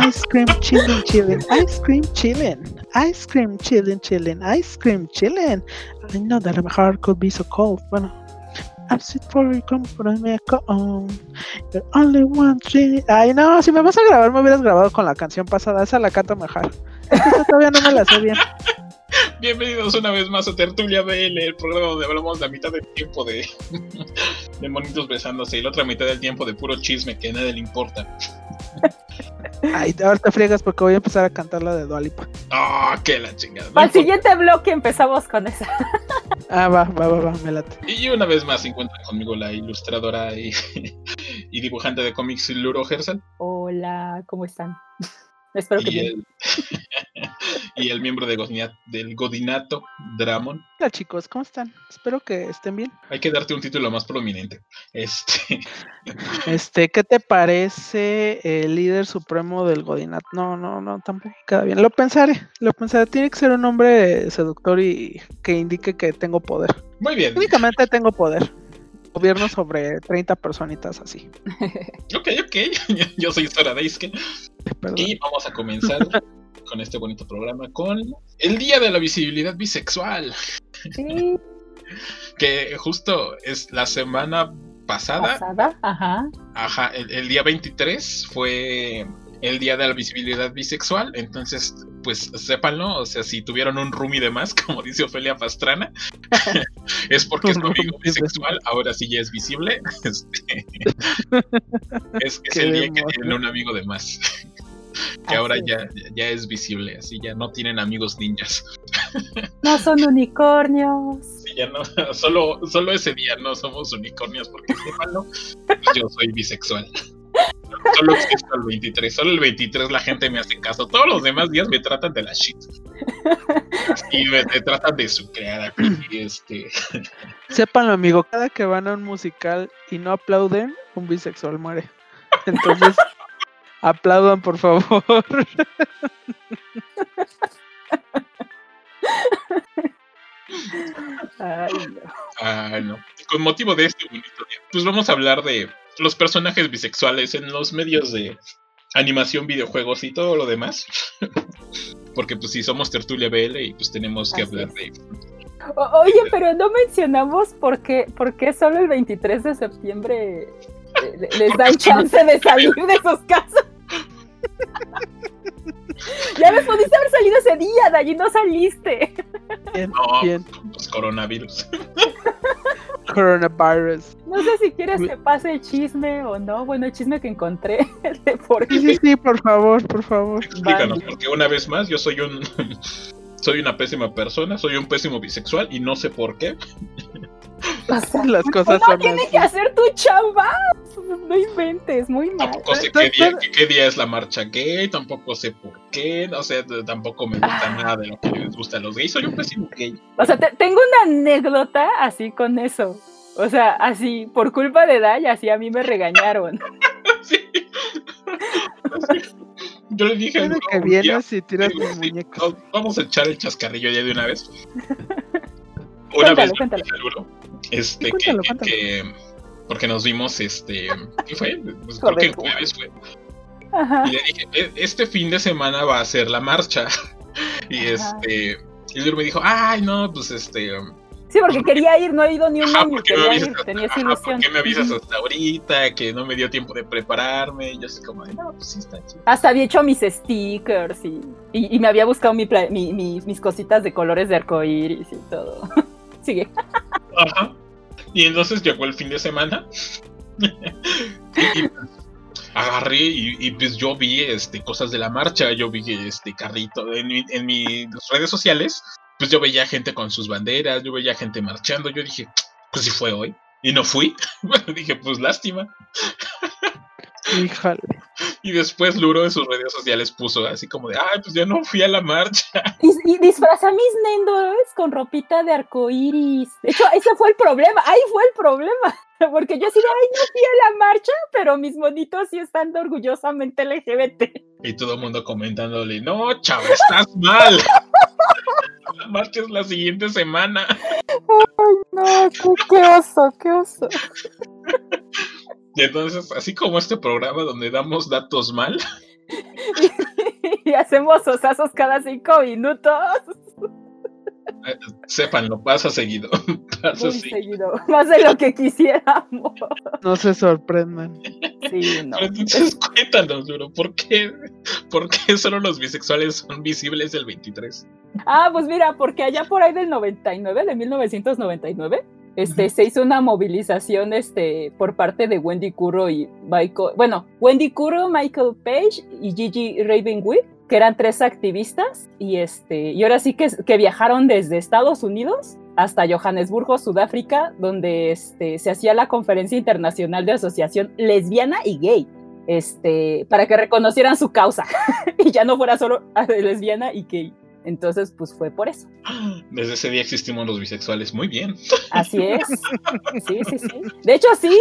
Ice cream chilling, chilling, ice cream chilling, ice cream chilling, chilling, ice cream chilling. I know that my heart could be so cold. Bueno, I'm sweet for you, come for me, on. You're only one thing. Ay, no, si me vas a grabar, me hubieras grabado con la canción pasada. Esa la canto mejor. Esta todavía no me la sé bien. Bienvenidos una vez más a Tertulia BL, el programa donde hablamos la mitad del tiempo de, de monitos besándose y la otra mitad del tiempo de puro chisme que a nadie le importa. Ay, ahora te friegas porque voy a empezar a cantar la de Dualipa. Ah, qué la chingada. Al siguiente bloque empezamos con esa. Ah, va, va, va, va, me late. Y una vez más se encuentra conmigo la ilustradora y, y dibujante de cómics Luro Hersel. Hola, ¿cómo están? Espero que y bien. el, y el miembro de Godinat- del Godinato, Dramon. Hola chicos, ¿cómo están? Espero que estén bien. Hay que darte un título más prominente. Este, Este, ¿qué te parece el líder supremo del Godinat? No, no, no, tampoco queda bien. Lo pensaré, lo pensaré. Tiene que ser un hombre seductor y que indique que tengo poder. muy bien. Únicamente tengo poder. Gobierno sobre 30 personitas así. Ok, ok. Yo soy Sora Daisuke. Perdón. Y vamos a comenzar con este bonito programa con el Día de la Visibilidad Bisexual. Sí, Que justo es la semana pasada. pasada, ajá. Ajá, el, el día 23 fue el día de la visibilidad bisexual, entonces, pues sépanlo, o sea, si tuvieron un roomie de más, como dice Ofelia Pastrana, es porque es de bisexual, ahora sí ya es visible. Este, es es el día que tienen un amigo de más. Que Así ahora ya, ya es visible, así ya no tienen amigos ninjas. No son unicornios. Sí, ya no, solo, solo ese día no somos unicornios, porque sépanlo, pues yo soy bisexual. Solo existo el 23, solo el 23 la gente me hace caso. Todos los demás días me tratan de la shit. Y me, me tratan de su creada. Este, Sépanlo, amigo, cada que van a un musical y no aplauden, un bisexual muere. Entonces, aplaudan, por favor. Ay, no. ah, no. Con motivo de este bonito día, pues vamos a hablar de los personajes bisexuales en los medios de animación, videojuegos y todo lo demás. Porque pues si somos tertulia BL y pues tenemos que Así hablar de O- Oye, pero no mencionamos por qué, por qué solo el 23 de septiembre eh, le- les dan chance de salir de sus casas. Ya ves, pudiste haber salido ese día, de allí no saliste. Bien, No. bien. pues, coronavirus. Coronavirus. No sé si quieres que pase el chisme o no. Bueno, el chisme que encontré de por Sí, sí, sí, por favor, por favor. Explícanos, Vale. porque una vez más yo soy un soy una pésima persona, soy un pésimo bisexual y no sé por qué. O sea, Las cosas uno son tiene así. que hacer tu chamba. No inventes, muy mal. Tampoco sé qué día, qué, qué día es la marcha gay, tampoco sé por qué, no sé, tampoco me gusta Ah. nada de lo que les gusta a los gays, soy un pésimo gay. O sea, te- tengo una anécdota así con eso. O sea, así, por culpa de Day, así a mí me regañaron. Sí. Yo le dije "No, que vienes y tiras mis muñecos. vamos a echar el chascarrillo ya de una vez. Una vez cuéntalo. Este, Sí, que, cuéntalo, que- cuéntalo. que- porque nos vimos, este, ¿qué fue? Pues creo que el jueves fue. Ajá. Y le dije, "E- este fin de semana va a ser la marcha. Y Ajá. este, y luego me dijo, ay, no, pues este, Sí, porque quería ir, no he ido ni un ajá, año, ¿por qué me quería avisas ir, hasta, tenía ajá, ilusión. ¿por qué me avisas hasta ahorita? Que no me dio tiempo de prepararme. Y yo así como, de, no, pues sí está chido. Hasta había hecho mis stickers y, y, y me había buscado mi pla- mi- mi- mis cositas de colores de arcoíris y todo. Sigue. Ajá. Y entonces llegó el fin de semana. y, agarré y, y, pues yo vi este cosas de la marcha, yo vi este carrito en, mi- en mis redes sociales, pues yo veía gente con sus banderas, yo veía gente marchando, yo dije, pues si fue hoy. Y no fui. dije, pues lástima. Híjole. Y después Luro en sus redes sociales puso así como de, ay, pues ya no fui a la marcha. Y, y a mis Nendoroids con ropita de arcoíris. De hecho, ese fue el problema. Ahí fue el problema. Porque yo de, ay, no fui a la marcha, pero mis monitos sí están orgullosamente LGBT. Y todo el mundo comentándole, no, chava, estás mal. La marcha es la siguiente semana. No, qué, qué oso, qué oso. Y entonces, así como este programa donde damos datos mal, hacemos osazos cada cinco minutos. Eh, Sépanlo, pasa seguido. Pasa Muy seguido. seguido. Más de lo que quisiéramos. No se sorprendan. Sí, no. Pero entonces cuéntanos, Duro, ¿por qué, ¿por qué solo los bisexuales son visibles el 23? Ah, pues mira, porque allá por ahí del 99, de 1999, este, se hizo una movilización este, por parte de Wendy Curro y Michael, bueno, Wendy Curro, Michael Page y Gigi Ravenwood, que eran tres activistas, y, este, y ahora sí que, que viajaron desde Estados Unidos hasta Johannesburgo, Sudáfrica, donde este, se hacía la conferencia internacional de asociación lesbiana y gay, este, para que reconocieran su causa y ya no fuera solo lesbiana y gay. Entonces, pues fue por eso. Desde ese día existimos los bisexuales. Muy bien. Así es. Sí, sí, sí. De hecho, sí.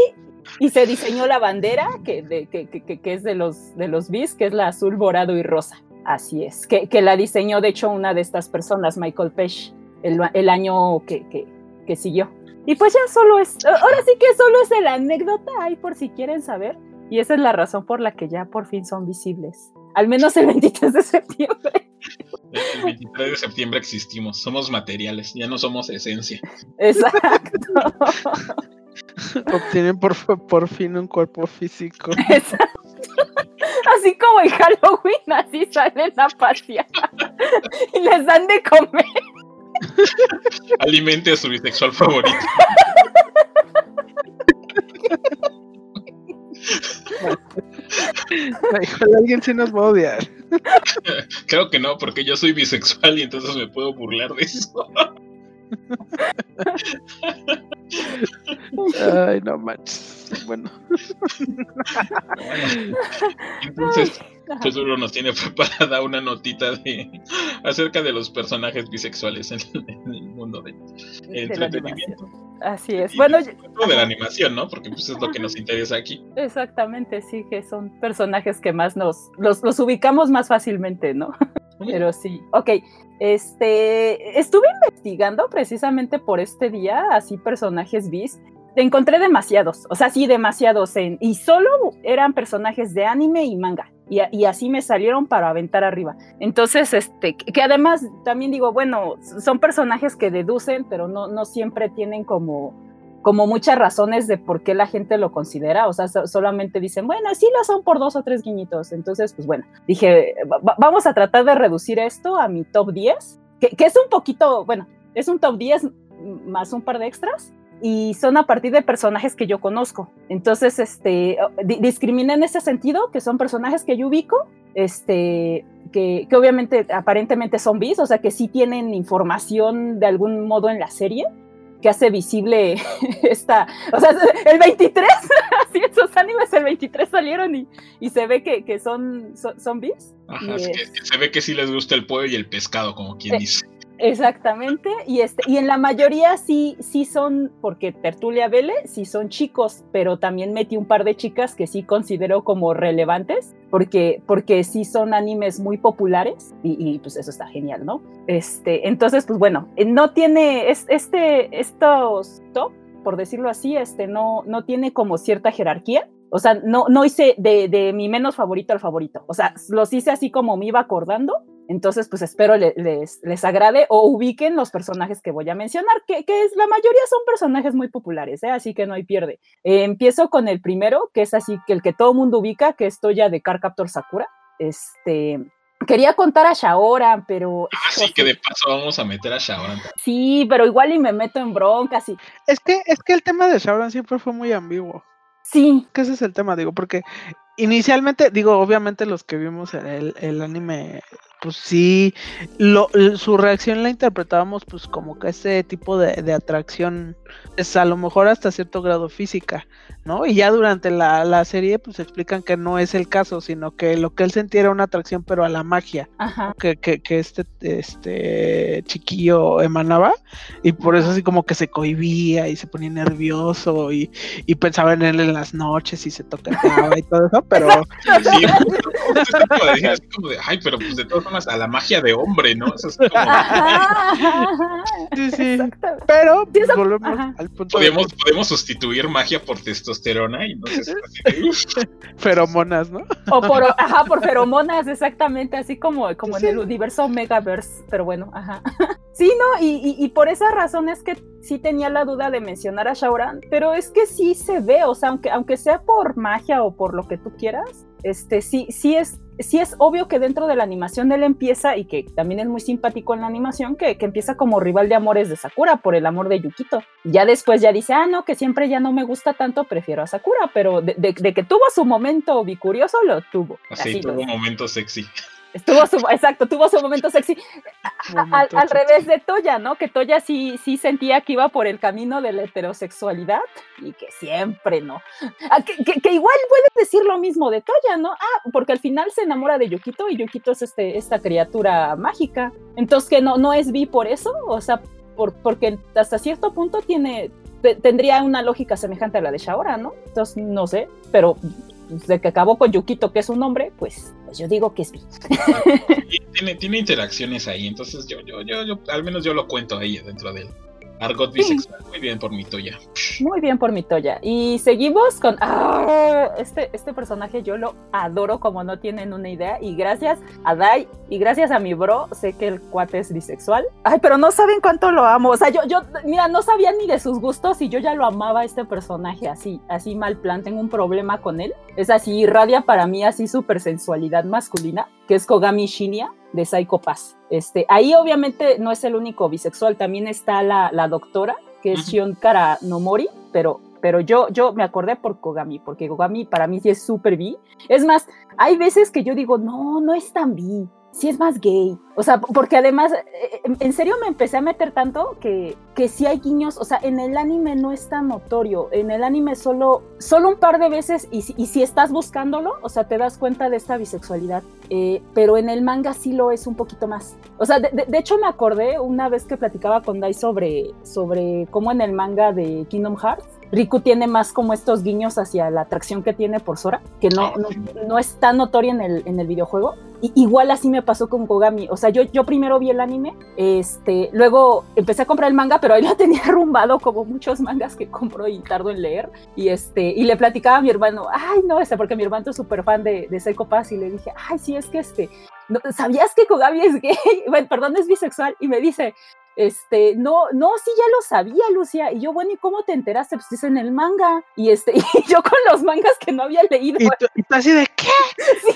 Y se diseñó la bandera que, de- que, que- que- es de los, de los bis, que es la azul, morado y rosa. Así es. Que, que la diseñó, de hecho, una de estas personas, Michael Page, el, el año que, que, que siguió. Y pues ya solo es, ahora sí que solo es la anécdota ahí por si quieren saber. Y esa es la razón por la que ya por fin son visibles. Al menos el 23 de septiembre. El 23 de septiembre existimos. Somos materiales, ya no somos esencia. Exacto. Obtienen por, por fin un cuerpo físico. Exacto. Así como en Halloween, así salen a pasear y les dan de comer. Alimente a su bisexual favorito. Alguien sí nos va a odiar. Creo que no, porque yo soy bisexual y entonces me puedo burlar de eso. Ay, no manches. Bueno, Bueno, entonces, pues Duro nos tiene preparada una notita de acerca de los personajes bisexuales en, en el mundo del De la entretenimiento. Así es. Y Bueno, todo de la animación, ¿no? Porque pues es lo que nos interesa aquí. exactamente, sí, que son personajes que más nos los, los ubicamos más fácilmente, ¿no? Pero sí. Ok, este, estuve investigando precisamente por este día, así personajes bis. Encontré demasiados, o sea, sí, demasiados, en, y solo eran personajes de anime y manga, y, así me salieron para aventar arriba. Entonces, este, que además también digo, bueno, son personajes que deducen, pero no, no siempre tienen como, como muchas razones de por qué la gente lo considera, o sea, so- solamente dicen, bueno, sí lo son por dos o tres guiñitos. Entonces, pues bueno, dije, va- va- vamos a tratar de reducir esto a mi top 10, que, que es un poquito, bueno, es un top 10 más un par de extras. Y son a partir de personajes que yo conozco. Entonces, este, di- discriminé en ese sentido, que son personajes que yo ubico, este, que, que obviamente aparentemente son bis, o sea, que sí tienen información de algún modo en la serie, que hace visible esta, o sea, el 23, así esos animes el 23 salieron y, y se ve que, que son, son, son bis. Ajá, es que, que se ve que sí les gusta el pollo y el pescado, como quien Eh, dice. Exactamente, y este, y en la mayoría sí, sí son, porque Tertulia Vele, sí son chicos, pero también metí un par de chicas que sí considero como relevantes, porque, porque sí son animes muy populares, y, y, pues eso está genial, ¿no? Este, entonces, pues bueno, eh, no tiene, es, este, estos top, por decirlo así, este, no, no tiene como cierta jerarquía. O sea, no, no hice de, de mi menos favorito al favorito. O sea, los hice así como me iba acordando entonces, pues espero le- les, les agrade o ubiquen los personajes que voy a mencionar, que, que es, la mayoría son personajes muy populares, ¿eh? así que no hay pierde. Eh, empiezo con el primero, que es así, que el que todo mundo ubica, que es Toya de Car Captor Sakura. Este, quería contar a Shaoran, pero... Así Ah, que de paso vamos a meter a Shaoran. Sí, pero igual y me meto en broncas y... es que, es que el tema de Shaoran siempre fue muy ambiguo. Sí, Que ese es el tema, digo, porque inicialmente, digo, obviamente los que vimos el, el anime, pues sí, lo, su reacción la interpretábamos pues como que ese tipo de, de atracción es a lo mejor hasta cierto grado física, ¿no? Y ya durante la, la serie pues explican que no es el caso, sino que lo que él sentía era una atracción pero a la magia ajá. que, que, que este, este chiquillo emanaba y por eso así como que se cohibía y se ponía nervioso y, y pensaba en él en las noches y se toqueteaba y todo eso, pero Sí, como así como de, ay, pero pues de formas, a la magia de hombre, ¿no? Eso es como, sí, sí, pero Sí, eso- volvemos ajá. al punto de podemos, podemos sustituir magia por testosterona y no sé si feromonas, ¿no? O por, ajá, por feromonas, exactamente, así como, como en el universo Megaverse, pero bueno, ajá. Sí, no, y, y, por esa razón es que sí tenía la duda de mencionar a Shaoran, pero es que sí se ve, o sea, aunque, aunque sea por magia o por lo que tú quieras, este, sí, sí es sí es obvio que dentro de la animación él empieza, y que también es muy simpático en la animación, que, que, empieza como rival de amores de Sakura por el amor de Yukito. Ya después ya dice, ah, no, que siempre ya no me gusta tanto, prefiero a Sakura, pero de, de, que tuvo su momento bicurioso, lo tuvo. Así, tuvo un momento sexy. Tuvo su, exacto, tuvo su momento sexy. al, revés de Toya, ¿no? Que Toya sí, sí sentía que iba por el camino de la heterosexualidad y que siempre no. Ah, que, que, igual puedes decir lo mismo de Toya, ¿no? Ah, porque al final se enamora de Yukito y Yukito es este, esta criatura mágica. Entonces, que no, no es bi por eso, o sea, por, porque hasta cierto punto tiene, tendría una lógica semejante a la de Shaora, ¿no? Entonces, no sé, pero de que acabó con Yukito, que es un hombre, pues, pues yo digo que es bi. tiene, tiene interacciones ahí, entonces yo, yo, yo, yo, al menos yo lo cuento ahí dentro de él. Argot bisexual. Muy bien por mi Toya. Muy bien por mi Toya. Y seguimos con. ¡Ah! Este, este personaje yo lo adoro como no tienen una idea. Y gracias a Dai y gracias a mi bro, sé que el cuate es bisexual. Ay, pero no saben cuánto lo amo. O sea, yo, yo, mira, no sabía ni de sus gustos y yo ya lo amaba este personaje así, así mal plan. Tengo un problema con él. Es así, irradia para mí así súper sensualidad masculina, que es Kogami Shinya de Psycho Pass. Este, ahí obviamente no es el único bisexual, también está la, la doctora, que es Shion Kara Nomori, pero, pero yo, yo me acordé por Kogami, porque Kogami para mí sí es súper bi. Es más, hay veces que yo digo, no, no es tan bi, sí es más gay. O sea, porque además, eh, en serio me empecé a meter tanto que, que sí hay guiños, o sea, en el anime no es tan notorio, en el anime solo, solo un par de veces, y, y si estás buscándolo, o sea, te das cuenta de esta bisexualidad, eh, pero en el manga sí lo es un poquito más. O sea, de, de, hecho me acordé una vez que platicaba con Dai sobre, sobre cómo en el manga de Kingdom Hearts, Riku tiene más como estos guiños hacia la atracción que tiene por Sora, que no, no, no es tan notoria en el, en el videojuego. Y igual así me pasó con Kogami. O sea, yo, yo primero vi el anime, este, luego empecé a comprar el manga, pero ahí lo tenía arrumbado como muchos mangas que compro y tardo en leer. Y este, y le platicaba a mi hermano, ay, no, este, porque mi hermano es súper fan de, de Psycho y le dije, ay, sí, es que este, ¿sabías que Kogami es gay? Bueno, perdón, es bisexual. Y me dice, este, no, no, sí ya lo sabía, Lucia. Y yo, bueno, ¿y cómo te enteraste? Pues es en el manga. Y este, y yo con los mangas que no había leído. Y tú, así de, ¿qué? Sí.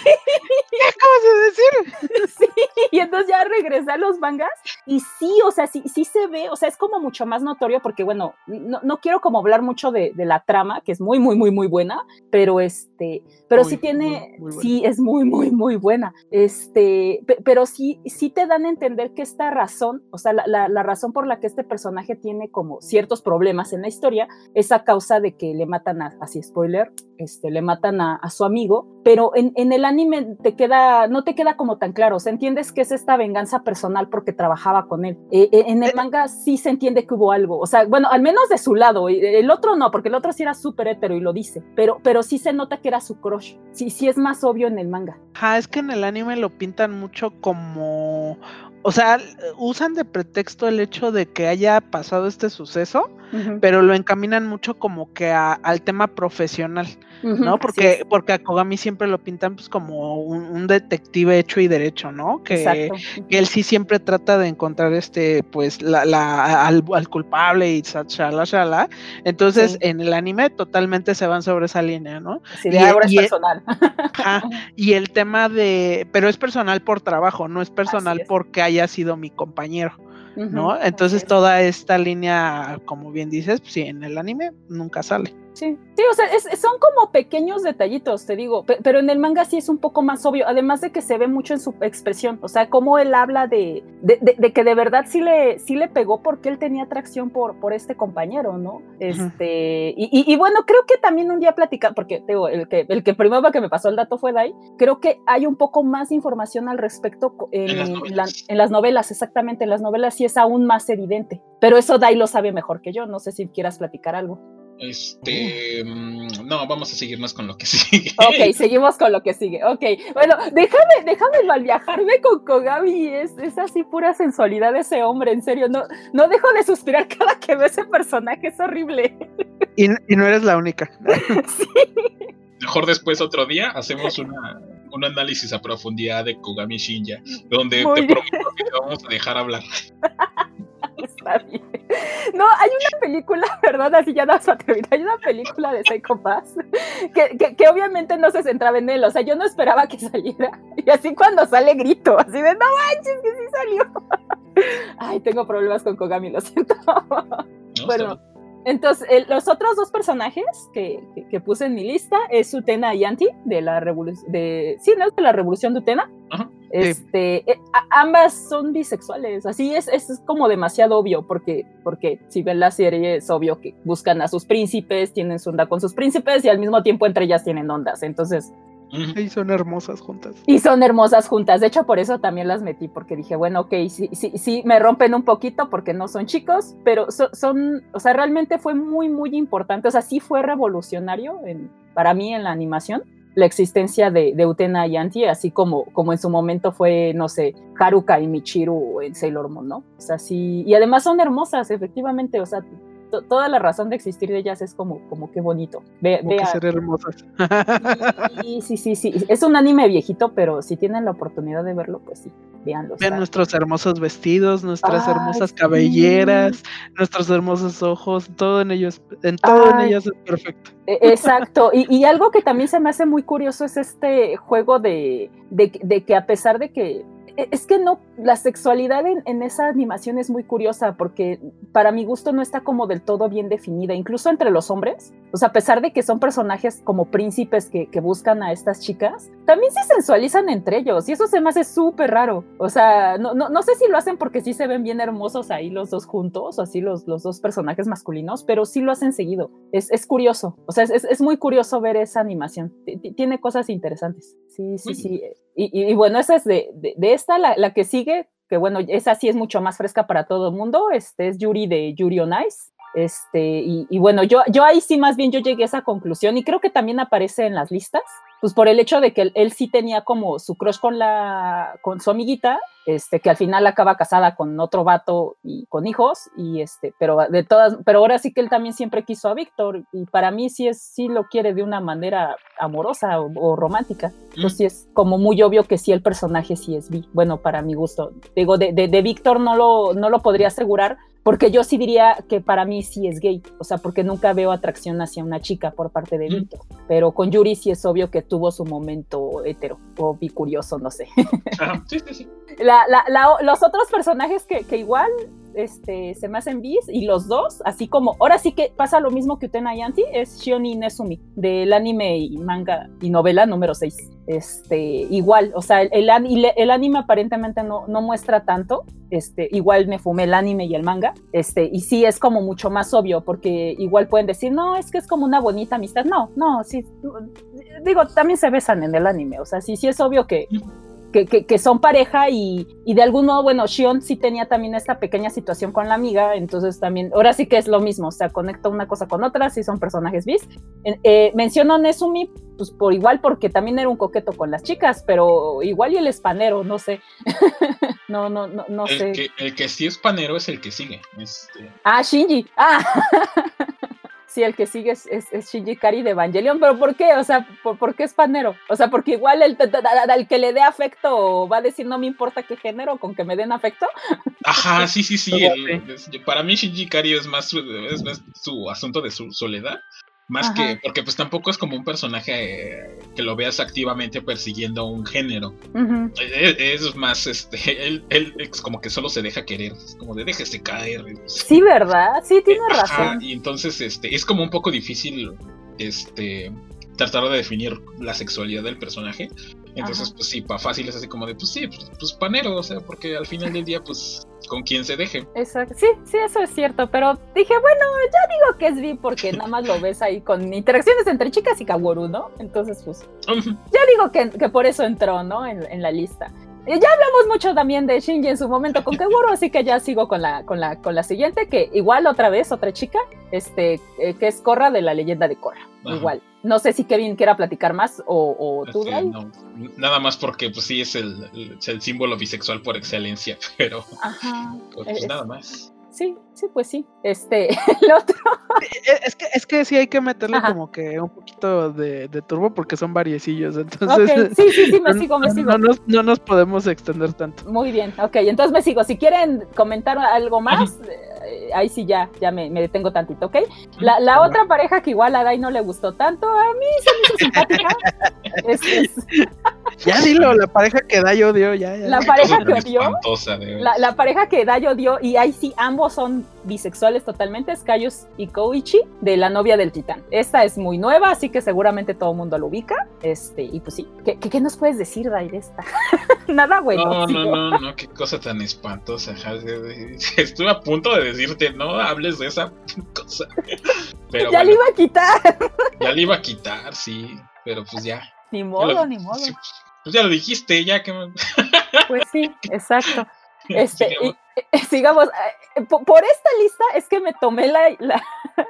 ¿Qué acabas de decir? Sí, y entonces ya regresé a los mangas. Y sí, o sea, sí, sí se ve, o sea, es como mucho más notorio porque, bueno, no, no quiero como hablar mucho de, de, la trama, que es muy, muy, muy, muy buena, pero este, pero muy, sí tiene, muy, muy sí, es muy, muy, muy buena. Este, pero sí, sí te dan a entender que esta razón, o sea, la, la la razón por la que este personaje tiene como ciertos problemas en la historia es a causa de que le matan a, así spoiler, este, le matan a, a su amigo, pero en, en, el anime te queda, no te queda como tan claro, se entiendes que es esta venganza personal porque trabajaba con él. Eh, eh, en el manga sí se entiende que hubo algo, o sea, bueno, al menos de su lado, el otro no, porque el otro sí era súper hétero y lo dice, pero, pero sí se nota que era su crush, sí, sí es más obvio en el manga. Ah, es que en el anime lo pintan mucho como o sea, usan de pretexto el hecho de que haya pasado este suceso, uh -huh. pero lo encaminan mucho como que a, al tema profesional. ¿No? Porque, porque a Kogami siempre lo pintan pues como un, un detective hecho y derecho, ¿no? Que, que, él sí siempre trata de encontrar este, pues, la, la al, al, culpable y shala, shala. Entonces, sí. en el anime totalmente se van sobre esa línea, ¿no? Sí, y, ahora es personal. ajá, y el tema de, pero es personal por trabajo, no es personal es. porque haya sido mi compañero. ¿no? Entonces toda esta línea, como bien dices, pues sí, en el anime nunca sale. Sí, sí, o sea, es, son como pequeños detallitos, te digo, pero en el manga sí es un poco más obvio, además de que se ve mucho en su expresión, o sea, cómo él habla de, de, de, de que de verdad sí le, sí le pegó porque él tenía atracción por, por este compañero, ¿no? Este, y, y, y, bueno, creo que también un día platicamos, porque digo, el que, el que primero que me pasó el dato fue Dai, creo que hay un poco más de información al respecto en, en, las, en, la, en las novelas, exactamente, en las novelas sí es aún más evidente, pero eso Dai lo sabe mejor que yo, no sé si quieras platicar algo. Este, mm, no, vamos a seguirnos con lo que sigue. Ok, seguimos con lo que sigue. Ok, bueno, déjame, déjame mal viajarme con Kogami. Es, es así pura sensualidad ese hombre, en serio. No, no dejo de suspirar cada que veo ese personaje, es horrible. Y, y no eres la única. sí. mejor después otro día hacemos una, un análisis a profundidad de Kugami Shinja, donde Muy te bien. prometo que te vamos a dejar hablar. Está bien. No, hay una película, perdón, así ya no vas a terminar, hay una película de Psycho Pass que, que, que obviamente no se centraba en él, o sea, yo no esperaba que saliera. Y así cuando sale grito, así de, no manches, que sí salió. Ay, tengo problemas con Kogami, lo siento. ¿no? Bueno, entonces, el- los otros dos personajes que, que- que puse en mi lista es Utena y Anti, de la revolución, de, sí, ¿no? De la revolución de Utena. Ajá. Este, eh, ambas son bisexuales, así es, es como demasiado obvio, porque, porque si ven la serie es obvio que buscan a sus príncipes, tienen su onda con sus príncipes y al mismo tiempo entre ellas tienen ondas, entonces. Y son hermosas juntas. y son hermosas juntas, de hecho por eso también las metí, porque dije, bueno, ok, sí, sí, sí, me rompen un poquito porque no son chicos, pero so- son, o sea, realmente fue muy, muy importante, o sea, sí fue revolucionario en, para mí en la animación la existencia de, de Utena y Anti, así como, como en su momento fue, no sé, Haruka y Michiru en Sailor Moon, ¿no? O sea, sí, y además son hermosas, efectivamente, o sea, toda la razón de existir de ellas es como, como qué bonito. Ve, Como que vea- ser hermosas. Sí, sí, sí, sí. Es un anime viejito, pero si tienen la oportunidad de verlo, pues sí, véanlo. Vean nuestros hermosos vestidos, nuestras Ay, hermosas sí. cabelleras, nuestros hermosos ojos, todo en ellos, en todo en Ay. ellas es perfecto. E- Exacto, y, y algo que también se me hace muy curioso es este juego de, de, de que a pesar de que es que no, la sexualidad en, en esa animación es muy curiosa porque para mi gusto no está como del todo bien definida, incluso entre los hombres. O sea, a pesar de que son personajes como príncipes que, que buscan a estas chicas, también se sensualizan entre ellos y eso se me hace súper raro. O sea, no, no, no sé si lo hacen porque sí se ven bien hermosos ahí los dos juntos, o así los, los dos personajes masculinos, pero sí lo hacen seguido. Es, es curioso, o sea, es, es- muy curioso ver esa animación. Ti- ti- Tiene cosas interesantes. Sí, sí, sí. Y, bueno, esa es de, de, de esta, la, la que sigue, que bueno, esa sí es mucho más fresca para todo el mundo, este es Yuri de Yuri on Ice. Este, y, y bueno, yo, yo ahí sí más bien yo llegué a esa conclusión y creo que también aparece en las listas, pues por el hecho de que él, él sí tenía como su crush con la, con su amiguita, este, que al final acaba casada con otro vato y con hijos, y este, pero de todas, pero ahora sí que él también siempre quiso a Víctor, y para mí sí es, sí lo quiere de una manera amorosa o, o romántica. Pues sí es como muy obvio que sí el personaje sí es bi. Bueno, para mi gusto. Digo, de, de, de Víctor no lo, no lo podría asegurar, porque yo sí diría que para mí sí es gay. O sea, porque nunca veo atracción hacia una chica por parte de. Víctor. Pero con Yuri sí es obvio que tuvo su momento hetero o bicurioso, no sé. Ajá, sí, sí, sí. La- la- la- los otros personajes que, que igual este, se me hacen bis y los dos, así como ahora sí que pasa lo mismo que Utena y Anti, es Shioni Nezumi del anime y manga y novela número 6. Este, igual, o sea, el, el, el anime aparentemente no, no muestra tanto, este, igual me fumé el anime y el manga, este, y sí es como mucho más obvio, porque igual pueden decir, no, es que es como una bonita amistad, no, no, sí, digo, también se besan en el anime, o sea, sí, sí es obvio que, que, que- que son pareja y, y de algún modo, bueno, Shion sí tenía también esta pequeña situación con la amiga, entonces también, ahora sí que es lo mismo, o sea, conecta una cosa con otra, sí son personajes bis. Eh, eh, menciono a Nezumi, pues por igual, porque también era un coqueto con las chicas, pero igual y el espanero, no sé. no, no, no, no sé. El que, el que sí es panero es el que sigue. Este, Ah, Shinji. Ah. Sí, el que sigue es, es- es Shinji Kari de Evangelion, pero ¿por qué? O sea, ¿por, por qué es panero? O sea, porque igual el, al que le dé afecto va a decir no me importa qué género, con que me den afecto. Ajá, sí, sí, sí. El- para mí Shinji Ikari es más, su, es más su asunto de su soledad. Más Ajá. que, porque pues tampoco es como un personaje eh, que lo veas activamente persiguiendo un género. Ujú. Eh, Es, más, este, él, él es como que solo se deja querer, es como de déjese caer. Sí, ¿verdad? Sí, tiene Ajá, razón. y entonces este, es como un poco difícil este, tratar de definir la sexualidad del personaje. Entonces, Ajá. pues sí, pa fácil es así como de, pues sí, pues, pues panero, o sea, porque al final del día, pues con quien se deje. Exacto. Sí, sí, eso es cierto, pero dije, bueno, ya digo que es bi porque nada más lo ves ahí con interacciones entre chicas y Kaworu, ¿no? Entonces, pues, ya digo que, que por eso entró, ¿no? En, en la lista. Y ya hablamos mucho también de Shinji en su momento con Kaworu, así que ya sigo con la, con la, con la siguiente, que igual otra vez, otra chica, este, eh, que es Korra de la leyenda de Korra. Ajá. Igual. No sé si Kevin quiera platicar más o, o tú, Este, no, nada más porque pues sí es el, el- símbolo bisexual por excelencia, pero Ajá. pues, Es- nada más. sí, sí, pues sí. Este, el otro. Eh, Es que, es que sí hay que meterle Ajá. como que un poquito de, de turbo porque son variecillos, entonces sí, sí, sí, me no, sigo, me no- sigo. no nos, no nos podemos extender tanto. Muy bien, ok, entonces me sigo. Si quieren comentar algo más, ahí sí ya, ya me, me detengo tantito, ¿ok? La, la otra pareja que igual a Dai no le gustó tanto, a mí se me hizo simpática. Es, es Ya dilo, la pareja que da yo odio, ya, ya. la pareja que odió. La, pareja que Dai odió, y ahí sí, ambos son bisexuales totalmente, es Kaius y Koichi, de la novia del titán. Esta es muy nueva, así que seguramente todo el mundo lo ubica. Este, y pues sí, ¿qué, qué, qué nos puedes decir, Dai, de esta? Nada bueno. No, no, no, no, qué cosa tan espantosa. Estuve a punto de decirte, no hables de esa cosa. Pero ya bueno, le iba a quitar. ya le iba a quitar, sí, pero pues ya. Ni ya modo, lo- ni modo. sí, pues ya lo dijiste, ya que me- Pues sí, exacto. Este, Sigamos. y- y- sigamos. eh, po- Por esta lista es que me tomé la, la-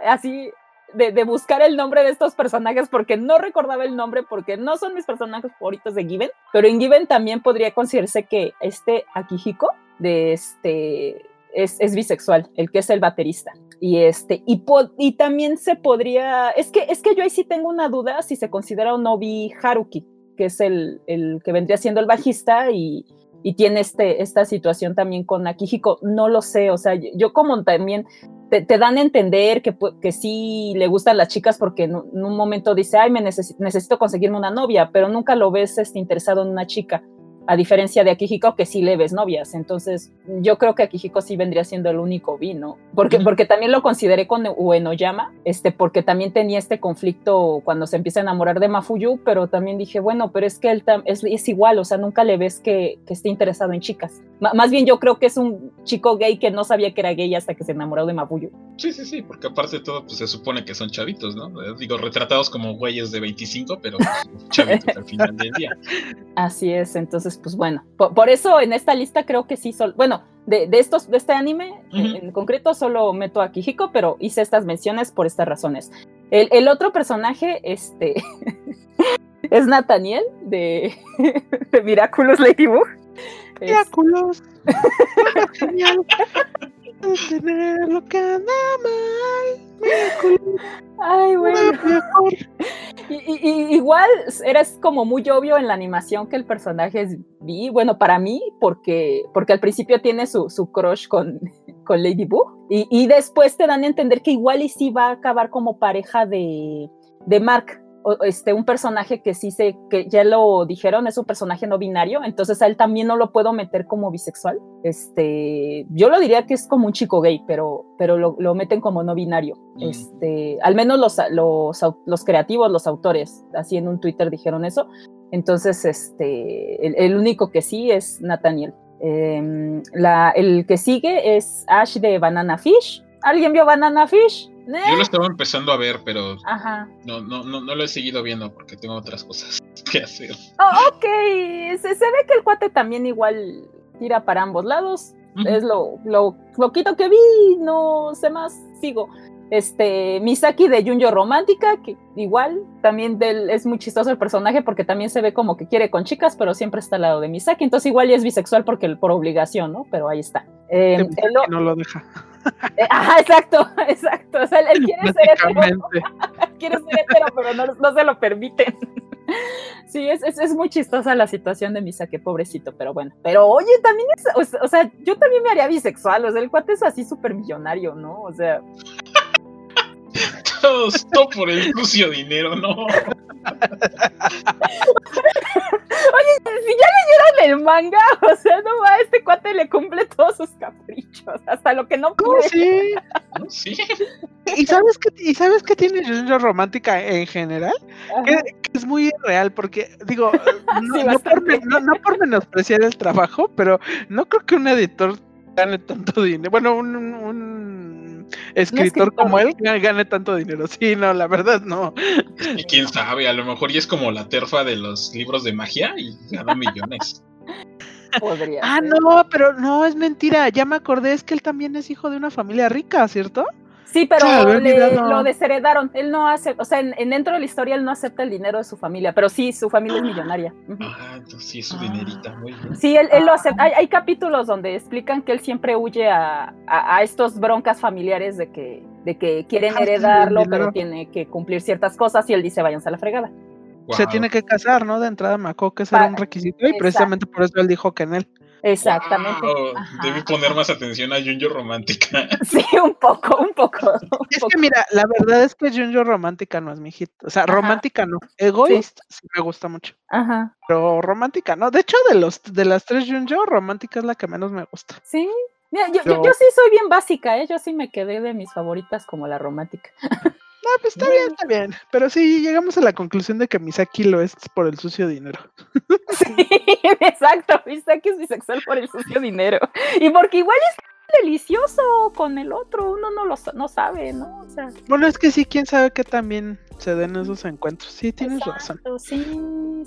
así de, de buscar el nombre de estos personajes porque no recordaba el nombre porque no son mis personajes favoritos de Given, pero en Given también podría considerarse que este Akihiko de este es, es bisexual, el que es el baterista. Y este, y, y también se podría, es que, es que yo ahí sí tengo una duda si se considera o no Haruki, que es el, el que vendría siendo el bajista y, y tiene este, esta situación también con Akihiko. No lo sé, o sea, yo como también te, dan a entender que, que sí le gustan las chicas porque en, un- en un momento dice, ay, me necesi- necesito conseguirme una novia, pero nunca lo ves este, interesado en una chica. A diferencia de Akihiko, que sí le ves novias. Entonces, yo creo que Akihiko sí vendría siendo el único bi, ¿no? Porque, porque también lo consideré con Uenoyama, este, porque también tenía este conflicto cuando se empieza a enamorar de Mafuyu, pero también dije, bueno, pero es que él es, es igual, o sea, nunca le ves que, que esté interesado en chicas. Más bien yo creo que es un chico gay que no sabía que era gay hasta que se enamoró de Mafuyu. Sí, sí, sí, porque aparte de todo, pues se supone que son chavitos, ¿no? Eh, Digo, retratados como güeyes de 25, pero pues, chavitos al final del día. Así es, entonces, pues bueno, por, por eso en esta lista creo que sí, sol, bueno, de, de estos, de este anime en- concreto solo meto a Kijiko, pero hice estas menciones por estas razones. El, el otro personaje, este, es Nathaniel de, de Miraculous Ladybug. Es- Miraculos. Genial. Mal. Ay, bueno. Y, igual eres como muy obvio en la animación que el personaje es bi, bueno, para mí, porque, porque al principio tiene su, su crush con, con Ladybug, y, y después te dan a entender que igual y sí va a acabar como pareja de, de Mark, este, un personaje que sí se, que ya lo dijeron, es un personaje no binario, entonces a él también no lo puedo meter como bisexual. Este, yo lo diría que es como un chico gay, pero, pero lo, lo meten como no binario. Mm. Este, al menos los, los, los creativos, los autores, así en un Twitter dijeron eso. Entonces, este, el, el único que sí es Nathaniel. Em, la, el que sigue es Ash de Banana Fish. ¿Alguien vio Banana Fish? Yo lo estaba empezando a ver, pero Ajá. no, no, no, no lo he seguido viendo porque tengo otras cosas que hacer. Oh, ok, se, se ve que el cuate también igual tira para ambos lados. Es lo, lo poquito que vi, no sé más, sigo. Este, Misaki de Junjo Romántica, que igual también del, es muy chistoso el personaje porque también se ve como que quiere con chicas, pero siempre está al lado de Misaki, entonces igual ya es bisexual porque por obligación, ¿no? Pero ahí está. Eh, el o- no lo deja. Eh, ajá, exacto, exacto. O sea, él, quiere ser hetero, quiere ser hetero, pero no, no se lo permiten. Sí, es, es, es muy chistosa la situación de Misaki, pobrecito, pero bueno. Pero oye, también es, o o sea, yo también me haría bisexual, o sea, el cuate es así súper millonario, ¿no? O sea, Todo, por el sucio dinero, no. si ya leyeron el manga, o sea, no va, este cuate le cumple todos sus caprichos, hasta lo que no ¿Cómo pide. sí? ¿no? Sí. ¿Y sabes qué, ¿Y sabes qué tiene Junjo Romántica en general? Que, que es muy irreal, porque, digo, no, Sí, no por, bastante. men- no- no por menospreciar el trabajo, pero no creo que un editor gane tanto dinero. Bueno, un, un- un escritor, como él ga- gane tanto dinero. Sí, no, la verdad no. Y quién sabe, a lo mejor y es como la terfa de los libros de magia y gana millones. Podría Ah, ser. no, pero no, es mentira. Ya me acordé, es que él también es hijo de una familia rica, ¿cierto? Sí, pero le- lo desheredaron. Él no hace, o sea, en, en dentro de la historia él no acepta el dinero de su familia, pero sí, su familia es millonaria. Ah, entonces sí, es su Ah. dinerita, muy bien. Sí, él, él lo acepta. Hay, hay capítulos donde explican que él siempre huye a, a, a estos broncas familiares de que, de que quieren Ah, heredarlo, pero tiene que cumplir ciertas cosas y él dice váyanse a la fregada. Se tiene que casar, ¿no? De entrada me acuerdo que ese era un requisito y precisamente por eso él dijo que en él. Exactamente. Ajá, Debí poner más atención a Junjo Romántica. Sí, un poco, un poco. un Es poco. que mira, la verdad es que Junjo romántica no es mi hit. O sea, Ajá. romántica no. Egoísta sí. me gusta mucho. Ajá. Pero romántica no. De hecho, de los de las tres Junjo, romántica es la que menos me gusta. Sí. Mira, Yo- yo sí soy bien básica, ¿eh? Yo sí me quedé de mis favoritas como la romántica. No, pues está bien, está bien. Pero sí, llegamos a la conclusión de que Misaki lo es por el sucio dinero. Sí, exacto. Que es bisexual por el sucio dinero. Y porque igual es delicioso con el otro, uno no lo no sabe, ¿no? O sea, Bueno, es que sí, quién sabe que también se den esos encuentros. Sí, tienes razón. exacto, sí,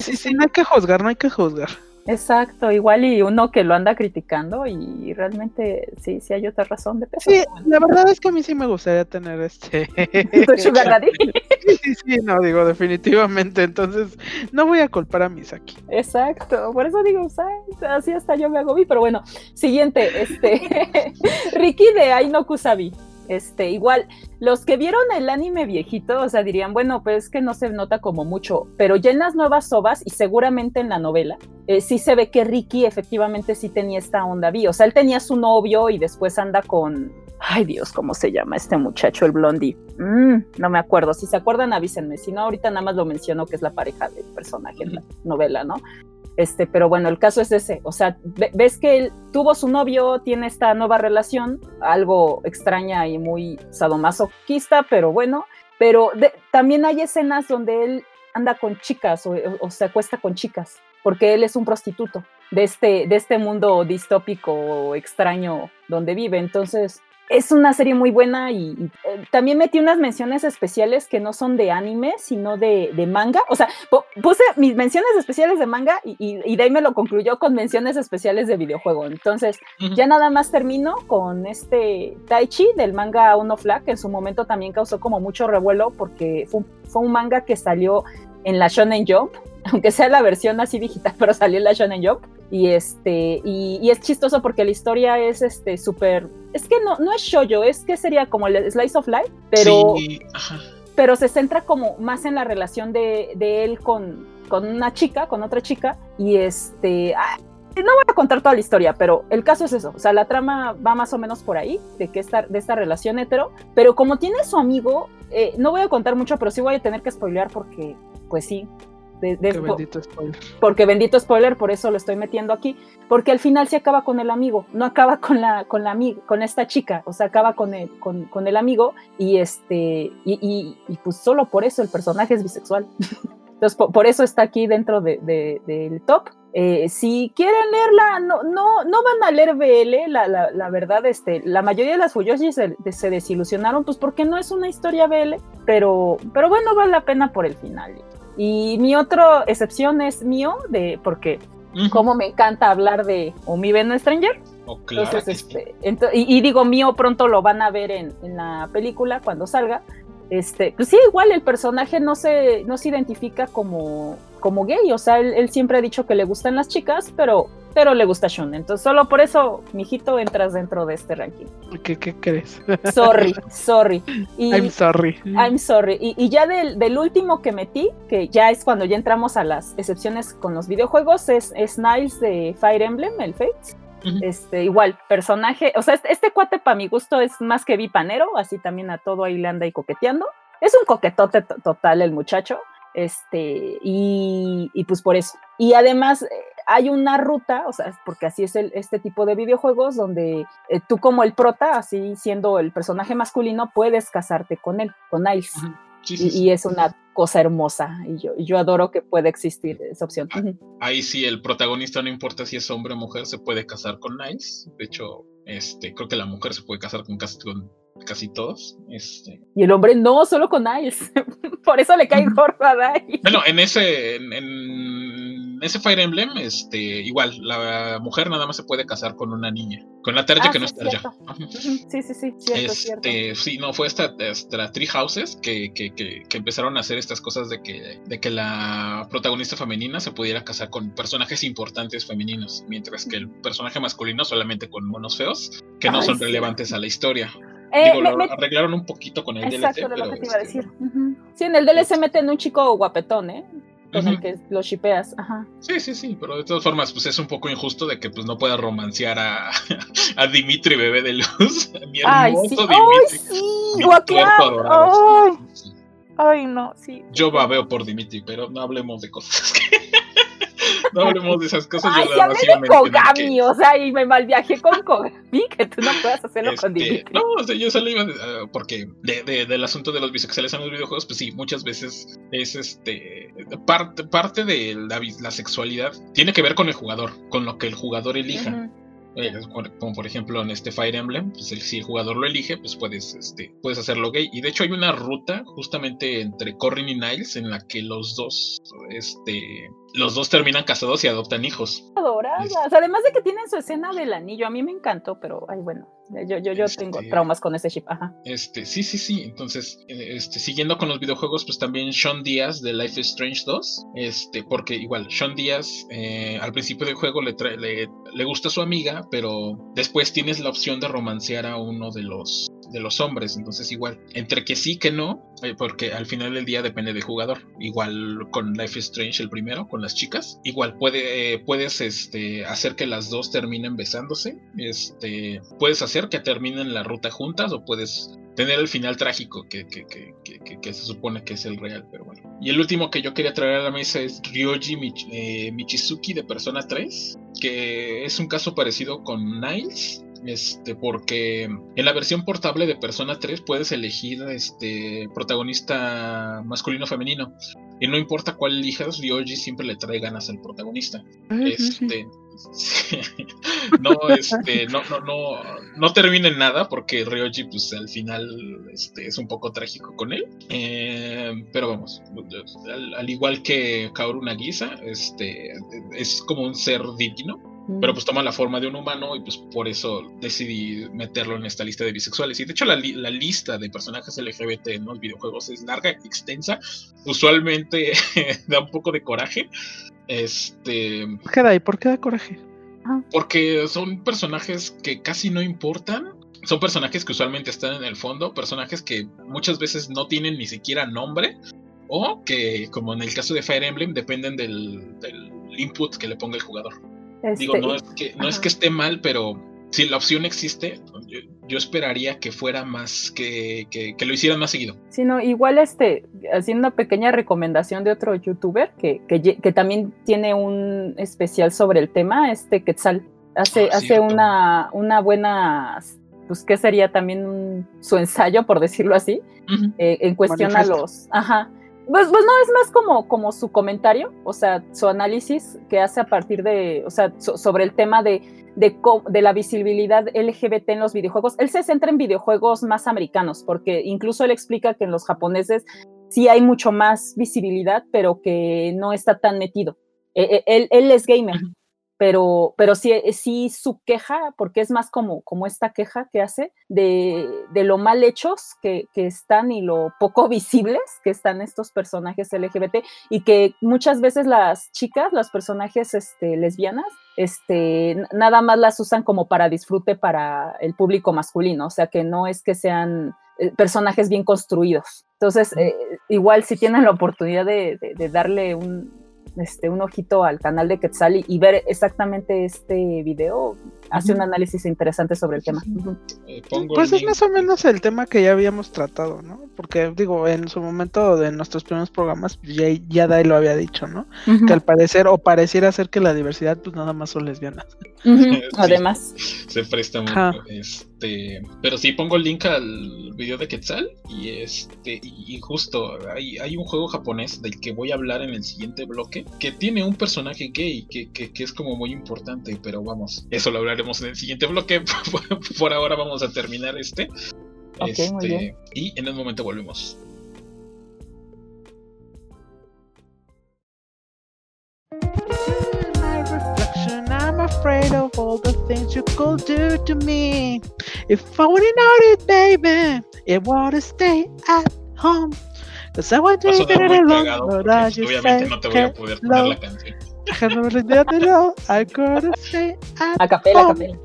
Sí, sí, no hay que juzgar, no hay que juzgar. Exacto, igual y uno que lo anda criticando y realmente sí, sí hay otra razón de peso. Sí, la verdad es que a mí sí me gustaría tener este. ¿Tu sugar daddy? Sí, sí, sí, no, digo, definitivamente. Entonces, no voy a culpar a Misaki. Exacto, por eso digo, ¿sabes? así hasta yo me agobí, pero bueno, siguiente, este, Ricky de Aino Kusabi. Este, igual, los que vieron el anime viejito, o sea, dirían, bueno, pues es que no se nota como mucho, pero ya en las nuevas ovas y seguramente en la novela, eh, sí se ve que Ricky efectivamente sí tenía esta onda bi, o sea, él tenía su novio y después anda con, ay Dios, ¿cómo se llama este muchacho, el blondie? Mm, no me acuerdo, si se acuerdan avísenme, si no, ahorita nada más lo menciono que es la pareja del personaje en la novela, ¿no? Este, pero bueno, el caso es ese, o sea, ve- ves que él tuvo su novio, tiene esta nueva relación, algo extraña y muy sadomasoquista, pero bueno, pero de- también hay escenas donde él anda con chicas o, o se acuesta con chicas, porque él es un prostituto de este, de este mundo distópico extraño donde vive, entonces es una serie muy buena y, y, eh, también metí unas menciones especiales que no son de anime, sino de, de manga. O sea, pu- puse mis menciones especiales de manga y, y, y de ahí me lo concluyó con menciones especiales de videojuego. Entonces, ya nada más termino con este Taichi del manga Uno Flag, que en su momento también causó como mucho revuelo porque fue un, fue un manga que salió en la Shonen Jump, aunque sea la versión así digital, pero salió en la Shonen Jump. Y este, y, y es chistoso porque la historia es este súper. Es que no, no es shoyo, es que sería como el slice of life, pero, Sí, pero se centra como más en la relación de, de él con, con una chica, con otra chica, y este. ah, no voy a contar toda la historia, pero el caso es eso. O sea, la trama va más o menos por ahí, de, que esta, de esta relación hetero. Pero como tiene su amigo, eh, no voy a contar mucho, pero sí voy a tener que spoilear porque, pues sí. De- de- bendito spoiler. porque bendito spoiler, por eso lo estoy metiendo aquí, porque al final se acaba con el amigo, no acaba con la, con la con esta chica, o sea, acaba con el, con, con el amigo y este, y, y- y pues solo por eso el personaje es bisexual. Entonces, po- por, eso está aquí dentro de- de- del top. Eh, si quieren leerla, no, no, no van a leer BL, la, la, la verdad, este, la mayoría de las Fuyoshi se, se desilusionaron, pues porque no es una historia BL, pero, pero bueno, vale la pena por el final. Y mi otra excepción es mío, de porque Ujú. como me encanta hablar de Omi Ben Stranger. Oh, claro Entonces, sí. este, ento- y, y digo mío, pronto lo van a ver en, en la película cuando salga. Este, pues sí, igual el personaje no se, no se identifica como, como gay, o sea, él, él siempre ha dicho que le gustan las chicas, pero, pero le gusta Shun. Entonces, solo por eso, mijito, entras dentro de este ranking. ¿Qué, qué crees? Sorry, sorry. Y, I'm sorry. I'm sorry. Y, y ya del, del último que metí, que ya es cuando ya entramos a las excepciones con los videojuegos, es, es Niles de Fire Emblem, el Fates. Este, igual, personaje, o sea, este, este cuate para mi gusto es más que bipanero, así también a todo ahí le anda y coqueteando. Es un coquetote to- total el muchacho, este, y, y pues por eso. Y además eh, hay una ruta, o sea, porque así es el, este tipo de videojuegos, donde eh, tú como el prota, así siendo el personaje masculino, puedes casarte con él, con. Sí, sí, Y, sí. y es una cosa hermosa, y yo, yo adoro que pueda existir esa opción. Ujú. Ahí sí, el protagonista no importa si es hombre o mujer, se puede casar con Niles. De hecho, este, creo que la mujer se puede casar con con casi todos. Este, Y el hombre no, solo con Niles. Por eso le cae gordo a Dai. bueno, en ese, en, en ese Fire Emblem, este, igual, la mujer nada más se puede casar con una niña. Con la Terja Ah, que no sí, es Terja. cierto. Sí, sí, sí, cierto, cierto. Este, sí, no, fue esta, esta Tree Houses que, que, que, que empezaron a hacer estas cosas de que, de que la protagonista femenina se pudiera casar con personajes importantes femeninos, mientras que el personaje masculino solamente con monos feos que no Ay, son sí. relevantes a la historia. Eh, Digo, me- lo me- arreglaron un poquito con el Exacto, DLC, era pero lo que te iba a este, decir. Sí, en el DLC meten un chico guapetón, ¿eh? Con el Ujú. que lo shipeas. Ajá. Sí, sí, sí, pero de todas formas, pues es un poco injusto de que pues no pueda romancear a, a Dimitri Bebé de Luz. mi Ay, sí. Dimitri. Ay, sí. adorado. Ay, ay, no, sí. Yo babeo por Dimitri, pero no hablemos de cosas que... no hablemos de esas cosas. Ay, yo si hablé de mencionar que- Kogami, o sea, y me malviajé con Kogami, que tú no puedas hacerlo con Este, Dimitri. no, o sea, yo solo iba a- porque de, de- del asunto de los bisexuales en los videojuegos, pues sí, muchas veces es este parte, parte de la, sexualidad tiene que ver con el jugador, con lo que el jugador elija. Eh, como, como por ejemplo en este Fire Emblem, pues el- si el jugador lo elige, pues puedes, este, puedes hacerlo gay. Y de hecho hay una ruta justamente entre Corrin y Niles en la que los dos, este, los dos terminan casados y adoptan hijos. Adoradas. Además de que tienen su escena del anillo, a mí me encantó, pero ay, bueno, yo, yo, yo tengo Este- traumas con ese chip. Ajá. Este, sí, sí, sí. Entonces, eh, este, siguiendo con los videojuegos, pues también Sean Díaz de Life is Strange 2. Este, porque igual, Sean Díaz eh, al principio del juego le, trae- le, le gusta a su amiga, pero después tienes la opción de romancear a uno de los de los hombres. Entonces, igual, entre que sí que no, eh, porque al final del día depende del jugador. Igual con Life is Strange, el primero, con las chicas. Igual puede, eh, puedes este, hacer que las dos terminen besándose. Este, puedes hacer que terminen la ruta juntas o puedes tener el final trágico que, que, que, que- se supone que es el real, pero bueno. Y el último que yo quería traer a la mesa es Ryoji eh, Michizuki de Persona 3, que es un caso parecido con Niles. Este, porque en la versión portable de Persona 3 puedes elegir este protagonista masculino o femenino. Y no importa cuál elijas, Ryoji siempre le trae ganas al protagonista. Este, no, este, no, no, no, no termina en nada porque Ryoji, pues al final, este, es un poco trágico con él. Eh, pero vamos, al, al igual que Kaoru Nagisa, este, es como un ser divino. Pero pues toma la forma de un humano y pues por eso decidí meterlo en esta lista de bisexuales. Y de hecho la, li- la lista de personajes LGBT en los videojuegos es larga, extensa. Usualmente da un poco de coraje. Este, ¿Por qué da ahí? ¿Por qué da coraje? porque son personajes que casi no importan. Son personajes que usualmente están en el fondo, personajes que muchas veces no tienen ni siquiera nombre, o que, como en el caso de Fire Emblem, dependen del, del input que le ponga el jugador. Digo, Este, no es que, no es que esté mal, pero si la opción existe, yo, yo esperaría que fuera más, que, que, que lo hicieran más seguido. Sí, no, igual este, haciendo una pequeña recomendación de otro youtuber que, que, también tiene un especial sobre el tema, este Quetzal. Hace, Ah, hace una, una buena, pues que sería también un- su ensayo, por decirlo así, eh, en cuestión a los. Ajá. Pues, pues no, es más como, como su comentario, o sea, su análisis que hace a partir de, o sea, so- sobre el tema de, de, de la visibilidad LGBT en los videojuegos. Él se centra en videojuegos más americanos, porque incluso él explica que en los japoneses sí hay mucho más visibilidad, pero que no está tan metido. Eh, eh, Él, él es gamer. Pero, pero sí, eh, sí su queja, porque es más como, como esta queja que hace de, de lo mal hechos que, que están y lo poco visibles que están estos personajes LGBT y que muchas veces las chicas, los personajes este, lesbianas, este, nada más las usan como para disfrute para el público masculino, o sea que no es que sean eh, personajes bien construidos. Entonces, eh, igual si tienen la oportunidad de, de- de darle un, este, un ojito al canal de Quetzal y, y ver exactamente este video, hace un análisis interesante sobre el tema. Eh, Pues es link. más o menos el tema que ya habíamos tratado, ¿no? Porque digo, en su momento de nuestros primeros programas, ya, ya Dai lo había dicho, ¿no? Que al parecer o pareciera ser que la diversidad pues nada más son lesbianas. Además. se presta mucho. Este, pero sí pongo el link al video de Quetzal y este y, justo hay, hay un juego japonés del que voy a hablar en el siguiente bloque que tiene un personaje gay que, que, que es como muy importante, pero vamos, eso lo hablaremos en el siguiente bloque. Por ahora vamos a terminar este. Este, muy bien. Y en un momento volvemos. Afraid of all the things you could do to me. If I wouldn't know it, baby, it would stay at home. Cause I want to Va a muy cagado just obviamente say no te voy a que poder poner la canción. I gotta stay at A capela, a home. capela.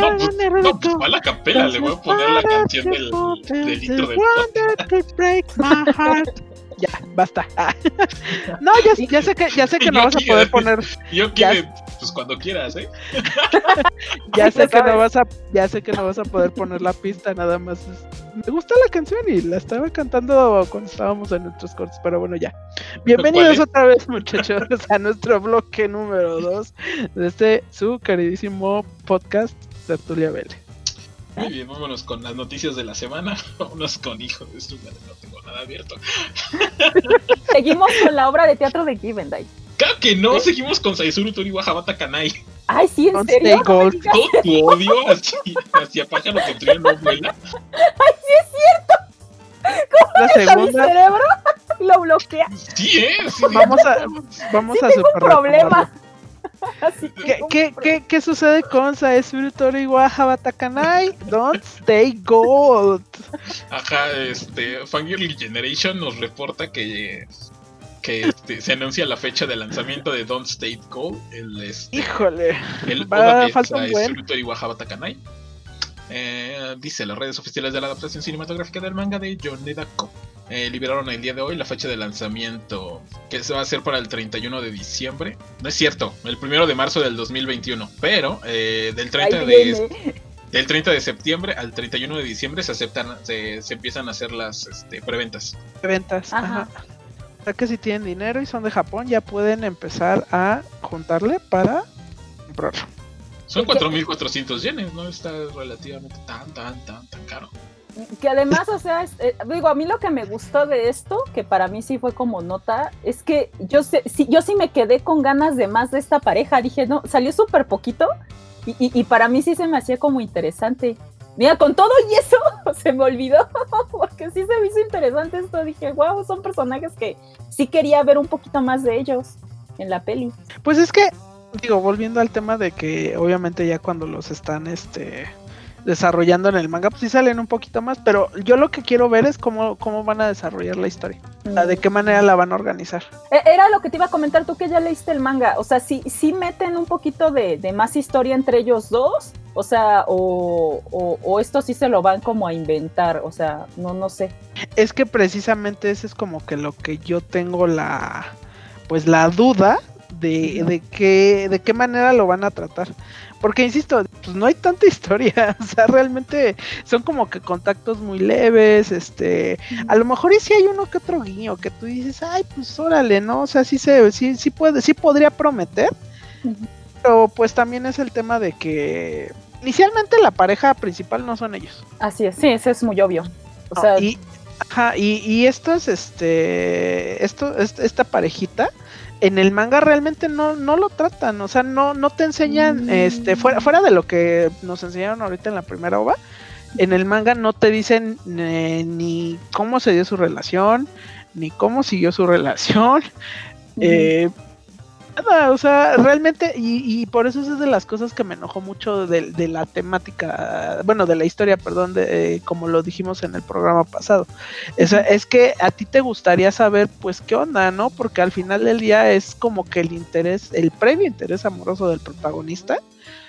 No, don't pues, never no, let pues go. para la capela le voy a poner la canción del, del intro del one podcast. that could break my heart. Ya, basta. No, ya, ya sé que ya sé que no vas a poder poner, Yo Ya. Pues cuando quieras, ¿eh? ya sé que no vas a, ya sé que no vas a poder poner la pista, nada más. es- Me gusta la canción y la estaba cantando cuando estábamos en nuestros cortes, pero bueno, ya. Bienvenidos otra vez, muchachos, a nuestro bloque número 2 de este su queridísimo podcast Tertulia Vélez. Muy bien, vámonos con las noticias de la semana. Vámonos con hijo de su madre, no tengo nada abierto. Seguimos con la obra de teatro de Givendai. Claro que no, seguimos con Saizuru Toriwa Habata Kanai. Ay, sí, en Don't serio. Todo tu odio hacia, hacia pájaro que trío no vuela. La Está mi segunda, cerebro lo bloquea. Sí, ¿eh? Sí, vamos a, vamos a super Problema. Así que ¿Qué, un qué, qué, qué sucede con Saesuru Toriwa Habatakanai? Don't stay gold. Ajá, este, Fangirl Generation nos reporta que, que este, se anuncia la fecha de lanzamiento de Don't State Gold, el, este, Híjole. el va, Oda de falta un buen. Saizuru Toriwa Habata Kanai. Eh, dice las redes oficiales de la adaptación cinematográfica del manga de Yoneda Ko. Eh, liberaron el día de hoy la fecha de lanzamiento que se va a hacer para el 31 de diciembre. No es cierto, el 1 de marzo del 2021, pero eh, del 30 Ahí de, del 30 de septiembre al 31 de diciembre se aceptan, se, se empiezan a hacer las este, preventas. Ventas. Ajá. Ajá. O sea que si tienen dinero y son de Japón, ya pueden empezar a juntarle para comprarlo. Son ¿Qué- qué? 4.400 yenes, no está relativamente tan, tan, tan, tan caro. Que además, o sea, es- eh, digo, a mí lo que me gustó de esto, que para mí sí fue como nota, es que yo sé, sí, yo sí me quedé con ganas de más de esta pareja. Dije, no, salió súper poquito y, y- y para mí sí se me hacía como interesante. Mira, con todo y eso se me olvidó, porque sí se me hizo interesante esto. Dije, wow, son personajes que sí quería ver un poquito más de ellos en la peli. Pues es que, digo, volviendo al tema de que obviamente ya cuando los están este desarrollando en el manga, pues sí salen un poquito más, pero yo lo que quiero ver es cómo, cómo van a desarrollar la historia, o sea, de qué manera la van a organizar. E- Era lo que te iba a comentar tú que ya leíste el manga. O sea, sí, sí meten un poquito de, de más historia entre ellos dos. O sea, o, o, o esto sí se lo van como a inventar. O sea, no, no sé. Es que precisamente ese es como que lo que yo tengo la, pues la duda de, de qué, de qué manera lo van a tratar. Porque insisto, pues no hay tanta historia, o sea, realmente son como que contactos muy leves, este, a lo mejor y si hay uno que otro guiño que tú dices, ay, pues órale, ¿no? O sea, sí se, sí, sí puede, sí podría prometer. Pero pues también es el tema de que inicialmente la pareja principal no son ellos. Así es, sí, eso es muy obvio. O No, sea, y, ajá, y, y estos, este, esto, est- esta parejita, en el manga realmente no, no lo tratan, o sea, no, no te enseñan, Mm. este, fuera, fuera de lo que nos enseñaron ahorita en la primera ova, en el manga no te dicen eh, ni cómo se dio su relación, ni cómo siguió su relación, eh, nada, o sea, realmente, y, y por eso es de las cosas que me enojó mucho de, de la temática, bueno, de la historia, perdón, de, eh, como lo dijimos en el programa pasado. Es, es que a ti te gustaría saber, pues, qué onda, ¿no? Porque al final del día es como que el interés, el previo interés amoroso del protagonista.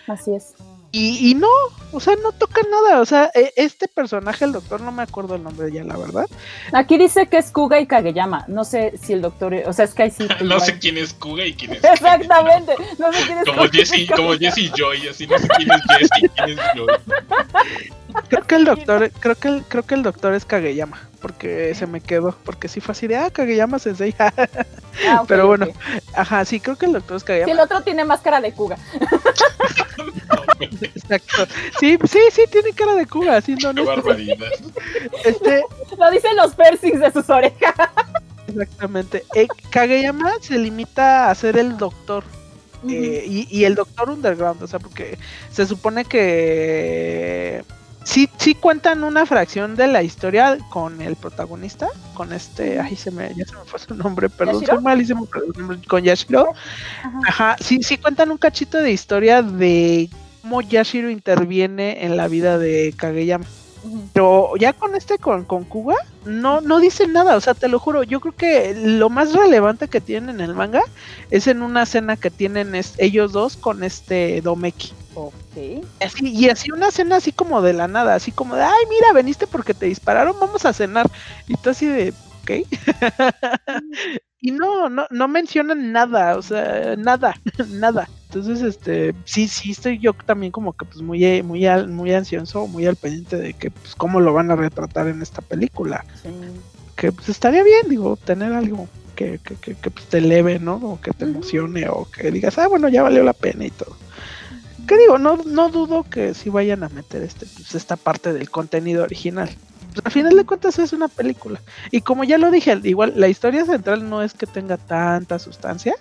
así es. Y, y no, o sea, no toca nada. O sea, e- este personaje, el doctor, no me acuerdo el nombre ya, la verdad. Aquí dice que es Kuga y Kageyama. No sé si el doctor. O sea, es que ahí sí. No sé quién es Kuga y quién es. Exactamente. No sé quién es Como Kuga y Jesse, como Jesse Joy, así no sé quién es Jesse y quién es Joy. Creo que el doctor, creo que el, creo que el doctor es Kageyama, porque se me quedó, porque sí fue así de, ah, Kageyama Sensei, Ah, ok, Pero bueno, ok. ajá, sí, creo que el doctor es Sí, el Kageyama. otro tiene más cara de Kuga. No, Exacto. Sí, sí, sí, tiene cara de Kuga, sí, no, qué no. barbaridad. Este, Lo dicen los piercings de sus orejas. exactamente. Eh, Kageyama se limita a ser el doctor. eh, y, y el doctor underground, o sea, porque se supone que sí, sí cuentan una fracción de la historia con el protagonista, con este, ay se me, ya se me fue su nombre, perdón, ¿Yashiro? soy malísimo nombres, con Yashiro. Ajá. Ajá, sí, sí cuentan un cachito de historia de cómo Yashiro interviene en la vida de Kageyama. Pero ya con este, con, con Kuga, no, no dicen nada, o sea, te lo juro, yo creo que lo más relevante que tienen en el manga es en una escena que tienen es- ellos dos con este Domeki. Ok. Así, y así una cena así como de la nada, así como de, ay, mira, veniste porque te dispararon, vamos a cenar. Y tú así de, ok. y no, no, no mencionan nada, o sea, nada, nada. Entonces, este, sí, sí, estoy yo también como que pues muy, eh, muy, al- muy ansioso, muy al pendiente de que pues cómo lo van a retratar en esta película. Sí. Que pues estaría bien, digo, tener algo que, que, que, que, pues, te eleve, ¿no? O que te emocione, o que digas, ah, bueno, ya valió la pena y todo. ¿Qué digo? No, no dudo que sí vayan a meter este, pues, esta parte del contenido original. Pues, al final de cuentas es una película. Y como ya lo dije, igual la historia central no es que tenga tanta sustancia.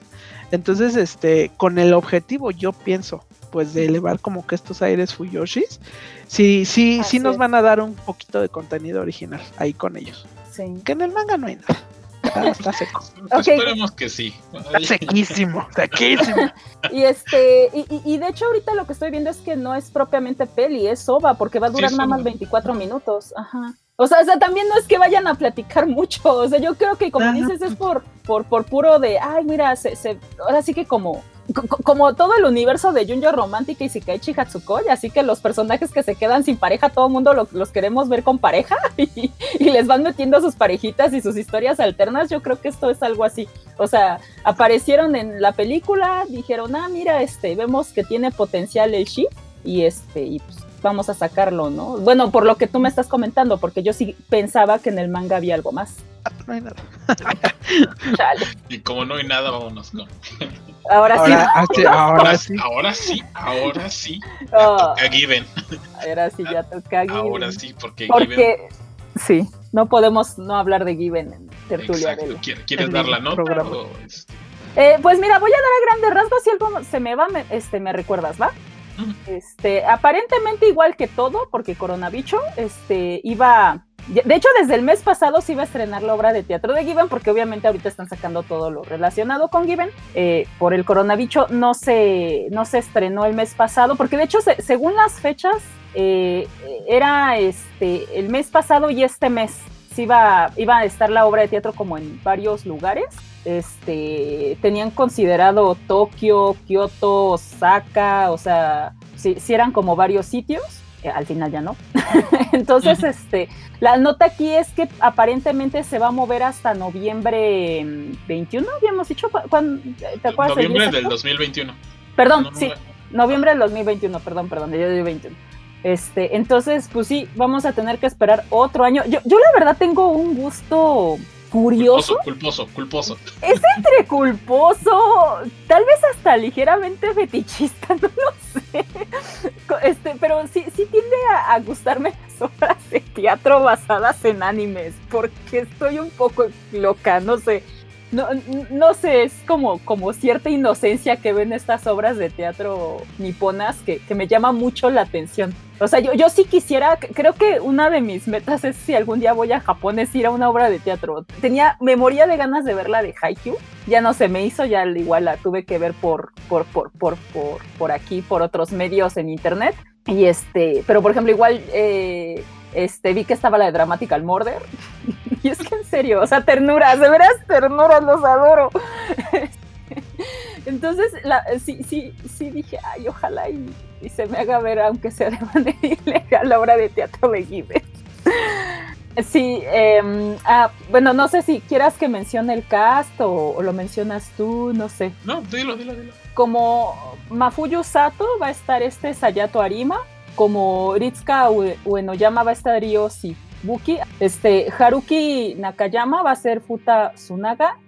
Entonces, este, con el objetivo, yo pienso, pues de elevar como que estos aires Fuyoshis, sí, sí, Así sí nos es. van a dar un poquito de contenido original ahí con ellos. Sí. Que en el manga no hay nada. Está, está seco. Esperemos que sí. Está sequísimo, sequísimo. Y este, y, y- y de hecho ahorita lo que estoy viendo es que no es propiamente peli, es soba, porque va a durar nada más soba. 24 minutos. Ajá. O sea, o sea, también no es que vayan a platicar mucho. O sea, yo creo que como Ajá. dices, es por, por, por puro de, ay, mira, se, se- ahora sí que como, co- co- como todo el universo de Junjo Romantic y Shikaichi Hatsukoi, así que los personajes que se quedan sin pareja, todo el mundo lo- los queremos ver con pareja y, y les van metiendo sus parejitas y sus historias alternas. Yo creo que esto es algo así. O sea, aparecieron en la película, dijeron, ah, mira, este, vemos que tiene potencial el ship y este, y pues vamos a sacarlo, ¿no? Bueno, por lo que tú me estás comentando, porque yo sí pensaba que en el manga había algo más. No hay nada. Chale. Y como no hay nada, vámonos con. Ahora, Ahora, ah, sí, ahora Ahora, sí. ahora sí, ahora sí. sí. Ah, A Given. ahora sí ya toca Given. Ahora sí, porque, Given. Porque, sí, no podemos no hablar de Given en tertulia Exacto. ¿Quieres, dar la nota? programa. o este? Eh, pues mira, voy a dar a grandes rasgos si algo se me va, me, este, me recuerdas, ¿va? Este, aparentemente igual que todo, porque Coronabicho, este, iba, de hecho desde el mes pasado se iba a estrenar la obra de teatro de Given, porque obviamente ahorita están sacando todo lo relacionado con Given, eh, por el Coronabicho no se, no se estrenó el mes pasado, porque de hecho se- según las fechas, eh, era este, el mes pasado y este mes, se iba, iba a estar la obra de teatro como en varios lugares, este, tenían considerado Tokio, Kioto, Osaka, o sea, sí eran como varios sitios, eh, al final ya no. Entonces, este, la nota aquí es que aparentemente se va a mover hasta noviembre mm, 21, habíamos dicho, ¿cu- cuándo- ¿te acuerdas? Noviembre del exacto? 2021. Perdón, No, no, sí, no. noviembre del 2021, perdón, perdón, del 2021. Este, entonces, pues sí, vamos a tener que esperar otro año. Yo, yo la verdad tengo un gusto curioso, Culposo, culposo, culposo. entre culposo, tal vez hasta ligeramente fetichista, no lo sé. Este, pero sí, sí tiende a, a gustarme las obras de teatro basadas en animes, porque estoy un poco loca, no sé. No, no sé, es como, como cierta inocencia que ven estas obras de teatro niponas que, que me llama mucho la atención. O sea, yo, yo sí quisiera, creo que una de mis metas es si algún día voy a Japón es ir a una obra de teatro. Tenía, me moría de ganas de ver la de Haikyuu, ya no se me hizo, ya al igual la tuve que ver por, por, por, por, por, por aquí, por otros medios en internet. Y este, pero por ejemplo, igual eh, este, vi que estaba la de Dramatical Murder. y es que en serio, o sea, ternuras, de veras ternuras, los adoro. Entonces, la, sí, sí, sí dije, ay, ojalá y, y se me haga ver, aunque sea de manera ilegal, la obra de teatro de Gibbon. Sí, eh, ah, bueno, no sé si quieras que mencione el cast o, o lo mencionas tú, no sé. No, dilo, dilo, dilo. Como Mafuyu Sato va a estar este Sayato Arima, como Ritsuka Ue- Uenoyama va a estar Ryo Shibuki, este Haruki Nakayama va a ser Futa Tsunaga,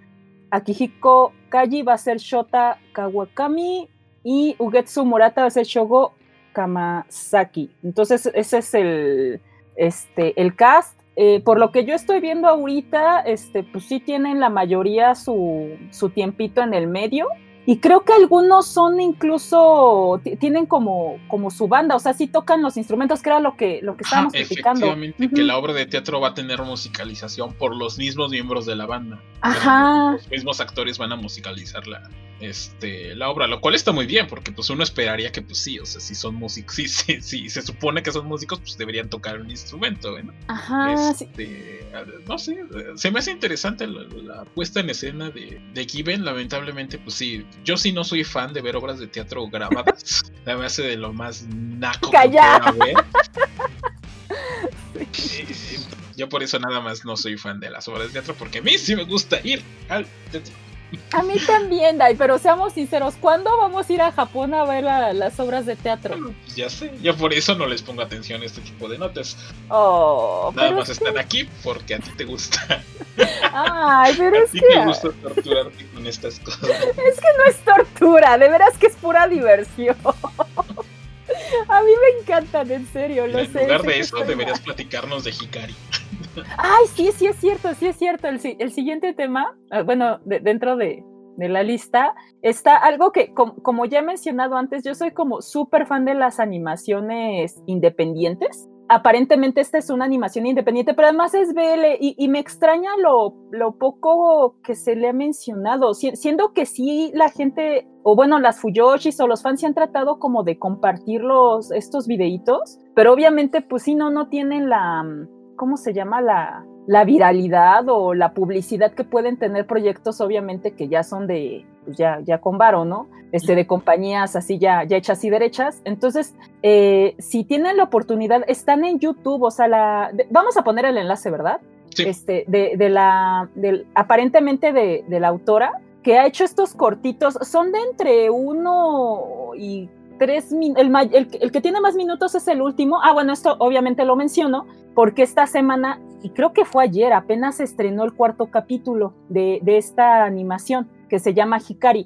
Akihiko Kaji va a ser Shota Kawakami y Ugetsu Murata va a ser Shogo Kamasaki. Entonces ese es el, este, el cast. Eh, por lo que yo estoy viendo ahorita, este, pues sí tienen la mayoría su, su tiempito en el medio. Y creo que algunos son incluso, tienen como, como su banda, o sea, sí tocan los instrumentos, que era lo que, lo que estábamos criticando. Efectivamente, que la obra de teatro va a tener musicalización por los mismos miembros de la banda. Ajá. Los mismos actores van a musicalizar la, este, la obra, lo cual está muy bien, porque pues uno esperaría que pues sí, o sea, si son músicos, sí, sí, se supone que son músicos, pues deberían tocar un instrumento, ¿no? Ajá. Este, no sé, se me hace interesante la, puesta en escena de, de Given, lamentablemente, pues sí, yo sí no soy fan de ver obras de teatro grabadas, la base de lo más naco que pueda ver. Yo por eso nada más no soy fan de las obras de teatro, porque a mí sí me gusta ir al teatro. A mí también, Dai, pero seamos sinceros, ¿cuándo vamos a ir a Japón a ver las obras de teatro? Pues ya sé, yo por eso no les pongo atención a este tipo de notas. Oh, Nada más están aquí porque a ti te gusta. Ay, pero a es ti que... te gusta torturarte con estas cosas. Es que no es tortura, de veras que es pura diversión. A mí me encantan, en serio, lo en sé. En lugar de eso, deberías platicarnos de Hikari. Ay, sí, sí es cierto, sí es cierto. El, el siguiente tema, ah, bueno, de, dentro de, de, la lista, está algo que, com, como ya he mencionado antes, yo soy como súper fan de las animaciones independientes. Aparentemente esta es una animación independiente, pero además es BL y, y me extraña lo, lo, poco que se le ha mencionado, si, siendo que sí la gente, o bueno, las Fuyoshis o los fans se han tratado como de compartir los, estos videitos, pero obviamente pues sí, no, no tienen la ¿cómo se llama? La, la, viralidad o la publicidad que pueden tener proyectos, obviamente, que ya son de, pues ya, ya con varo, ¿no? Este, de compañías así ya, ya hechas y derechas. Entonces, eh, si tienen la oportunidad, están en YouTube, o sea, la, de, vamos a poner el enlace, ¿verdad? Sí. Este, de, de la, del, aparentemente de, de la autora, que ha hecho estos cortitos, son de entre uno y tres el, el, que tiene más minutos es el último. Ah, bueno, esto obviamente lo menciono porque esta semana, y creo que fue ayer, apenas se estrenó el cuarto capítulo de, de esta animación que se llama Hikari.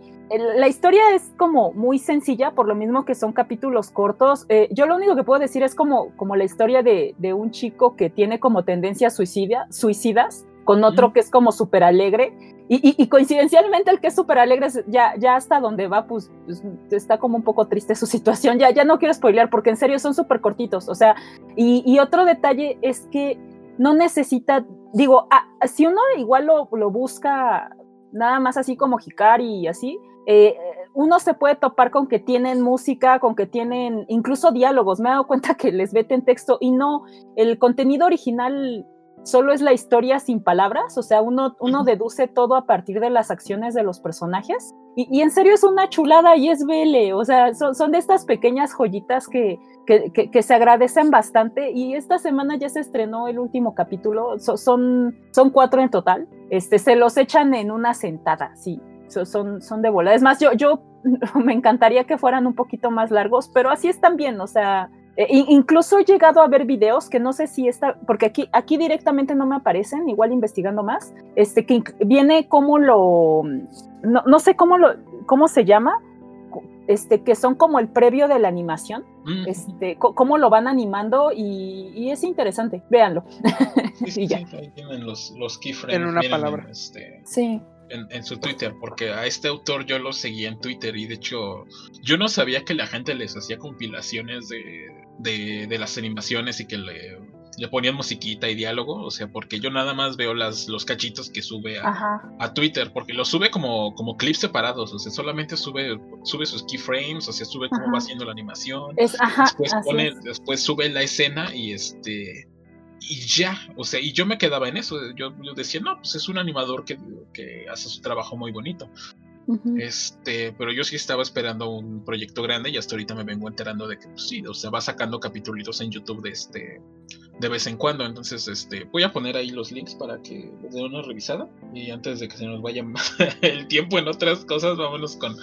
La historia es como muy sencilla, por lo mismo que son capítulos cortos. Eh, yo lo único que puedo decir es como, como la historia de, de un chico que tiene como tendencias suicida, suicidas, con otro mm. que es como súper alegre. Y, y, y, coincidencialmente el que es súper alegre ya, ya hasta donde va, pues, pues, está como un poco triste su situación. Ya, ya no quiero spoilear porque en serio son súper cortitos. O sea, y, y, otro detalle es que no necesita, digo, ah, si uno igual lo, lo, busca nada más así como Hikari y así, eh, uno se puede topar con que tienen música, con que tienen incluso diálogos. Me he dado cuenta que les veten texto y no, el contenido original solo es la historia sin palabras, o sea, uno, uno deduce todo a partir de las acciones de los personajes. Y, y, en serio es una chulada y es vele, o sea, son, son de estas pequeñas joyitas que, que, que, que, se agradecen bastante. Y esta semana ya se estrenó el último capítulo, so, son, son cuatro en total, este, se los echan en una sentada, sí, so, son, son de bola. Es más, yo, yo me encantaría que fueran un poquito más largos, pero así están bien, o sea, eh, incluso he llegado a ver videos que no sé si está, porque aquí, aquí directamente no me aparecen, igual investigando más, este, que viene como lo, no, no sé cómo lo, cómo se llama, este, que son como el previo de la animación, mm. este, cómo lo van animando y, y es interesante, véanlo. Sí, sí, sí, ahí tienen los, los keyframes. En una palabra. En, este, sí. En, en, su Twitter, porque a este autor yo lo seguía en Twitter y de hecho yo no sabía que la gente les hacía compilaciones de, de, de las animaciones y que le, le, ponían musiquita y diálogo, o sea, porque yo nada más veo las, los cachitos que sube a, a Twitter, porque lo sube como, como clips separados, o sea, solamente sube, sube sus keyframes, o sea, sube cómo ajá. va haciendo la animación, ajá, después, pone, después sube la escena y este y ya, o sea, y yo me quedaba en eso, yo, yo decía, no, pues es un animador que, que hace su trabajo muy bonito. Uh -huh. Este, pero yo sí estaba esperando un proyecto grande y hasta ahorita me vengo enterando de que pues, sí, o sea, va sacando capítulos en YouTube de este de vez en cuando. Entonces, este, voy a poner ahí los links para que les den una revisada. Y antes de que se nos vaya el tiempo en otras cosas, vámonos con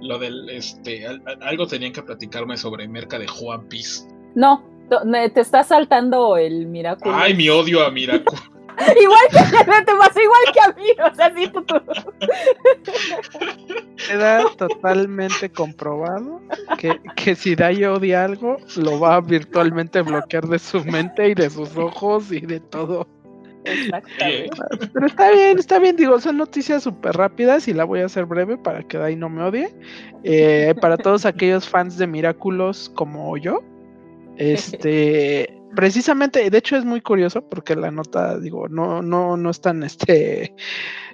lo del este, algo tenían que platicarme sobre Merca de Juan Piece. No, te está saltando el Miraculous. Ay, mi odio a Miraculous. igual que te pasó igual que a mí, o sea, sí, tú, tú. Queda totalmente comprobado que, que si Dai odia algo, lo va a virtualmente bloquear de su mente y de sus ojos y de todo. Exactamente. Pero está bien, está bien, digo, son noticias súper rápidas y la voy a hacer breve para que Dai no me odie. Eh, para todos aquellos fans de Miraculous como yo, este, precisamente, de hecho es muy curioso porque la nota, digo, no, no, no es tan, este,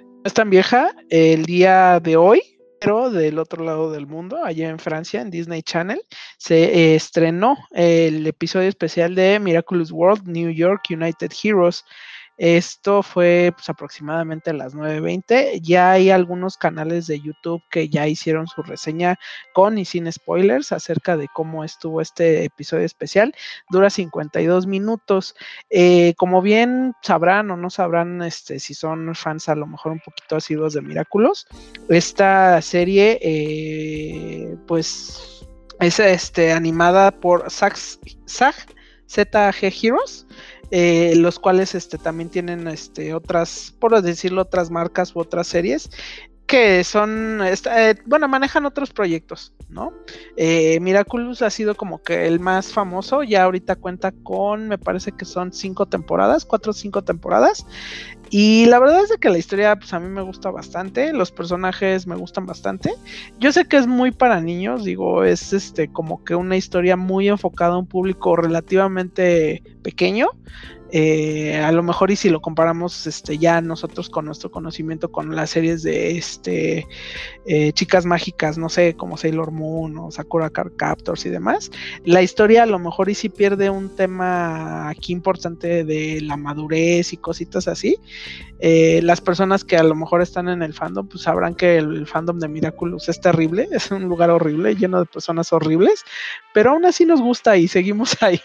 no es tan vieja. El día de hoy, pero del otro lado del mundo, allá en Francia, en Disney Channel, se eh, estrenó el episodio especial de Miraculous World New York United Heroes. Esto fue pues, aproximadamente a las 9.20. Ya hay algunos canales de YouTube que ya hicieron su reseña con y sin spoilers acerca de cómo estuvo este episodio especial. Dura 52 minutos. Eh, como bien sabrán o no sabrán este, si son fans a lo mejor un poquito asiduos de Miraculous, esta serie eh, pues es este, animada por Zag ZG Heroes eh, los cuales este, también tienen este, otras, por decirlo, otras marcas u otras series que son, eh, bueno, manejan otros proyectos, ¿no? Eh, Miraculous ha sido como que el más famoso, ya ahorita cuenta con, me parece que son cinco temporadas, cuatro o cinco temporadas, y la verdad es que la historia, pues a mí me gusta bastante, los personajes me gustan bastante. Yo sé que es muy para niños, digo, es este como que una historia muy enfocada a un público relativamente pequeño, eh, a lo mejor y si lo comparamos este, ya nosotros con nuestro conocimiento con las series de este, eh, chicas mágicas, no sé, como Sailor Moon o Sakura Card Captors y demás, la historia a lo mejor y si pierde un tema aquí importante de la madurez y cositas así. Eh, las personas que a lo mejor están en el fandom, pues sabrán que el fandom de Miraculous es terrible, es un lugar horrible, lleno de personas horribles, pero aún así nos gusta y seguimos ahí.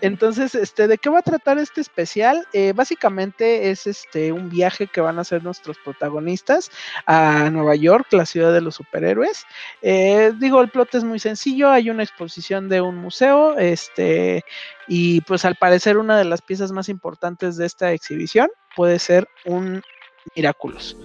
Entonces, este, ¿de qué va tratar este especial? Eh, básicamente es este un viaje que van a hacer nuestros protagonistas a Nueva York, la ciudad de los superhéroes. Eh, digo, el plot es muy sencillo, hay una exposición de un museo, este, y pues al parecer una de las piezas más importantes de esta exhibición puede ser un Miraculous.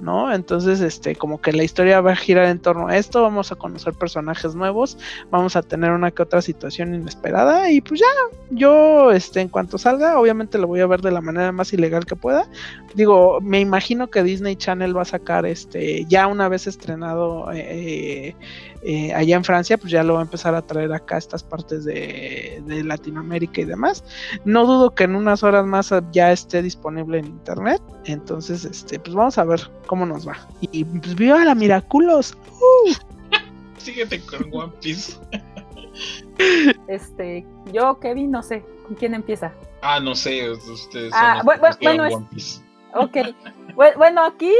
¿No? Entonces, este, como que la historia va a girar en torno a esto, vamos a conocer personajes nuevos, vamos a tener una que otra situación inesperada y pues ya, yo, este, en cuanto salga, obviamente lo voy a ver de la manera más ilegal que pueda. Digo, me imagino que Disney Channel va a sacar, este, ya una vez estrenado eh, eh, allá en Francia, pues ya lo va a empezar a traer acá a estas partes de, de Latinoamérica y demás. No dudo que en unas horas más ya esté disponible en internet, entonces, este, pues vamos a ver cómo nos va. Y pues viva la Miraculos. ¡Uh! Síguete con One Piece. Este, yo, Kevin, no sé, ¿con quién empieza? Ah, no sé, ustedes Ah, son bueno, bueno, es- One Piece. Ok. Bu- Bueno, aquí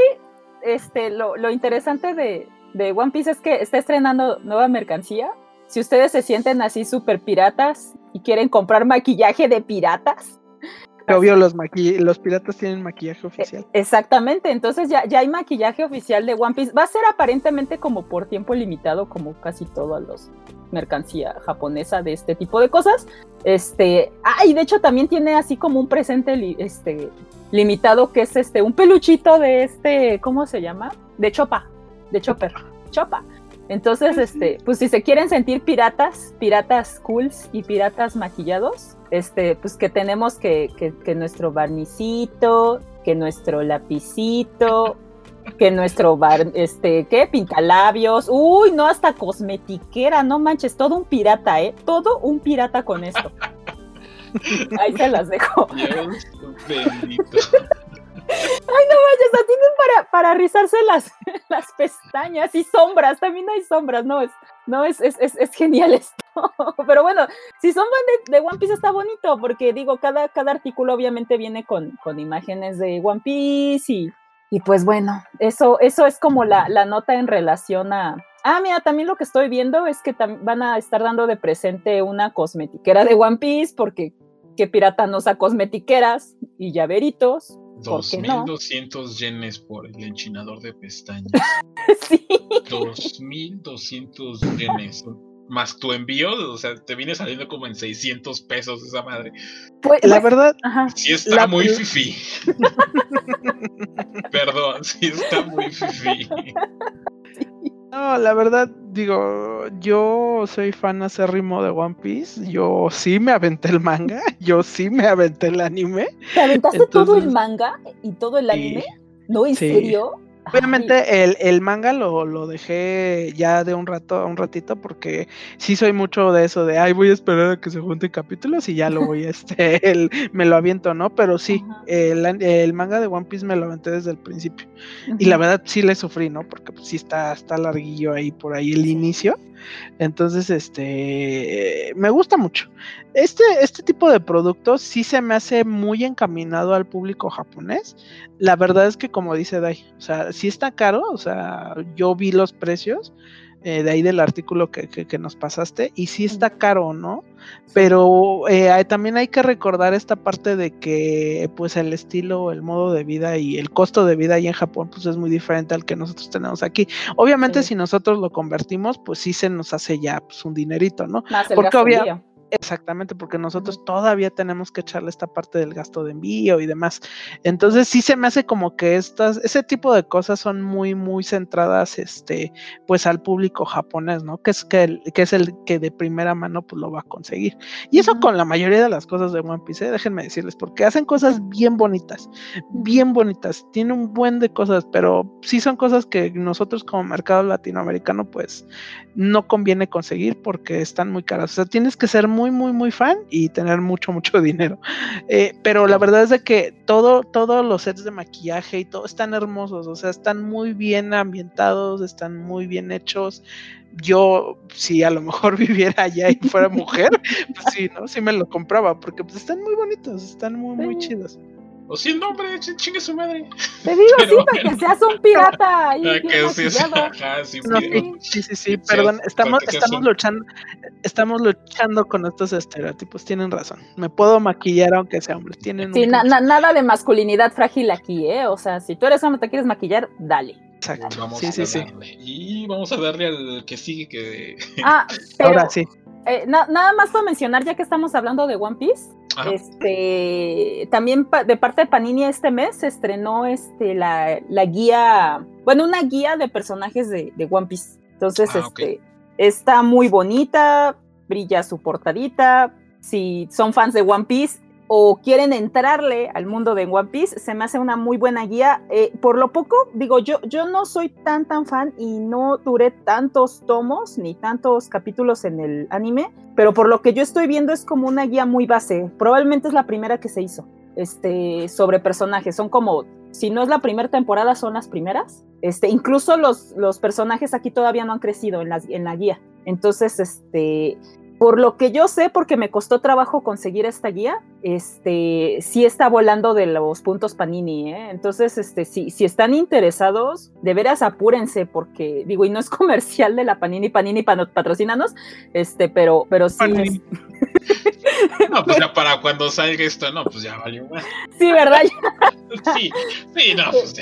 este, lo, lo interesante de, de One Piece es que está estrenando nueva mercancía. Si ustedes se sienten así súper piratas y quieren comprar maquillaje de piratas, Obvio, los, maqui- los piratas tienen maquillaje oficial. exactamente, entonces ya, ya hay maquillaje oficial de One Piece. Va a ser aparentemente como por tiempo limitado, como casi toda los mercancía japonesa de este tipo de cosas. Este, ah, y de hecho también tiene así como un presente li- este, limitado que es este, un peluchito de este, ¿cómo se llama? De Chopa, de Chopper, Chopa. Entonces, este, pues si se quieren sentir piratas, piratas cools y piratas maquillados, este, pues que tenemos que, que, que nuestro barnicito, que nuestro lapicito, que nuestro bar, este, ¿qué? Pintalabios, uy, no, hasta cosmetiquera, no manches, todo un pirata, ¿eh? Todo un pirata con esto. Ahí se las dejo. Dios bendito. Manches, hasta tienen para, para rizarse las, las pestañas y sombras, también hay sombras, no, es, no, es, es, es, es genial esto. Pero bueno, si son fan de, One Piece está bonito, porque digo, cada, cada artículo obviamente viene con, con imágenes de One Piece y, y pues bueno, eso, eso es como la, la nota en relación a... Ah, mira, también lo que estoy viendo es que van a estar dando de presente una cosmetiquera de One Piece, porque qué pirata no usa cosmetiqueras y llaveritos. ¿Por qué no? 2200 yenes por el enchinador de pestañas. sí. 2200 yenes. Más tu envío, o sea, te viene saliendo como en 600 pesos esa madre. Pues, La pues, verdad, ajá. Sí está La- muy fifi. Perdón, sí está muy fifi. no, la verdad, digo, yo soy fan acérrimo de One Piece. Yo sí me aventé el manga. Yo sí me aventé el anime. ¿Te aventaste todo el manga y todo el anime? ¿No? ¿En serio? Obviamente el, el, manga lo, lo, dejé ya de un rato a un ratito porque sí soy mucho de eso de ay voy a esperar a que se junten capítulos y ya lo voy este el, me lo aviento, ¿no? Pero sí, el, el, manga de One Piece me lo aventé desde el principio. Y la verdad sí le sufrí, ¿no? Porque pues, sí está, está larguillo ahí por ahí el inicio. Entonces, este, me gusta mucho. Este, este tipo de productos sí se me hace muy encaminado al público japonés. La verdad es que, como dice Dai, o sea, sí está caro, o sea, yo vi los precios eh, de ahí del artículo que, que, nos pasaste, y sí está caro, ¿no? Pero eh, también hay que recordar esta parte de que pues el estilo, el modo de vida y el costo de vida ahí en Japón pues es muy diferente al que nosotros tenemos aquí. Obviamente si nosotros lo convertimos pues sí se nos hace ya pues un dinerito, ¿no? Porque obviamente Exactamente, porque nosotros todavía tenemos que echarle esta parte del gasto de envío y demás. Entonces sí se me hace como que estas, ese tipo de cosas son muy, muy centradas, este, pues al público japonés, ¿no? Que es que, el, que es el que de primera mano pues lo va a conseguir. Y eso con la mayoría de las cosas de One Piece, ¿eh? déjenme decirles, porque hacen cosas bien bonitas, bien bonitas, tiene un buen de cosas, pero sí son cosas que nosotros como mercado latinoamericano pues no conviene conseguir porque están muy caras. O sea, tienes que ser muy, muy, muy fan y tener mucho, mucho dinero. Eh, pero la verdad es de que todo, todos los sets de maquillaje y todo están hermosos, o sea, están muy bien ambientados, están muy bien hechos. Yo, si a lo mejor viviera allá y fuera mujer, pues sí, ¿no? Sí me lo compraba, porque pues están muy bonitos, están muy, muy chidos. O sin nombre, chingue su madre. Te digo, sí, para que seas un pirata. Ahí que sí, sí, sí, sí, sí, perdón, estamos, estamos luchando, estamos luchando con estos estereotipos, tienen razón. Me puedo maquillar aunque sea hombre, tienen Sí, nada de masculinidad frágil aquí, ¿eh? O sea, si tú eres hombre te quieres maquillar, dale. Exacto. Vamos sí, sí, sí. Y vamos a darle al que sigue que. Ah, pero, Ahora sí. Eh, nada más para mencionar, ya que estamos hablando de One Piece, este, también de parte de Panini este mes se estrenó este, la, guía, bueno, una guía de personajes de, One Piece. Entonces, ah, este, está muy bonita, brilla su portadita. Si son fans de One Piece, o quieren entrarle al mundo de One Piece, se me hace una muy buena guía. Eh, por lo poco, digo, yo, yo no soy tan tan fan y no duré tantos tomos ni tantos capítulos en el anime, pero por lo que yo estoy viendo es como una guía muy base. Probablemente es la primera que se hizo este, sobre personajes. Son como, si no es la primera temporada, son las primeras. Este, incluso los, los personajes aquí todavía no han crecido en la, en la guía. Entonces, este, por lo que yo sé, porque me costó trabajo conseguir esta guía, este, sí está volando de los puntos Panini, ¿eh? Entonces, este, si, si están interesados, de veras apúrense, porque, digo, y no es comercial de la Panini, Panini patrocínanos, este, pero, pero sí. no, pues ya para cuando salga esto, no, pues ya valió más. Sí, ¿verdad? sí, sí, no, pues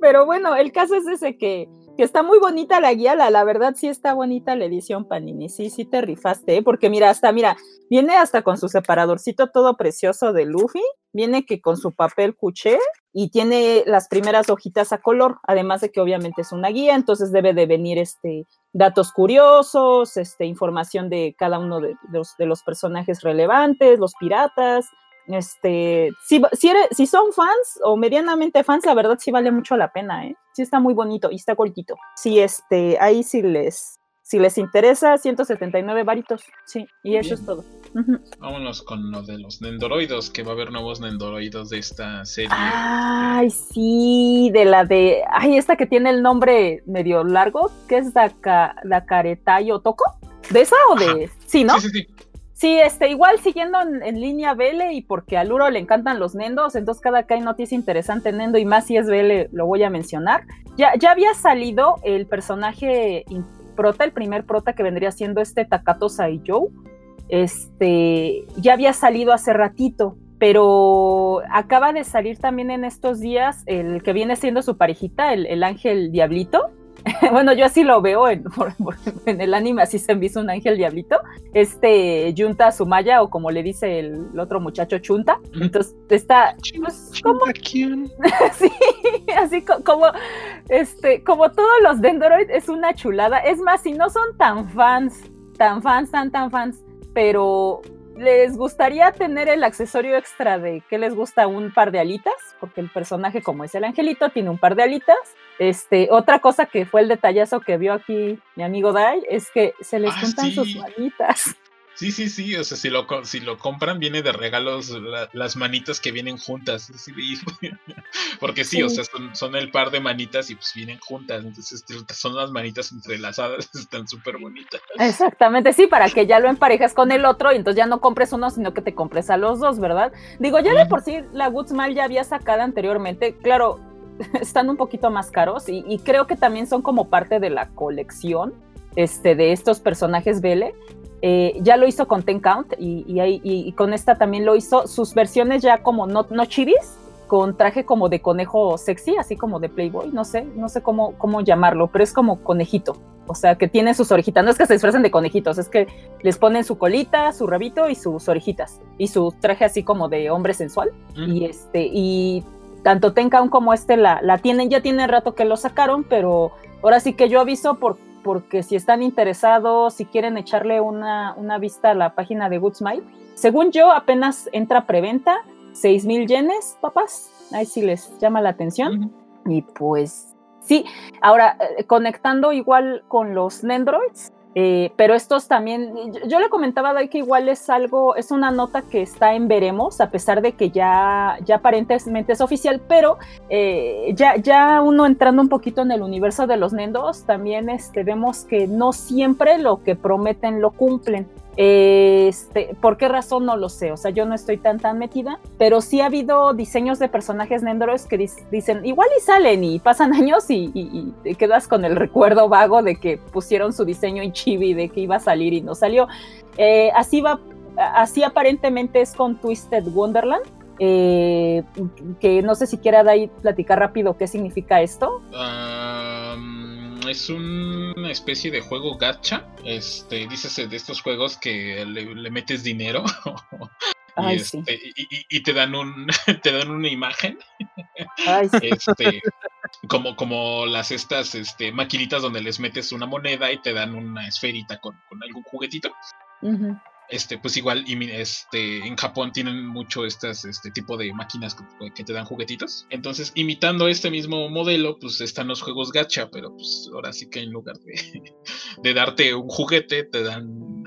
Pero bueno, el caso es ese que que está muy bonita la guía, la, la, verdad sí está bonita la edición Panini, sí, sí te rifaste, ¿eh? porque mira, hasta, mira, viene hasta con su separadorcito todo precioso de Luffy, viene que con su papel cuché y tiene las primeras hojitas a color, además de que obviamente es una guía, entonces debe de venir este datos curiosos, este, información de cada uno los, de los personajes relevantes, los piratas, este, si, si, son fans o medianamente fans, la verdad sí vale mucho la pena, ¿eh? Sí está muy bonito y está cortito. Sí, este, ahí sí les, si les interesa, 179 varitos, sí, y eso es todo. Vámonos con lo de los Nendoroidos, que va a haber nuevos Nendoroidos de esta serie. Ay, sí, de la de, ay, esta que tiene el nombre medio largo, que es Daka, Dakaretayo Toko. ¿De esa o de...? Sí, ¿no? Sí, sí, sí. Sí, este, igual siguiendo en, línea Vele y porque a Luro le encantan los Nendos, entonces cada que hay noticia interesante Nendo y más si es Vele lo voy a mencionar. Ya, ya había salido el personaje prota, el primer prota que vendría siendo este Takato Saiyou. Este, ya había salido hace ratito, pero acaba de salir también en estos días el que viene siendo su parejita, el, el ángel diablito bueno, yo así lo veo en, en, el anime, así se me hizo un ángel diablito, este Junta Sumaya, o como le dice el, otro muchacho, Chunta, entonces está, pues, como, sí, así como, este, como todos los Dendroid, es una chulada, es más, si no son tan fans, tan fans, tan, tan fans, pero les gustaría tener el accesorio extra de que les gusta un par de alitas, porque el personaje, como es el angelito, tiene un par de alitas. Este, otra cosa que fue el detallazo que vio aquí mi amigo Dai es que se les ah, juntan sus manitas. Sí, sí, sí, o sea, si lo, si lo compran viene de regalos las manitas que vienen juntas. porque sí, o sea, son, el par de manitas y pues vienen juntas. Entonces son las manitas entrelazadas, están súper bonitas. Exactamente, sí, para que ya lo emparejas con el otro y entonces ya no compres uno, sino que te compres a los dos, ¿verdad? Digo, ya de por sí la Goodsmile ya había sacado anteriormente, claro, están un poquito más caros y, y creo que también son como parte de la colección este, de estos personajes Vele. Eh, ya lo hizo con Ten Count y, con esta también lo hizo. Sus versiones ya como no, no chivis, con traje como de conejo sexy, así como de Playboy, no sé, no sé cómo, cómo llamarlo, pero es como conejito. O sea, que tiene sus orejitas. No es que se disfracen de conejitos, es que les ponen su colita, su rabito y sus orejitas. Y su traje así como de hombre sensual. Y este, y tanto Count como este la, la tienen, ya tiene rato que lo sacaron, pero ahora sí que yo aviso por porque si están interesados, si quieren echarle una, vista a la página de Good Smile, según yo apenas entra preventa, 6 mil yenes, papás, ahí sí les llama la atención. Y pues sí, ahora eh, conectando igual con los Nendroids, eh, pero estos también, yo, le comentaba a que igual es algo, es una nota que está en veremos, a pesar de que ya, ya aparentemente es oficial, pero eh, ya, ya uno entrando un poquito en el universo de los Nendos, también este, vemos que no siempre lo que prometen lo cumplen. Este, ¿Por qué razón? No lo sé. O sea, yo no estoy tan tan metida, pero sí ha habido diseños de personajes Nendoroids que dicen igual y salen y pasan años y, te quedas con el recuerdo vago de que pusieron su diseño en chibi, de que iba a salir y no salió. Eh, así va, así aparentemente es con Twisted Wonderland. Eh, que no sé si quiera de ahí platicar rápido qué significa esto es una especie de juego gacha. Este, dícese de estos juegos que le, metes dinero. Este, y, te dan un te dan una imagen este, como como las estas este, maquinitas donde les metes una moneda y te dan una esferita con, algún juguetito este, pues igual, este, en Japón tienen mucho estas, este tipo de máquinas que, te dan juguetitos. Entonces, imitando este mismo modelo, pues están los juegos gacha, pero pues ahora sí que en lugar de, de darte un juguete, te dan...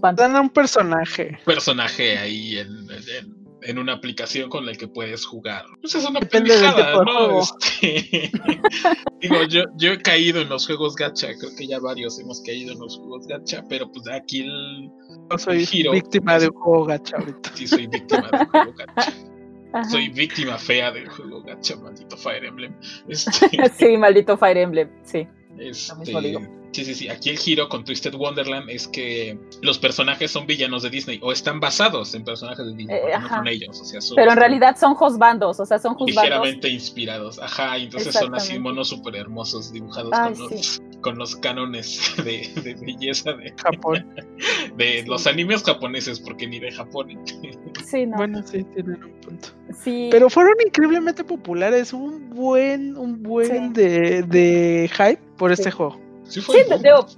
Te dan un personaje. Personaje ahí en en una aplicación con la que puedes jugar. Pues es una pendejada, ¿no? Este, digo, yo, yo he caído en los juegos gacha, creo que ya varios hemos caído en los juegos gacha, pero pues aquí el. Yo soy víctima de un juego gacha ahorita. Sí, soy víctima de un juego gacha. Soy víctima fea del juego gacha, maldito Fire Emblem. Este, sí, maldito Fire Emblem, sí. Este, Sí, sí, sí. Aquí el giro con Twisted Wonderland es que los personajes son villanos de Disney o están basados en personajes de Disney, eh, no son ellos. O sea, Pero en realidad son bandos, o sea, son Ligeramente inspirados, ajá. Y entonces son así monos súper hermosos dibujados con, los, cánones de, belleza de Japón. De los animes japoneses, porque ni de Japón. Sí, no. Bueno, sí, tienen un punto. Sí. Pero fueron increíblemente populares, un buen, un buen de, de hype por este juego. Sí,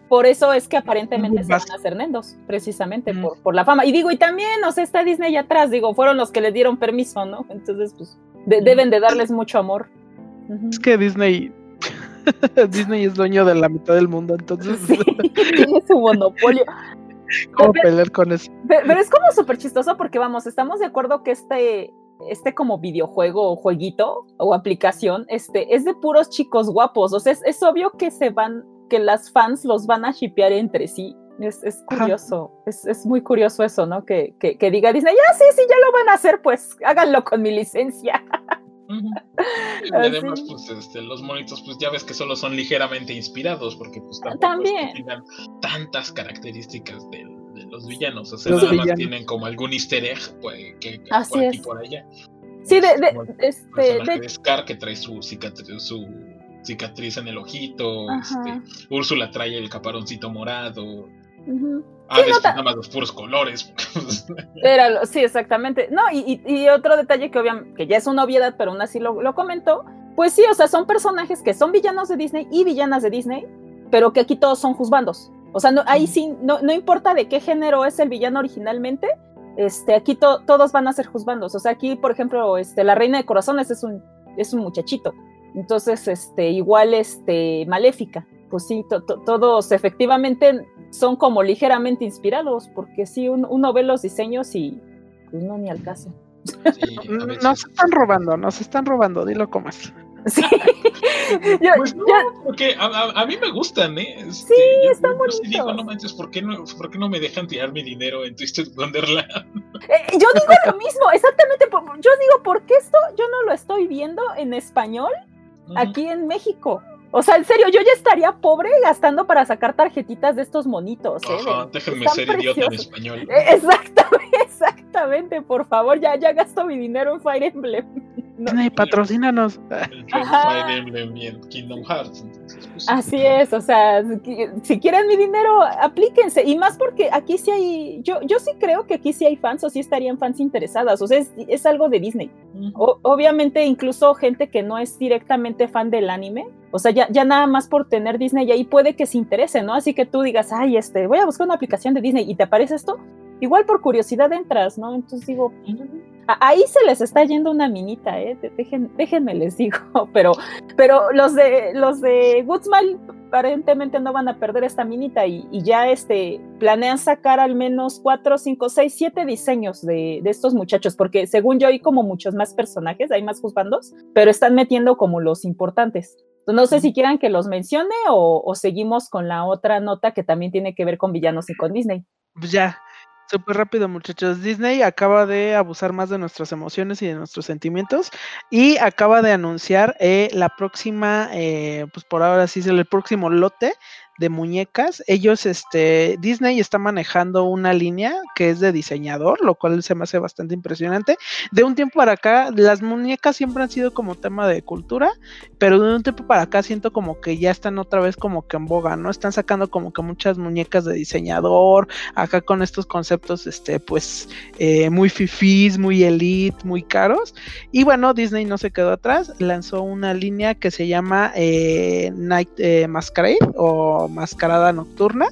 por eso es que aparentemente se van a hacer nendos, precisamente por, por, la fama. Y digo, y también, o sea, está Disney atrás, digo, fueron los que les dieron permiso, ¿no? Entonces, pues, deben de darles mucho amor. Es que Disney, Disney es dueño de la mitad del mundo, entonces. tiene su monopolio. ¿Cómo pelear con eso? Pero, es como súper chistoso porque, vamos, estamos de acuerdo que este, este como videojuego o jueguito o aplicación, este, es de puros chicos guapos. O sea, es obvio que se van que las fans los van a shipear entre sí. Es, es curioso, es, es, muy curioso eso, ¿no? Que, que, que, diga Disney, ya sí, sí, ya lo van a hacer, pues háganlo con mi licencia. Y además, pues este, los monitos, pues ya ves que solo son ligeramente inspirados, porque pues también tienen tantas características de, los villanos, o sea, nada más tienen como algún easter egg pues, que, Así por aquí por allá. Sí, de, de, este, de Scar que trae su cicatriz, su cicatriz en el ojito. Este, Úrsula trae el caparoncito morado. Ujú. Ah, Sí, ves no ta- nada más los puros colores. Era lo- sí, exactamente. No, y, y- y otro detalle que obviamente, que ya es una obviedad, pero aún así lo, lo comentó, pues sí, o sea, son personajes que son villanos de Disney y villanas de Disney, pero que aquí todos son juzbandos. O sea, no, ahí sí, no, no importa de qué género es el villano originalmente, este, aquí to- todos van a ser juzbandos. O sea, aquí, por ejemplo, este, la Reina de Corazones es un, es un muchachito. Entonces, este, igual, este, Maléfica. Pues sí, to- to- todos efectivamente son como ligeramente inspirados, porque sí, un- uno ve los diseños y pues no, ni al caso. Sí. Nos están robando, nos están robando, dilo como es. Sí. Yo- Pues no, yo- porque a, a- a mí me gustan, ¿eh? Este, Sí, yo- están yo sí digo, no manches, ¿por qué no, ¿por qué no me dejan tirar mi dinero en Twisted Wonderland? eh, yo digo lo mismo, exactamente. por- yo digo, ¿por qué esto yo no lo estoy viendo en español aquí en México? O sea, en serio, yo ya estaría pobre gastando para sacar tarjetitas de estos monitos. ¿eh? Ajá, déjenme ser idiota en español. Eh, Exactamente, exactamente, por favor, ya, ya gasto mi dinero en Fire Emblem. No. Disney, patrocínanos. Emblem y Kingdom Hearts. entonces, pues, Así es, o sea, si- quieren mi dinero, aplíquense. Y más porque aquí sí hay, yo, yo sí creo que aquí sí hay fans o sí estarían fans interesadas. O sea, es, es algo de Disney. O- obviamente, incluso gente que no es directamente fan del anime, o sea, ya, ya nada más por tener Disney ahí puede que se interese, ¿no? Así que tú digas, ay, este, voy a buscar una aplicación de Disney y te aparece esto, igual por curiosidad entras, ¿no? Entonces digo, ahí se les está yendo una minita, ¿eh? Déjenme les digo, pero, pero los de los de Goodsmile aparentemente no van a perder esta minita y, ya este planean sacar al menos cuatro, cinco, seis, siete diseños de, estos muchachos, porque según yo hay como muchos más personajes, hay más juzbandos, pero están metiendo como los importantes. No sé si quieran que los mencione o, o seguimos con la otra nota que también tiene que ver con villanos y con Disney. Pues ya, súper rápido muchachos. Disney acaba de abusar más de nuestras emociones y de nuestros sentimientos y acaba de anunciar eh, la próxima, eh, pues por ahora sí el próximo lote de muñecas. Ellos, este, Disney está manejando una línea que es de diseñador, lo cual se me hace bastante impresionante. De un tiempo para acá, las muñecas siempre han sido como tema de cultura, pero de un tiempo para acá siento como que ya están otra vez como que en boga, ¿no? Están sacando como que muchas muñecas de diseñador, acá con estos conceptos, este, pues, eh, muy fifís, muy elite, muy caros. Y bueno, Disney no se quedó atrás, lanzó una línea que se llama eh, Night eh, Masquerade o Mascarada Nocturna.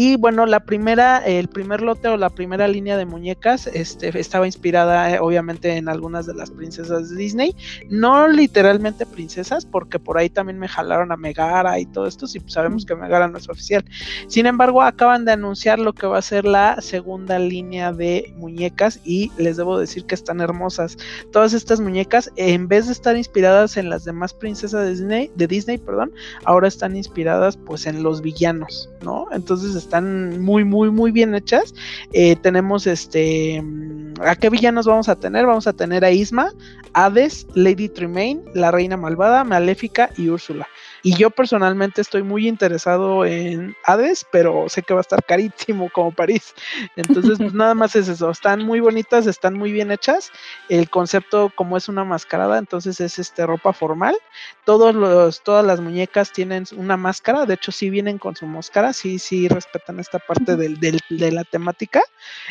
Y bueno, la primera, el primer lote o la primera línea de muñecas este, estaba inspirada eh, obviamente en algunas de las princesas de Disney. No literalmente princesas, porque por ahí también me jalaron a Megara y todo esto, pues sabemos que Megara no es oficial. Sin embargo, acaban de anunciar lo que va a ser la segunda línea de muñecas y les debo decir que están hermosas. Todas estas muñecas, en vez de estar inspiradas en las demás princesas de Disney, de Disney, perdón, ahora están inspiradas pues en los villanos, ¿no? Entonces están muy, muy, muy bien hechas. Eh, tenemos este, mm, ¿a qué villanos vamos a tener? Vamos a tener a Isma, Hades, Lady Tremaine, la Reina Malvada, Maléfica y Úrsula. Y yo personalmente estoy muy interesado en Hades, pero sé que va a estar carísimo como París. Entonces, pues nada más es eso. Están muy bonitas, están muy bien hechas. El concepto, como es una mascarada, entonces es este ropa formal. Todos los, todas las muñecas tienen una máscara. De hecho, sí vienen con su máscara, sí, sí respetan esta parte del, del- de la temática.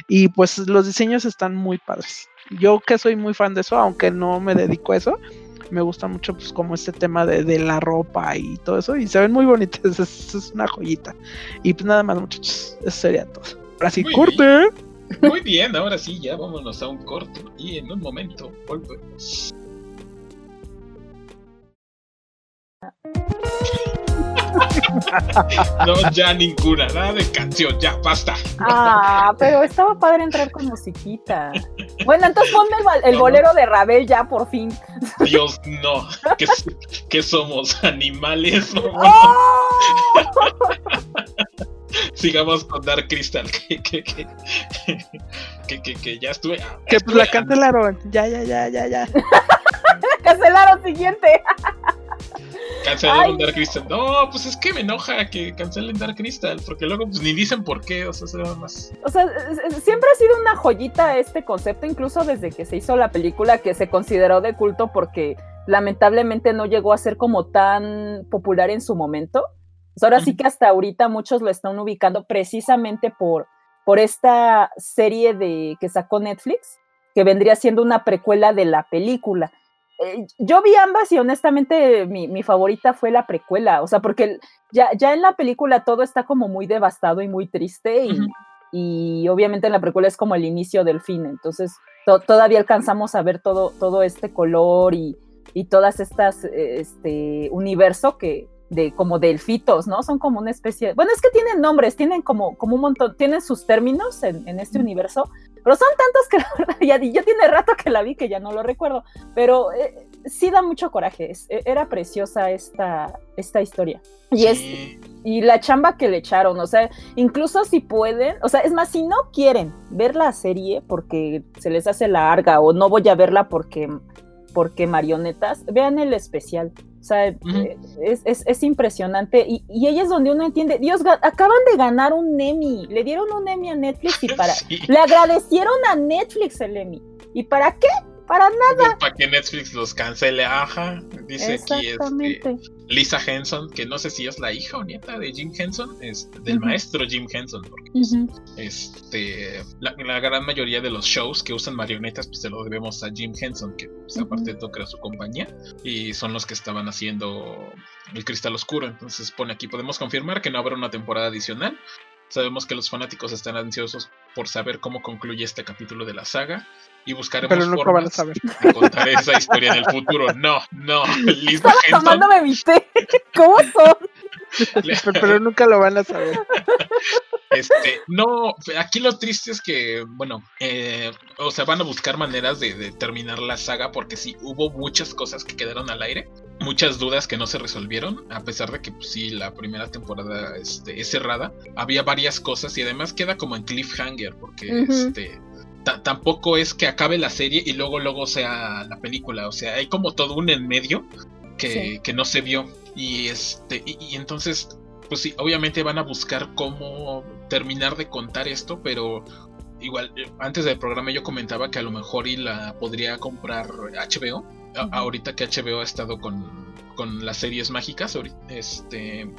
Y pues los diseños están muy padres. Yo que soy muy fan de eso, aunque no me dedico a eso, me gusta mucho pues como este tema de, de la ropa y todo eso y se ven muy bonitas, es, es una joyita. Y pues nada más muchachos, eso sería todo. Ahora sí, Muy corte. Muy bien, ahora sí, ya vámonos a un corte y en un momento volvemos. No, ya ninguna, nada de canción, ya, basta. Ah, pero estaba padre entrar con musiquita. Bueno, entonces ponme el, bal- el No, bolero de Rabel ya por fin. Dios, no. ¿Qué, qué somos? ¿Animales? ¡Oh! Sigamos con Dark Crystal, que, que, que, que, que- que ya estuve. Que pues la cancelaron. Ya, ya, ya, ya, ya. Cancelaron siguiente. Cancelaron Dark Crystal. No, pues es que me enoja que cancelen Dark Crystal, porque luego pues ni dicen por qué, o sea, se nada más. O sea, siempre ha sido una joyita este concepto, incluso desde que se hizo la película que se consideró de culto porque lamentablemente no llegó a ser como tan popular en su momento. Pues ahora sí que hasta ahorita muchos lo están ubicando precisamente por, por esta serie de, que sacó Netflix, que vendría siendo una precuela de la película. Eh, yo vi ambas y honestamente mi, favorita fue la precuela, o sea, porque ya, ya en la película todo está como muy devastado y muy triste y, y obviamente en la precuela es como el inicio del fin, entonces todavía alcanzamos a ver todo, todo este color y, y todas estas, este universo que, de como delfitos, ¿no? Son como una especie, bueno, es que tienen nombres, tienen como, como un montón, tienen sus términos en, en este universo, pero son tantos que la verdad, ya, ya, tiene rato que la vi que ya no lo recuerdo, pero eh, sí da mucho coraje, e, era preciosa esta, esta historia. Y es y la chamba que le echaron, o sea, incluso si pueden, o sea, es más, si no quieren ver la serie porque se les hace larga o no voy a verla porque porque marionetas, vean el especial. O sea, eh, es, impresionante. Y, y, ahí es donde uno entiende, Dios, acaban de ganar un Emmy. Le dieron un Emmy a Netflix y para... Le agradecieron a Netflix el Emmy. ¿Y para qué? Para nada. Para que Netflix los cancele, ajá. Dice aquí este, Lisa Henson, que no sé si es la hija o nieta de Jim Henson, es del maestro Jim Henson. Porque, pues, este, la, gran mayoría de los shows que usan marionetas, pues se lo debemos a Jim Henson, que pues, aparte de todo crea su compañía, y son los que estaban haciendo el cristal oscuro. Entonces pone aquí, podemos confirmar que no habrá una temporada adicional. Sabemos que los fanáticos están ansiosos por saber cómo concluye este capítulo de la saga y buscaremos Pero nunca formas van a saber. de contar esa historia en el futuro. No, no, Lisa Estaba Henson. tomándome mi té. ¿Cómo son? pero, pero nunca lo van a saber. Este, no, aquí lo triste es que, bueno, eh, o sea, van a buscar maneras de, de terminar la saga porque sí, hubo muchas cosas que quedaron al aire, muchas dudas que no se resolvieron, a pesar de que pues, sí, la primera temporada este, es cerrada, había varias cosas y además queda como en cliffhanger porque este, ta- tampoco es que acabe la serie y luego luego sea la película, o sea, hay como todo un en medio que, Sí. que no se vio y este y, y entonces pues sí, obviamente van a buscar cómo terminar de contar esto, pero igual eh, antes del programa yo comentaba que a lo mejor y la podría comprar HBO. Ahorita que HBO ha estado con, con las series mágicas, este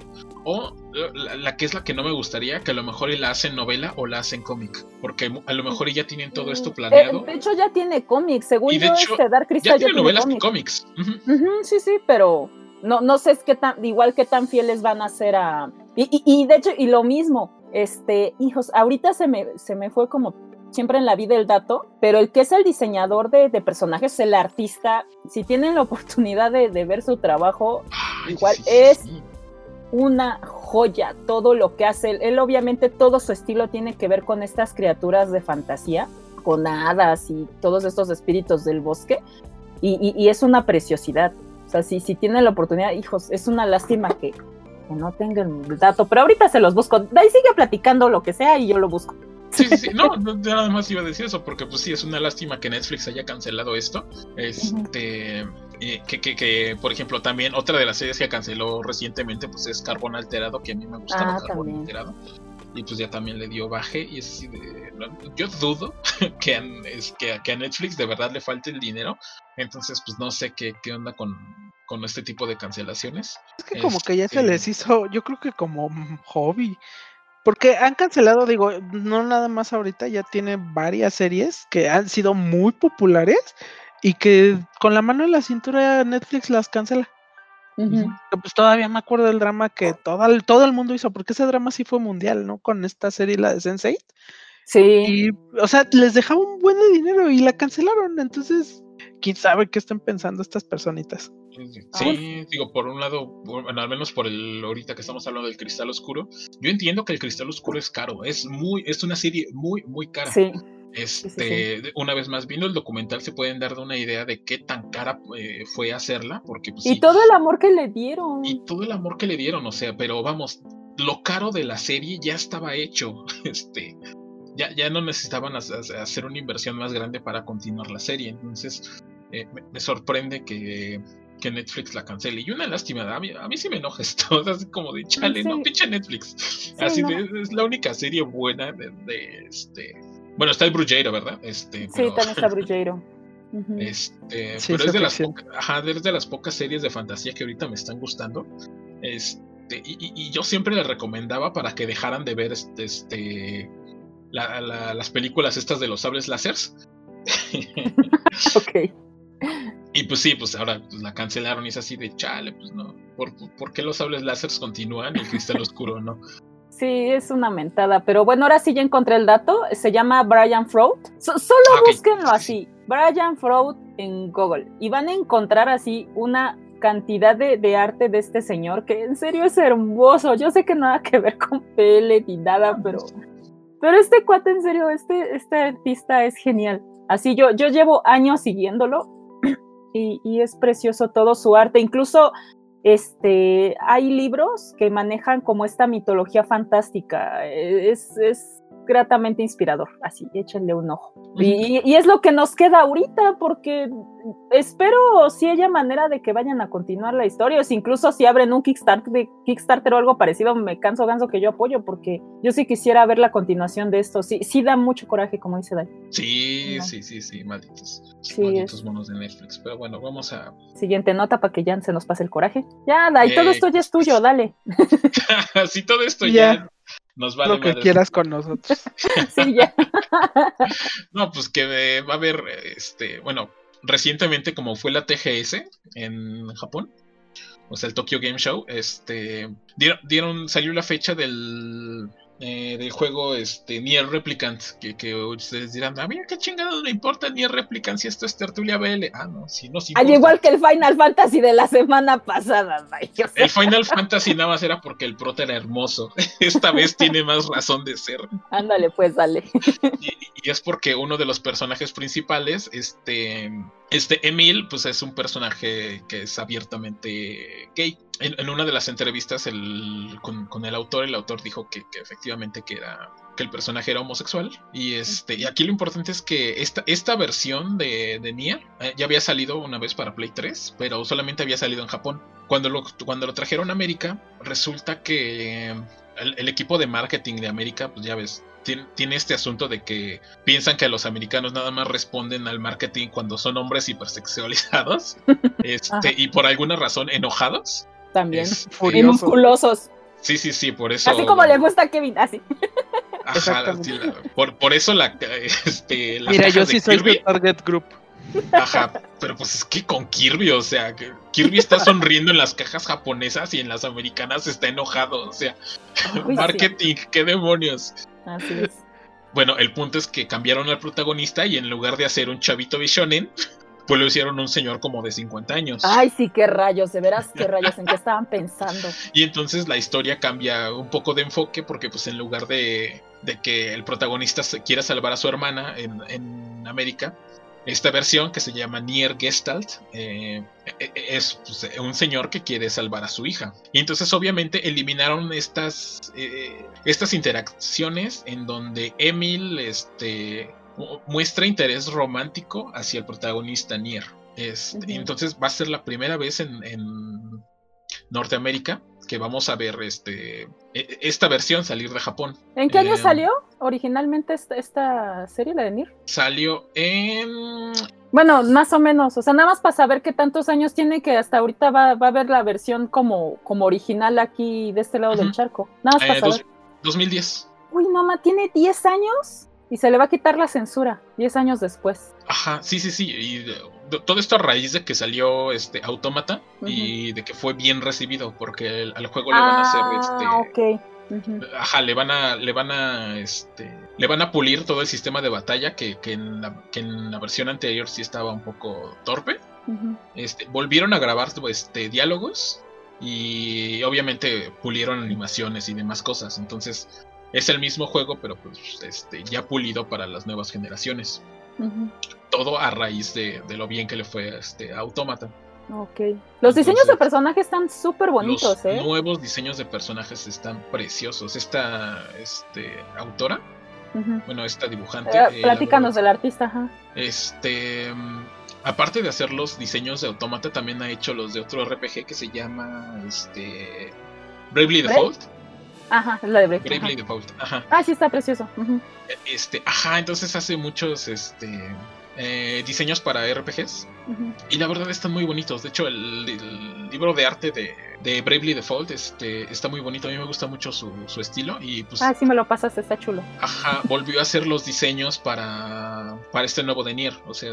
o la, la que es la que no me gustaría, que a lo mejor la hacen novela o la hacen cómic, porque a lo mejor ya tienen todo esto Eh, planeado. de hecho, ya tiene cómics. Según Y de yo, hecho, este Dark ya Crystal tiene novelas y cómics. sí, sí, pero no, no sé es qué tan, igual qué tan fieles van a ser a. Y, y, y de hecho, y lo mismo, este, hijos, ahorita se me, se me fue como siempre en la vida el dato, pero el que es el diseñador de, de personajes, el artista, si tienen la oportunidad de, de ver su trabajo, Igual es- una joya todo lo que hace. Él, Él, obviamente todo su estilo tiene que ver con estas criaturas de fantasía, con hadas y todos estos espíritus del bosque. Y, y- y es una preciosidad. O sea, si, si tienen la oportunidad, hijos, es una lástima que, que no tengan el dato, pero ahorita se los busco. De ahí sigue platicando lo que sea y yo lo busco. Sí, sí, sí. No, nada más iba a decir eso, porque pues sí, es una lástima que Netflix haya cancelado esto. Este, eh, que, que, que, por ejemplo, también otra de las series que canceló recientemente, pues es Carbón Alterado, que a mí me gustaba Ah, Carbón también. Alterado. Y pues ya también le dio baje. Y es así de. no, Yo dudo que a, es, que, que a Netflix de verdad le falte el dinero. Entonces, pues no sé qué, qué onda con, con este tipo de cancelaciones. Es que como que ya se Este- les hizo, yo creo que como hobby. Porque han cancelado, digo, no nada más ahorita, ya tiene varias series que han sido muy populares y que con la mano en la cintura Netflix las cancela. Pues todavía me acuerdo del drama que todo el, todo el mundo hizo, porque ese drama sí fue mundial, ¿no? Con esta serie, la de Sense8. Sí. Y, o sea, les dejaba un buen de dinero y la cancelaron. Entonces, quién sabe qué están pensando estas personitas. Sí, digo, por un lado, bueno, al menos por el ahorita que estamos hablando del cristal oscuro, yo entiendo que el cristal oscuro es caro, es muy, es una serie muy, muy cara. Sí. Este, una vez más, viendo el documental se pueden dar de una idea de qué tan cara eh, fue hacerla, porque pues, Y sí, todo el amor que le dieron. y todo el amor que le dieron, o sea, pero vamos, lo caro de la serie ya estaba hecho, este, ya, ya no necesitaban ha- ha- hacer una inversión más grande para continuar la serie, entonces eh, me, me sorprende que, que Netflix la cancele, y una lástima, a mí, a mí sí me enoja esto, así como de chale, no, pinche Netflix, así no. de, es la única serie buena de, de, este, bueno, está el Brujeiro, ¿verdad? Este, Sí, pero- también está Brujeiro. Ujú. Este, pero es de, las poca- ajá, es de las pocas series de fantasía que ahorita me están gustando. Este, y, y- y yo siempre les recomendaba para que dejaran de ver este, este, la- la- las películas estas de los sables láseres. Ok. y pues sí, pues ahora pues, la cancelaron y es así de chale, pues no. ¿Por, por qué los sables láseres continúan y el cristal oscuro no? Sí, es una mentada, pero bueno, ahora sí ya encontré el dato. Se llama Brian Froud. So- solo Ah, ok. búsquenlo así, Brian Froud en Google y van a encontrar así una cantidad de, de arte de este señor que en serio es hermoso. Yo sé que nada que ver con pele ni nada, pero pero este cuate en serio, este este artista es genial. Así yo yo llevo años siguiéndolo y, y es precioso todo su arte, incluso este, hay libros que manejan como esta mitología fantástica. es gratamente inspirador. Así, échenle un ojo. Y, y es lo que nos queda ahorita, porque espero si haya manera de que vayan a continuar la historia, o si incluso si abren un Kickstarter, de Kickstarter o algo parecido, me canso ganso que yo apoyo, porque yo sí quisiera ver la continuación de esto. Sí, sí da mucho coraje, como dice Dai. Sí, No. sí, sí, sí, malditos. Sí, malditos es- monos de Netflix. Pero bueno, vamos a. Siguiente nota para que ya se nos pase el coraje. Ya, Dai, todo Ey. esto ya es tuyo, dale. si todo esto Ya. ya, nos vale Lo que madre. quieras con nosotros. Sí, ya. No, pues que eh, va a haber, este, bueno, recientemente como fue la TGS en Japón, o sea, el Tokyo Game Show, este, dieron, dieron- salió la fecha del, eh, del juego, este, Nier Replicant, que, que ustedes dirán, a mí qué chingados me importa Nier Replicant si esto es Tertulia BL. Ah, no, sí, no, sí. Al igual que el Final Fantasy de la semana pasada, El Final Fantasy nada más era porque el prota era hermoso. Esta vez tiene más razón de ser. Ándale, pues, dale. Y, y es porque uno de los personajes principales, este, este Emil, pues es un personaje que es abiertamente gay. En, una de las entrevistas el- con, con el autor, el autor dijo que, que efectivamente que era que el personaje era homosexual. Y este, y aquí lo importante es que esta, esta versión de, de eh, ya había salido una vez para Play 3, pero solamente había salido en Japón. Cuando lo, cuando lo trajeron a América, resulta que el, el equipo de marketing de América, pues ya ves, tiene, tiene este asunto de que piensan que los americanos nada más responden al marketing cuando son hombres hipersexualizados este, y por alguna razón enojados. También. Este, Y musculosos. sí, sí, sí, por eso. Así como le gusta a Kevin, así. Ajá, la- por, por eso la, este, Mira, yo de sí soy Kirby, su target group. Ajá, pero pues es que con Kirby, o sea, Kirby está sonriendo en las cajas japonesas y en las americanas está enojado, o sea, Uy, sí. marketing, qué demonios. Así es. Bueno, el punto es que cambiaron al protagonista y en lugar de hacer un chavito bishonen, pues lo hicieron un señor como de 50 años. Ay, sí, qué rayos, de veras, qué rayos, en qué estaban pensando. Y entonces la historia cambia un poco de enfoque porque pues en lugar de, de que el protagonista quiera salvar a su hermana en, en América, esta versión que se llama Nier Gestalt eh, e- e- es pues, un señor que quiere salvar a su hija. Y entonces obviamente eliminaron estas, eh, estas interacciones en donde Emil este, mu- muestra interés romántico hacia el protagonista Nier. Este. Entonces va a ser la primera vez en, en Norteamérica que vamos a ver este e- esta versión salir de Japón. ¿En qué año Eh, salió originalmente esta, esta serie, la de Nier? Salió en Bueno, más o menos, o sea, nada más para saber qué tantos años tiene que hasta ahorita va, va a haber la versión como, como original aquí de este lado del charco. Nada más para eh, dos- saber. 2010. Uy, no, ma, tiene 10 años y se le va a quitar la censura 10 años después. Ajá, sí, sí, sí. Y todo esto a raíz de que salió este Autómata y de que fue bien recibido porque el- al juego le van a hacer este Ah. Ujú. Ajá, le van a, le van a, este, le van a pulir todo el sistema de batalla que, que en la, que en la versión anterior sí estaba un poco torpe. Este, volvieron a grabar este, diálogos y obviamente pulieron animaciones y demás cosas. Entonces es el mismo juego, pero pues este, ya pulido para las nuevas generaciones. Todo a raíz de, de lo bien que le fue a este, a Autómata. Ok. Los diseños de personajes están súper bonitos, Los ¿eh? nuevos diseños de personajes están preciosos. Esta este, autora, bueno, esta dibujante. Eh, platícanos la del artista, ajá. Este. mm, Aparte de hacer los diseños de Automata, también ha hecho los de otro RPG que se llama. Este. Bravely ¿Brave? Default. Ajá, es la de Break. Bravely ajá. Default, ajá. Ah, sí, está precioso. Este, ajá, entonces hace muchos, este. Eh, diseños para RPGs. Y la verdad están muy bonitos. De hecho, el, el libro de arte de, de Bravely Default este, está muy bonito. A mí me gusta mucho su, su estilo. Y pues, Ah, sí me lo pasas, está chulo. ajá, volvió a hacer los diseños para, para este nuevo de Nier. O sea,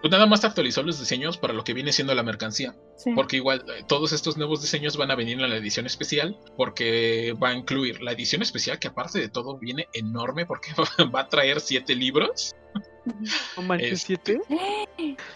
pues nada más actualizó los diseños para lo que viene siendo la mercancía. Sí. Porque igual eh, todos estos nuevos diseños van a venir en la edición especial. Porque va a incluir la edición especial, que aparte de todo viene enorme. Porque va a traer siete libros. No manches, Este, siete.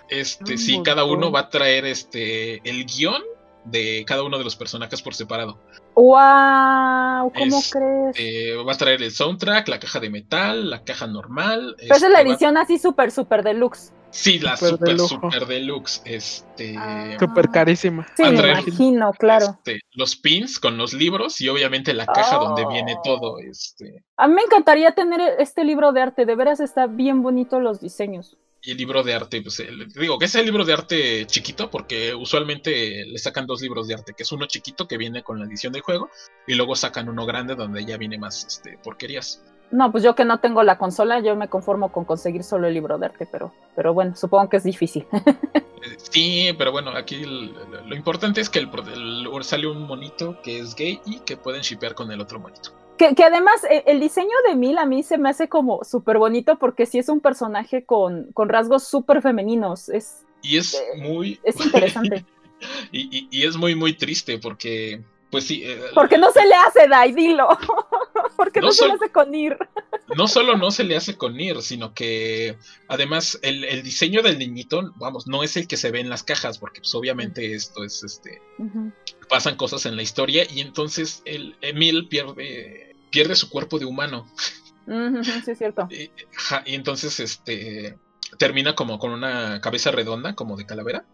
Este, sí, cada uno va a traer este el guion de cada uno de los personajes por separado. ¡Wow! ¿Cómo Es- crees? Eh, va a traer el soundtrack, la caja de metal, la caja normal. Pero esa es la este, va- edición así súper, súper deluxe. Sí, la super, super deluxe. Este. Ah. Súper carísima. Sí, me imagino, claro. este, los pins con los libros y obviamente la caja donde Oh. viene todo. Este, A mí me encantaría tener este libro de arte, de veras está bien bonito los diseños. y el libro de arte, pues el- digo que es el libro de arte chiquito, porque usualmente le sacan dos libros de arte, que es uno chiquito que viene con la edición del juego, y luego sacan uno grande donde ya viene más este, porquerías. No, pues yo que no tengo la consola, yo me conformo con conseguir solo el libro de arte, pero, pero bueno, supongo que es difícil. Sí, pero bueno, aquí el- lo importante es que el, el- sale un monito que es gay y que pueden shipear con el otro monito. Que, que además eh, el diseño de Mil a mí se me hace como súper bonito porque sí es un personaje con, con rasgos súper femeninos. Es, Y es Eh, muy... es interesante. y, y- y es muy, muy triste porque, pues sí, eh, Porque no se le hace, Dai, dilo. Porque no, No se le hace con Ir. no solo no se le hace con Nier, sino que además el, el diseño del niñito, vamos, no es el que se ve en las cajas, porque pues, obviamente esto es, este, pasan cosas en la historia y entonces el Emil pierde, pierde su cuerpo de humano. Ujú, sí, es cierto. Y, entonces este termina como con una cabeza redonda, como de calavera,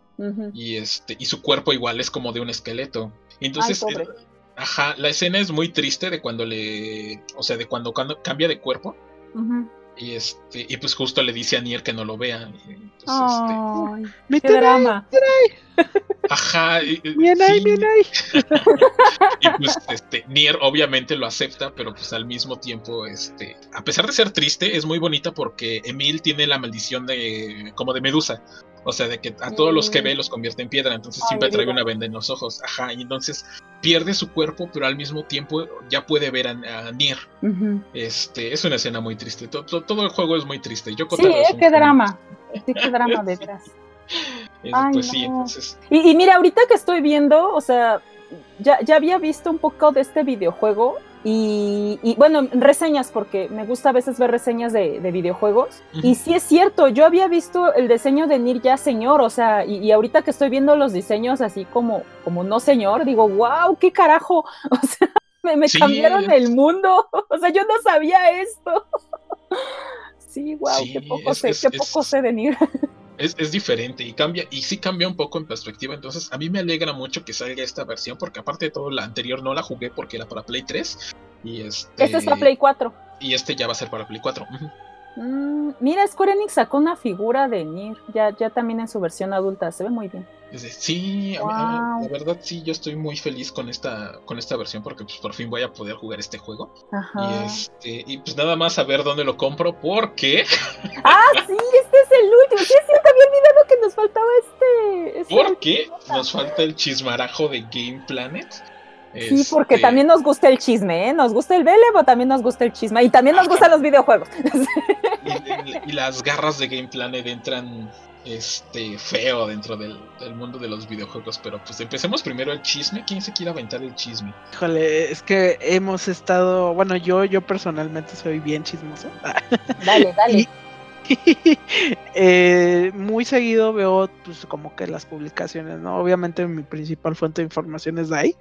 y este, y su cuerpo igual es como de un esqueleto. Y entonces, Ay, pobre. el- ajá, la escena es muy triste de cuando le, o sea, de cuando, cuando cambia de cuerpo. Y este, y pues justo le dice a Nier que no lo vea. y entonces, este, Ay, Mi qué drama. ajá, y- y- Bien ahí, sí, bien ahí. y pues este, Nier obviamente lo acepta, pero pues al mismo tiempo, este, a pesar de ser triste, es muy bonita porque Emil tiene la maldición de como de Medusa. O sea, de que a todos los que Mm. ve los convierte en piedra, entonces Ay, siempre trae una venda en los ojos. Ajá, y entonces pierde su cuerpo, pero al mismo tiempo ya puede ver a, a Nier. Este, es una escena muy triste. To- to- Todo, el juego es muy triste. Yo Sí, eh, qué drama. Sí, qué drama, de veras. Ay, pues sí, no. entonces. Y, y mira, ahorita que estoy viendo, o sea, ya, ya había visto un poco de este videojuego y, y, bueno, reseñas, porque me gusta a veces ver reseñas de, de videojuegos. Y sí es cierto, yo había visto el diseño de Nir ya señor, o sea, y, y ahorita que estoy viendo los diseños así como, como no señor, digo, wow, qué carajo, o sea, me, me Sí. cambiaron el mundo, o sea, yo no sabía esto. Sí, wow, Sí, qué poco sé, es- qué es- poco sé de Nir. Es, es diferente y cambia, y sí cambia un poco en perspectiva. Entonces, a mí me alegra mucho que salga esta versión, porque aparte de todo, la anterior no la jugué porque era para Play 3. Y este, Este es para Play 4. Y este ya va a ser para Play 4. Ujú. Mm, mira, Square Enix sacó una figura de Nier, ya, ya también en su versión adulta, se ve muy bien. Sí, a mí- a mí, la verdad sí, yo estoy muy feliz con esta, con esta versión porque pues por fin voy a poder jugar este juego. Ajá. Y este, y pues nada más a ver dónde lo compro porque, Ah, sí, este es el último. Sí, es cierto, había olvidado que nos faltaba este. este porque nos falta el chismarajo de Game Planet. Sí, porque Este, también nos gusta el chisme, ¿eh? Nos gusta el Belevo, también nos gusta el chisme. Y también nos gustan los videojuegos. y, y- y las garras de Game Planet entran este feo dentro del, del mundo de los videojuegos. Pero pues empecemos primero el chisme. ¿Quién se quiere aventar el chisme? Híjole, es que hemos estado, bueno, yo, yo personalmente soy bien chismoso. Dale, dale. Eh, muy seguido veo pues como que las publicaciones, ¿no? Obviamente mi principal fuente de información es de ahí,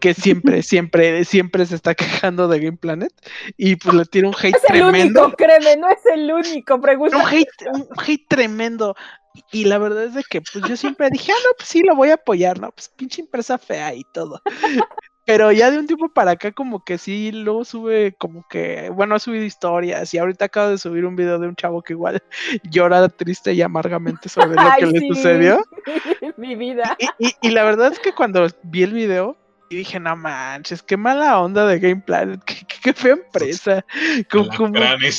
que siempre, siempre, siempre se está quejando de Game Planet y pues le tira un hate Es el tremendo. único, créeme, no es el único. Pregunta. un hate, un hate tremendo. Y la verdad es de que pues yo siempre dije, ah, no, pues sí, lo voy a apoyar, ¿no? Pues pinche empresa fea y todo. Pero ya de un tiempo para acá como que sí, luego sube como que, bueno, ha subido historias y ahorita acabo de subir un video de un chavo que igual llora triste y amargamente sobre lo Ay, que le sí. sucedió. Mi vida. Y, y- y la verdad es que cuando vi el video, y dije, no manches, qué mala onda de Game Planet, qué, qué- qué fea empresa. Como- como-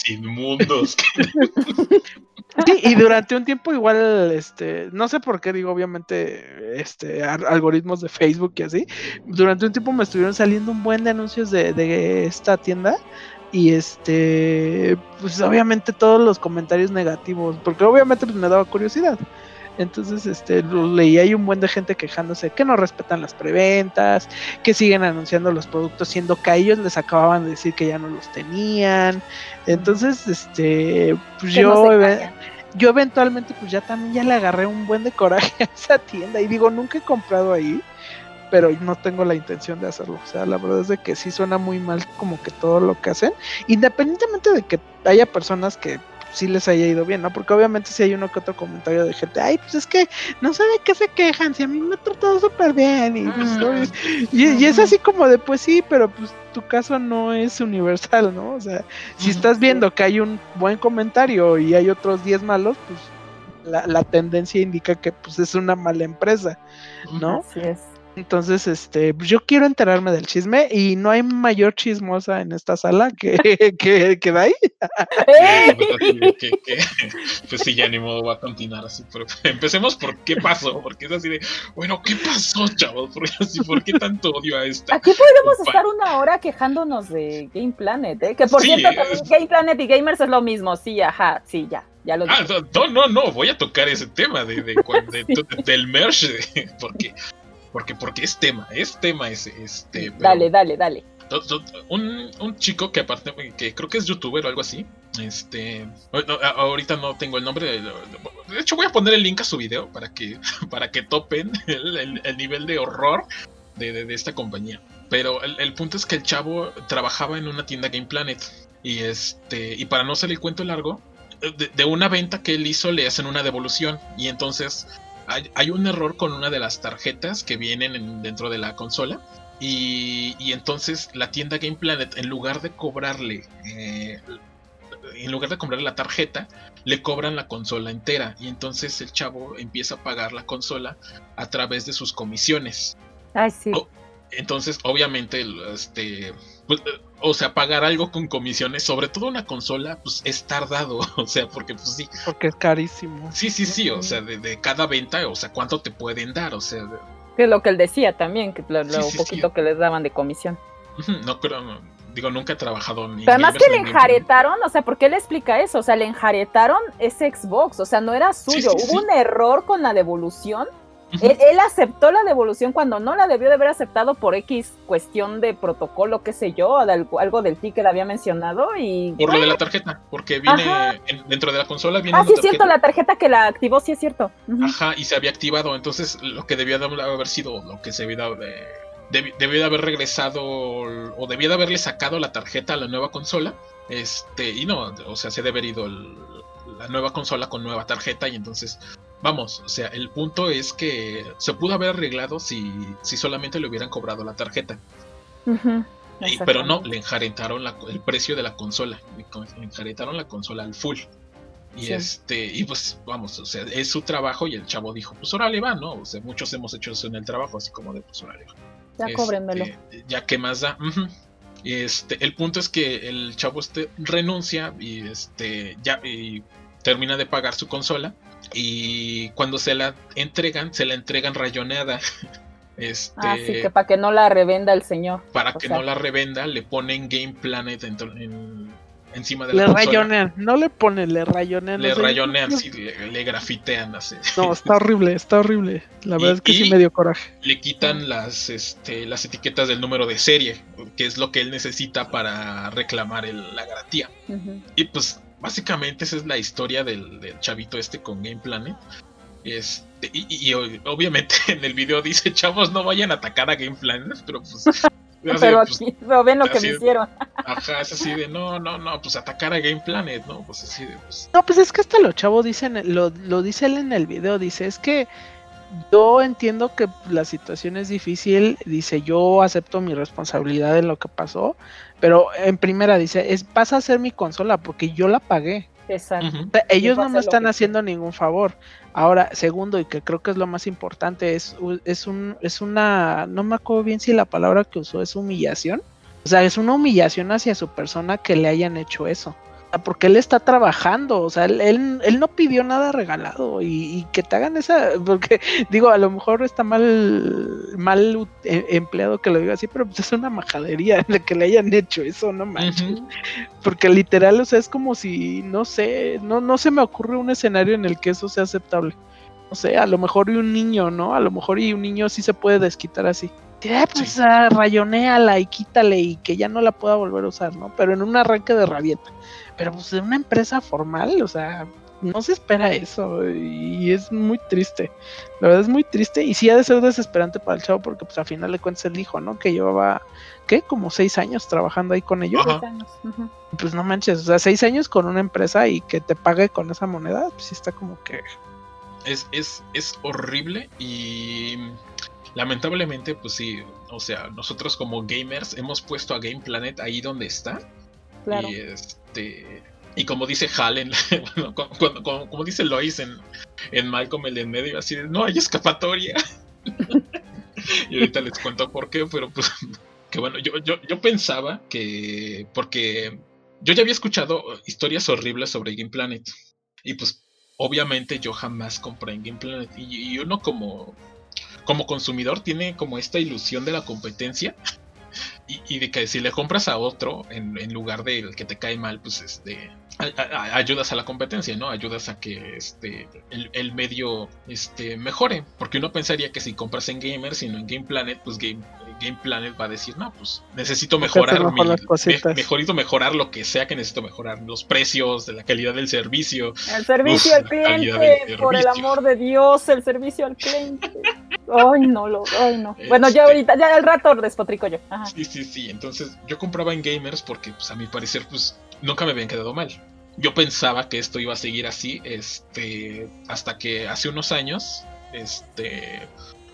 inmundos. Sí, y durante un tiempo igual, este, no sé por qué digo, obviamente, este, al- algoritmos de Facebook y así, durante un tiempo me estuvieron saliendo un buen de anuncios de, de esta tienda y este, pues obviamente todos los comentarios negativos, porque obviamente pues me daba curiosidad. Entonces, este, lo leí, hay un buen de gente quejándose que no respetan las preventas, que siguen anunciando los productos, siendo que a ellos les acababan de decir que ya no los tenían. Entonces, este, pues Que yo, no se. Yo eventualmente, pues ya también ya le agarré un buen de coraje a esa tienda y digo, nunca he comprado ahí, pero no tengo la intención de hacerlo. O sea, la verdad es de que sí suena muy mal como que todo lo que hacen, independientemente de que haya personas que sí les haya ido bien, ¿no? Porque obviamente si hay uno que otro comentario de gente, ay, pues es que no sé de qué se quejan, si a mí me ha tratado súper bien, y, pues. ¿no? y, y es así como de, pues sí, pero pues tu caso no es universal, ¿no? O sea, si estás viendo que hay un buen comentario y hay otros 10 malos, pues la, la tendencia indica que pues es una mala empresa, ¿no? Así es. Entonces, este, yo quiero enterarme del chisme y no hay mayor chismosa en esta sala que, que, que Dai. ¡Ey! Pues, pues sí, ya ni modo va a continuar así. Pero empecemos por qué pasó, porque es así de, bueno, ¿qué pasó, chavos? ¿Por, así, ¿por qué tanto odio a esta? Aquí podríamos Opa. estar una hora quejándonos de Game Planet, ¿eh? Que por Sí, cierto, también es- Game Planet y Gamers es lo mismo. Sí, ajá, sí, ya, ya lo Ah, no, no, no, voy a tocar ese tema de, de, de- Sí. de- del merch, porque, porque, porque es tema, es tema ese, este, pero- Dale, dale, dale. Un, un chico que aparte que creo que es youtuber o algo así este ahorita no tengo el nombre de, de hecho voy a poner el link a su video para que para que topen el, el- el nivel de horror de, de- de esta compañía pero el, el punto es que el chavo trabajaba en una tienda Game Planet y este y para no hacer el cuento largo de, de una venta que él hizo le hacen una devolución y entonces hay, hay un error con una de las tarjetas que vienen en- dentro de la consola y, y entonces la tienda Game Planet, en lugar de cobrarle, eh, en lugar de cobrarle la tarjeta, le cobran la consola entera. Y entonces el chavo empieza a pagar la consola a través de sus comisiones. Ay, sí. Entonces, obviamente, este, pues, o sea, pagar algo con comisiones, sobre todo una consola, pues es tardado. O sea, porque pues sí, Porque es carísimo. sí, sí, sí. O sea, de, de cada venta, o sea, cuánto te pueden dar. O sea, de- Que es lo que él decía también, que lo, lo Sí, sí, sí. poquito que les daban de comisión. no creo, no, digo, nunca he trabajado ni. Pero además que le enjaretaron, o sea, ¿por qué le explica eso? O sea, le enjaretaron ese Xbox, o sea, no era suyo. Sí, sí, Hubo sí. un error con la devolución. Él, él aceptó la devolución cuando no la debió de haber aceptado por X cuestión de protocolo, qué sé yo, de algo, algo del ticket había mencionado y... Por lo de la tarjeta, porque viene en- dentro de la consola viene Ah, sí es cierto, la tarjeta que la activó, sí es cierto. Ajá, y se había activado, entonces lo que debía de haber sido, lo que se de, debió de haber regresado o debía de haberle sacado la tarjeta a la nueva consola, este, y no, o sea, se debe haber ido el- la nueva consola con nueva tarjeta y entonces, vamos, o sea, el punto es que se pudo haber arreglado si, si solamente le hubieran cobrado la tarjeta. Y- pero no, le enjaretaron la- el precio de la consola. Le enjaretaron la consola al full. Y Sí. este, y pues vamos, o sea, es su trabajo y el chavo dijo, pues órale va, ¿no? O sea, muchos hemos hecho eso en el trabajo, así como de pues órale va. Ya Este, cóbrenmelo. Ya que más da. Este, el punto es que el chavo este renuncia y este ya y termina de pagar su consola y cuando se la entregan, se la entregan rayoneada. Este, Ah, sí, que para que no la revenda el señor. para o que sea. no la revenda, le ponen Game Planet en- encima de Le la consola. rayonean, no le ponen, le rayonean. Le rayonean, sí, le, le grafitean así. No, está horrible, está horrible. La Y- verdad es que sí me dio coraje. Le quitan las, este, las etiquetas del número de serie, que es lo que él necesita para reclamar el- la garantía. Y pues básicamente esa es la historia del, del chavito este con Game Planet. Este, y, y- y ob- obviamente en el video dice, chavos, no vayan a atacar a Game Planet, pero pues... así Pero pues, aquí, pero ven lo que así me de- hicieron. Ajá, es así de, no, no, no, pues atacar a Game Planet, ¿no? Pues así de, pues... No, pues es que hasta lo chavo dice, en el- lo, lo dice él en el video, dice, es que yo entiendo que la situación es difícil, dice, yo acepto mi responsabilidad en lo que pasó, pero en primera dice, es, vas a hacer mi consola porque yo la pagué. Exacto. ellos no me "Hace lo están haciendo ningún favor. Ahora, segundo, y que creo que es lo más importante, es, es, un, es una, no me acuerdo bien si la palabra que usó es humillación. O sea, es una humillación hacia su persona que le hayan hecho eso. Porque él está trabajando, o sea, él, él, no pidió nada regalado y, que te hagan esa, porque digo, a lo mejor está mal, mal e, empleado que lo diga así, pero pues es una majadería de que le hayan hecho eso, no manches. Porque literal, o sea, es como si, no sé, no, no se me ocurre un escenario en el que eso sea aceptable. No sé, a lo mejor y un niño, ¿no? A lo mejor y un niño sí se puede desquitar así. Ah, pues rayoneala y quítale y que ya no la pueda volver a usar, ¿no? Pero en un arranque de rabieta. Pero pues de una empresa formal, o sea, no se espera eso y es muy triste. La verdad es muy triste y sí ha de ser desesperante para el chavo porque pues al final de cuentas él dijo, ¿no? Que llevaba, ¿qué? Como seis años trabajando ahí con ellos. Pues no manches, o sea, seis años con una empresa y que te pague con esa moneda, pues sí está como que... Es, es, es horrible y lamentablemente, pues sí, o sea, nosotros como gamers hemos puesto a Game Planet ahí donde está. Claro. Y este. Y como dice Halen, como, dice Lois en, en Malcolm el de en medio, así de no hay escapatoria. y ahorita les cuento por qué, pero pues que bueno, yo, yo, yo pensaba que. Porque yo ya había escuchado historias horribles sobre Game Planet. Y pues, obviamente, yo jamás compré en Game Planet. y uno como como consumidor tiene como esta ilusión de la competencia y, de que si le compras a otro en, lugar del que te cae mal, pues este ayudas a la competencia, ¿no? Ayudas a que este el, medio este mejore, porque uno pensaría que si compras en Gamer, sino en Game Planet, pues Game, Game Planet va a decir, no, pues necesito mejorar mi, mejorito mejorar lo que sea que necesito mejorar, los precios, de la calidad del servicio. El servicio al cliente, por el amor de Dios, el servicio al cliente. ay, no, lo, ay, no. Bueno, ya este ahorita, ya al rato despotrico yo. Sí, sí, sí. Entonces, yo compraba en gamers porque, pues, a mi parecer, pues, nunca me habían quedado mal. Yo pensaba que esto iba a seguir así, este, hasta que hace unos años, este,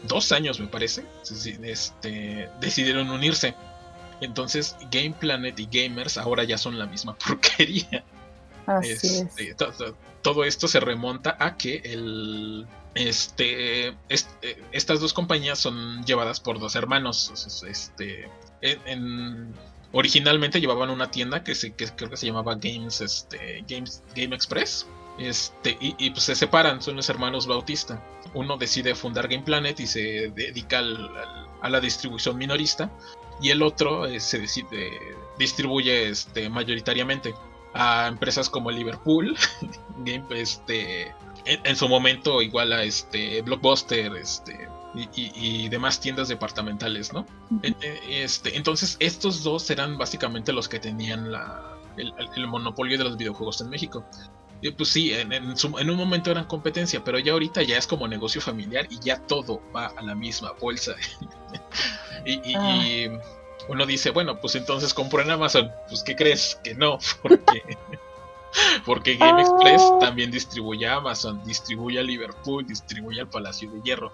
dos años me parece, este, decidieron unirse. Entonces, Game Planet y Gamers ahora ya son la misma porquería. Así este, todo esto se remonta a que el este, este, estas dos compañías son llevadas por dos hermanos. Este, en, originalmente llevaban una tienda que, se, que creo que se llamaba Games, este, Games, Game Express. Este, y, pues se separan, son los hermanos Bautista. Uno decide fundar Game Planet y se dedica a la distribución minorista. Y el otro eh, se decide, distribuye este, mayoritariamente a empresas como Liverpool, Game, este, en, su momento igual a este Blockbuster, este y, demás tiendas departamentales, ¿no? Este, entonces estos dos eran básicamente los que tenían la, el, monopolio de los videojuegos en México. Y pues sí, en, en, un momento eran competencia, pero ya ahorita ya es como negocio familiar y ya todo va a la misma bolsa. y, ah. uno dice, bueno, pues entonces compro en Amazon. Pues ¿qué crees? Que no, porque porque Game Express ah. también distribuye a Amazon, distribuye a Liverpool, distribuye al Palacio de Hierro.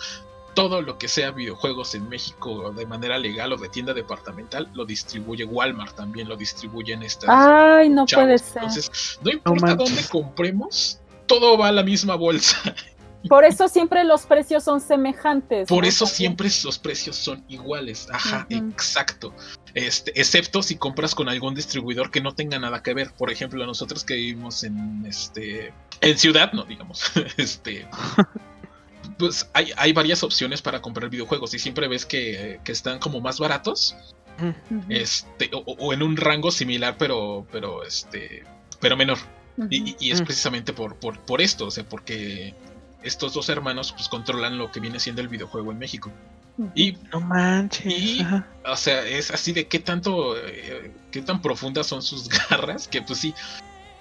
Todo lo que sea videojuegos en México de manera legal o de tienda departamental lo distribuye Walmart también, lo distribuye en estas. Ay, no puede ser. Entonces, no importa dónde compremos, todo va a la misma bolsa. Por eso siempre los precios son semejantes. Por eso siempre los precios son iguales. Ajá, exacto. Este, excepto si compras con algún distribuidor que no tenga nada que ver. Por ejemplo, nosotros que vivimos en este en ciudad, no digamos, este pues hay, hay varias opciones para comprar videojuegos y siempre ves que, están como más baratos. Este, o, en un rango similar, pero, pero este, pero menor. y, es precisamente por, por, por esto, o sea, porque estos dos hermanos pues controlan lo que viene siendo el videojuego en México. Y no manches. o sea, es así de qué tanto, eh, qué tan profundas son sus garras, que pues sí,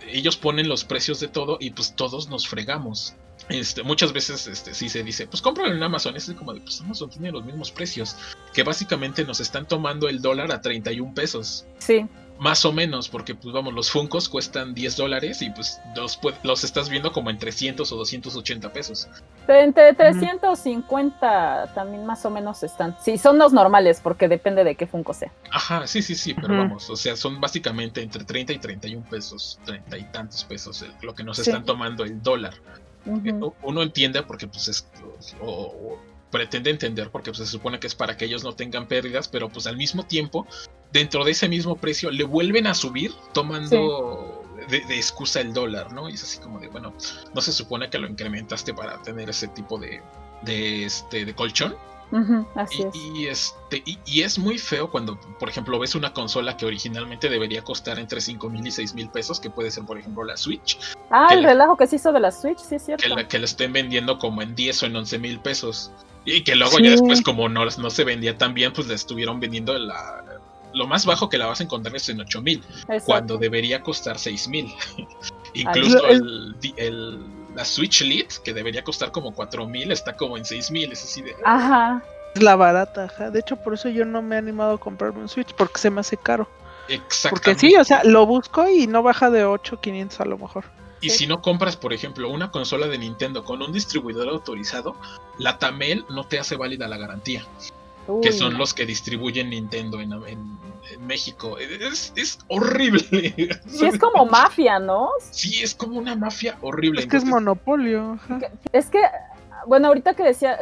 ellos ponen los precios de todo y pues todos nos fregamos. Este, muchas veces este, sí se dice, pues cómpralo en Amazon. Es como de, pues Amazon tiene los mismos precios. Que básicamente nos están tomando el dólar a 31 pesos. Sí. Más o menos, porque pues vamos, los Funcos cuestan 10 dólares y pues los, los estás viendo como en 300 o 280 pesos. Entre 350 también más o menos están. Sí, son los normales porque depende de qué Funko sea. Ajá, sí, sí, sí, pero vamos, o sea, son básicamente entre 30 y 31 pesos, 30 y tantos pesos lo que nos están tomando el dólar. Eh, uno entiende porque pues es... o, pretende entender porque pues, se supone que es para que ellos no tengan pérdidas, pero pues al mismo tiempo, dentro de ese mismo precio, le vuelven a subir tomando de, de, excusa el dólar, ¿no? Y es así como de, bueno, no se supone que lo incrementaste para tener ese tipo de, de, este, de colchón. Así y, es. este, y, es muy feo cuando, por ejemplo, ves una consola que originalmente debería costar entre 5 mil y 6 mil pesos, que puede ser, por ejemplo, la Switch. Ah, el relajo que se hizo de la Switch, sí es cierto. Que la, que la estén vendiendo como en 10 o en 11 mil pesos. Y que luego ya después, como no, no se vendía tan bien, pues la estuvieron vendiendo la, lo más bajo que la vas a encontrar es en 8000, cuando debería costar 6000. Incluso el, el, la Switch Lite, que debería costar como 4000, está como en 6000. Es así de. Ajá. Es la barata, ajá. De hecho, por eso yo no me he animado a comprarme un Switch, porque se me hace caro. Exactamente. Porque sí, o sea, lo busco y no baja de 8500 a lo mejor. Y si no compras, por ejemplo, una consola de Nintendo con un distribuidor autorizado, la Tamel no te hace válida la garantía que son los que distribuyen Nintendo en, México. Es, es, horrible. Sí, es como mafia, ¿no? Sí, es como una mafia horrible. Es que es monopolio. Es que, bueno, ahorita que decía,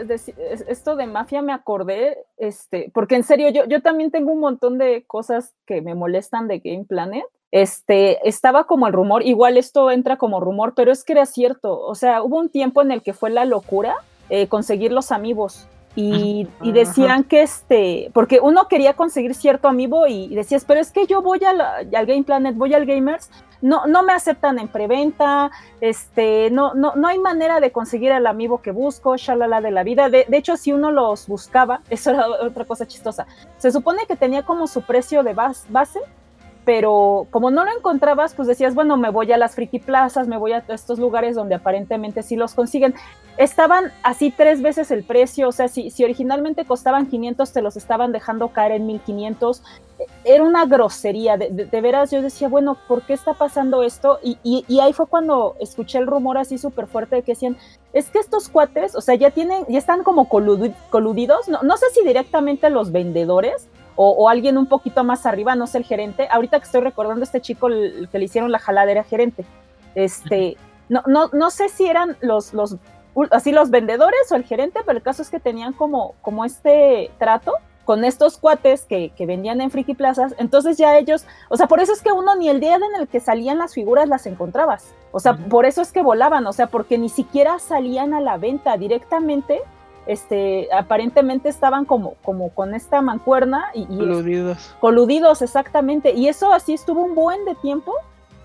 esto de mafia me acordé, este, porque en serio, yo, yo también tengo un montón de cosas que me molestan de Game Planet. Este, estaba como el rumor, igual esto entra como rumor, pero es que era cierto. O sea, hubo un tiempo en el que fue la locura eh, conseguir los amigos y, decían que este, porque uno quería conseguir cierto amigo y, decías, pero es que yo voy al, Game Planet, voy al Gamers, no, no me aceptan en preventa, este, no, no, no hay manera de conseguir el amigo que busco, shalala de la vida. De, de, hecho, si uno los buscaba, eso era otra cosa chistosa. Se supone que tenía como su precio de base, pero como no lo encontrabas, pues decías, bueno, me voy a las friki plazas, me voy a estos lugares donde aparentemente sí los consiguen. Estaban así tres veces el precio, o sea, si, si originalmente costaban 500, te los estaban dejando caer en 1500. Era una grosería, de, de, veras yo decía, bueno, ¿por qué está pasando esto? Y, y, ahí fue cuando escuché el rumor así súper fuerte de que decían, es que estos cuates, o sea, ya tienen, ya están como coludidos, no, no sé si directamente los vendedores, o, alguien un poquito más arriba, no sé, el gerente. Ahorita que estoy recordando, este chico el, que le hicieron la jalada era gerente. Este, no, no, no sé si eran los, los, así los vendedores o el gerente, pero el caso es que tenían como, como este trato con estos cuates que, que, vendían en Friki Plazas, entonces ya ellos, o sea, por eso es que uno ni el día en el que salían las figuras las encontrabas, o sea, por eso es que volaban, o sea, porque ni siquiera salían a la venta directamente, este, aparentemente estaban como, como con esta mancuerna y, coludidos. coludidos, exactamente. Y eso así estuvo un buen de tiempo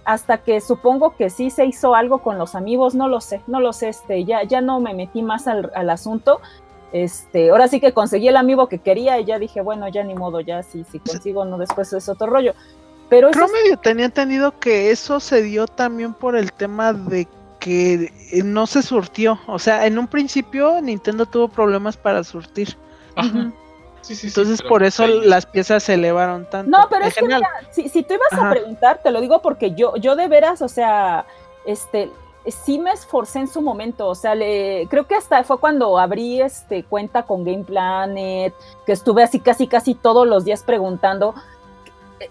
hasta que supongo que sí se hizo algo con los amigos, no lo sé, no lo sé, este, ya, ya no me metí más al, asunto. Este, ahora sí que conseguí el amigo que quería y ya dije, bueno, ya ni modo, ya si, si consigo no después es otro rollo. Pero eso medio tenía entendido que eso se dio también por el tema de que eh, no se surtió. O sea, en un principio Nintendo tuvo problemas para surtir. Entonces por eso las piezas se elevaron tanto. No, pero es que si, si, tú ibas a preguntar, te lo digo porque yo, yo de veras, o sea, este, sí me esforcé en su momento, o sea, le, creo que hasta fue cuando abrí este cuenta con Game Planet, que estuve así casi casi todos los días preguntando,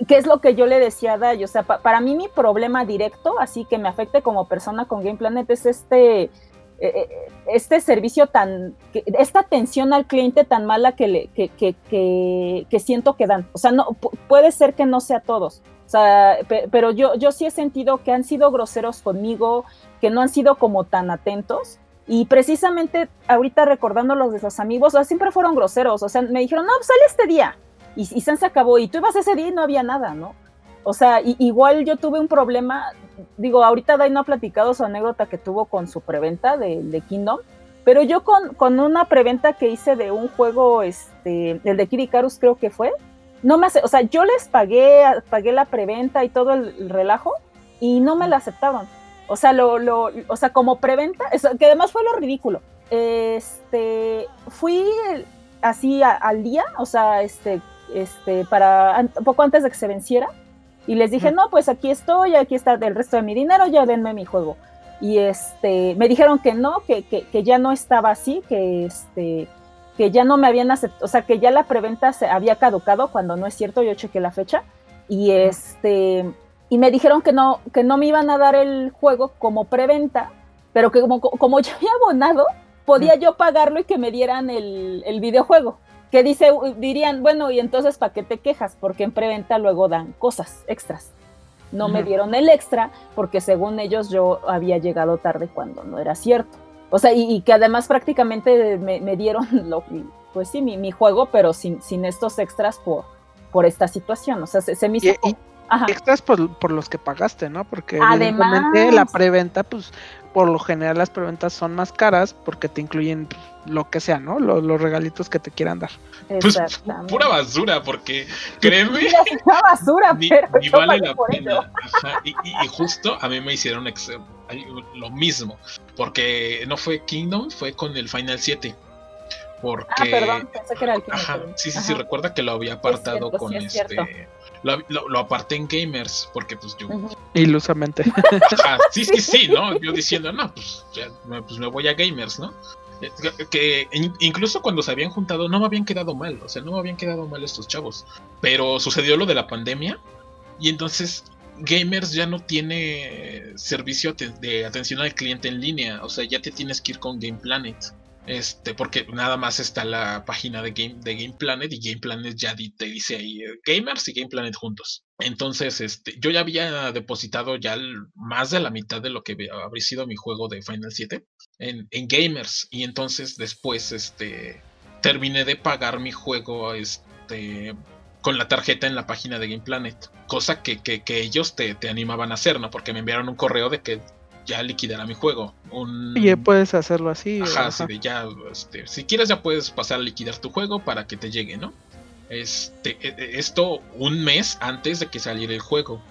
¿Qué es lo que yo le decía a Day? O sea, para mí mi problema directo, así que me afecte como persona con Game Planet, es este, eh, eh, este servicio tan, esta atención al cliente tan mala que, le, que, que, que, siento que dan. O sea, no, puede ser que no sea todos. O sea, pero yo, yo sí he sentido que han sido groseros conmigo, que no han sido como tan atentos. Y precisamente ahorita recordando los de los amigos, o sea, siempre fueron groseros. O sea, me dijeron, no, pues sale este día y, y acabó. Y tú ibas ese día y no había nada, ¿no? O sea, igual yo tuve un problema, digo, ahorita Dai no ha platicado su anécdota que tuvo con su preventa de, Kingdom, pero yo con, con, una preventa que hice de un juego, este, el de Kirikarus creo que fue, no me hace, o sea, yo les pagué, pagué la preventa y todo el, relajo y no me la aceptaban. O sea, lo, lo, o sea, como preventa, que además fue lo ridículo. Este, fui así al día, o sea, este, este, para poco antes de que se venciera. Y les dije, no, pues aquí estoy, aquí está el resto de mi dinero, ya denme mi juego. Y este, me dijeron que no, que, que, ya no estaba así, que este, que ya no me habían aceptado, o sea, que ya la preventa se había caducado cuando no es cierto, yo chequé la fecha. Y este, y me dijeron que no, que no me iban a dar el juego como preventa, pero que como, como ya había abonado, podía yo pagarlo y que me dieran el, el videojuego que dice, dirían, bueno, y entonces ¿para qué te quejas? Porque en preventa luego dan cosas extras. no me dieron el extra porque según ellos yo había llegado tarde cuando no era cierto. O sea, y, que además prácticamente me, dieron lo, pues sí, mi, juego, pero sin, sin estos extras por, por esta situación. O sea, se, me hizo... extras por, los que pagaste, ¿no? Porque evidentemente la preventa, pues por lo general las preventas son más caras porque te incluyen lo que sea, ¿no? Los, regalitos que te quieran dar. Pues pura basura, porque créeme. Pura basura, pero ni vale la pena. Y, justo a mí me hicieron lo mismo, porque no fue Kingdom, fue con el Final 7. Porque. Ah, perdón, pensé que era el Ajá, sí, sí, sí, recuerda que lo había apartado con este lo, aparté en gamers, porque pues yo... Ilusamente. sí, sí, sí, ¿no? Yo diciendo, no, pues, ya, pues me voy a gamers, ¿no? Eh, que incluso cuando se habían juntado no me habían quedado mal, o sea, no me habían quedado mal estos chavos. Pero sucedió lo de la pandemia y entonces Gamers ya no tiene servicio de atención al cliente en línea, o sea, ya te tienes que ir con Game Planet. Este, porque nada más está la página de Game, de Game Planet y Game Planet ya te dice ahí eh, Gamers y Game Planet juntos. Entonces, este, yo ya había depositado ya más de la mitad de lo que habría sido mi juego de Final 7 en, en Gamers. Y entonces después, este, terminé de pagar mi juego, este, con la tarjeta en la página de Game Planet. Cosa que, que, que ellos te, te, animaban a hacer, ¿no? Porque me enviaron un correo de que ya liquidará mi juego. Un... Y puedes hacerlo así. Ajá, de ya, este, si quieres ya puedes pasar a liquidar tu juego para que te llegue, ¿no? Este, e, e, esto un mes antes de que saliera el juego.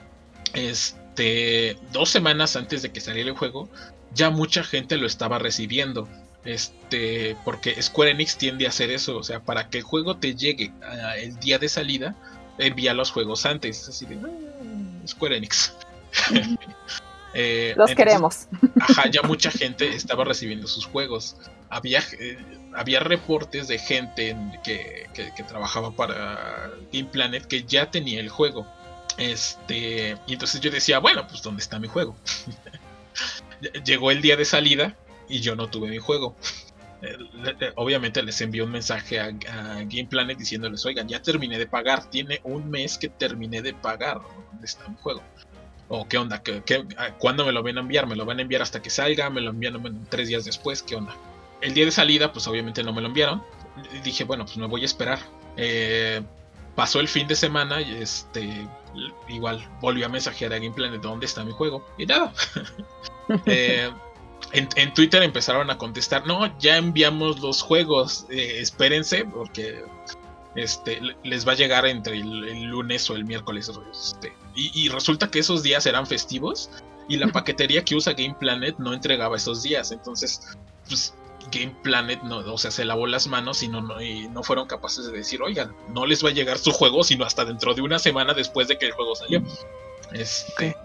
Este, dos semanas antes de que saliera el juego, ya mucha gente lo estaba recibiendo. Este, porque Square Enix tiende a hacer eso, o sea, para que el juego te llegue el día de salida, envía los juegos antes. Así de, ah, Square Enix. Eh, Los queremos. Ajá, ya mucha gente estaba recibiendo sus juegos. Había, eh, había reportes de gente que, trabajaba para Game Planet que ya tenía el juego. Este, y entonces yo decía, bueno, pues ¿dónde está mi juego? Llegó el día de salida y yo no tuve mi juego. Eh, obviamente les envió un mensaje a, a, Game Planet diciéndoles, oigan, ya terminé de pagar, tiene un mes que terminé de pagar, ¿dónde está mi juego? ¿O qué onda? ¿Qué, cuándo me lo van a enviar? ¿Me lo van a enviar hasta que salga? ¿Me lo envían tres días después? ¿Qué onda? El día de salida, pues obviamente no me lo enviaron. dije, bueno, pues me voy a esperar. Eh, pasó el fin de semana y este igual volvió a mensajear a Gameplay de dónde está mi juego. Y nada. Eh, en, Twitter empezaron a contestar, no, ya enviamos los juegos, eh, espérense, porque este, les va a llegar entre el, lunes o el miércoles. Este, y, resulta que esos días eran festivos y la paquetería que usa Game Planet no entregaba esos días. Entonces, pues Game Planet no, o sea, se lavó las manos y no, no, y no fueron capaces de decir, oigan, no les va a llegar su juego sino hasta dentro de una semana después de que el juego salió. Este,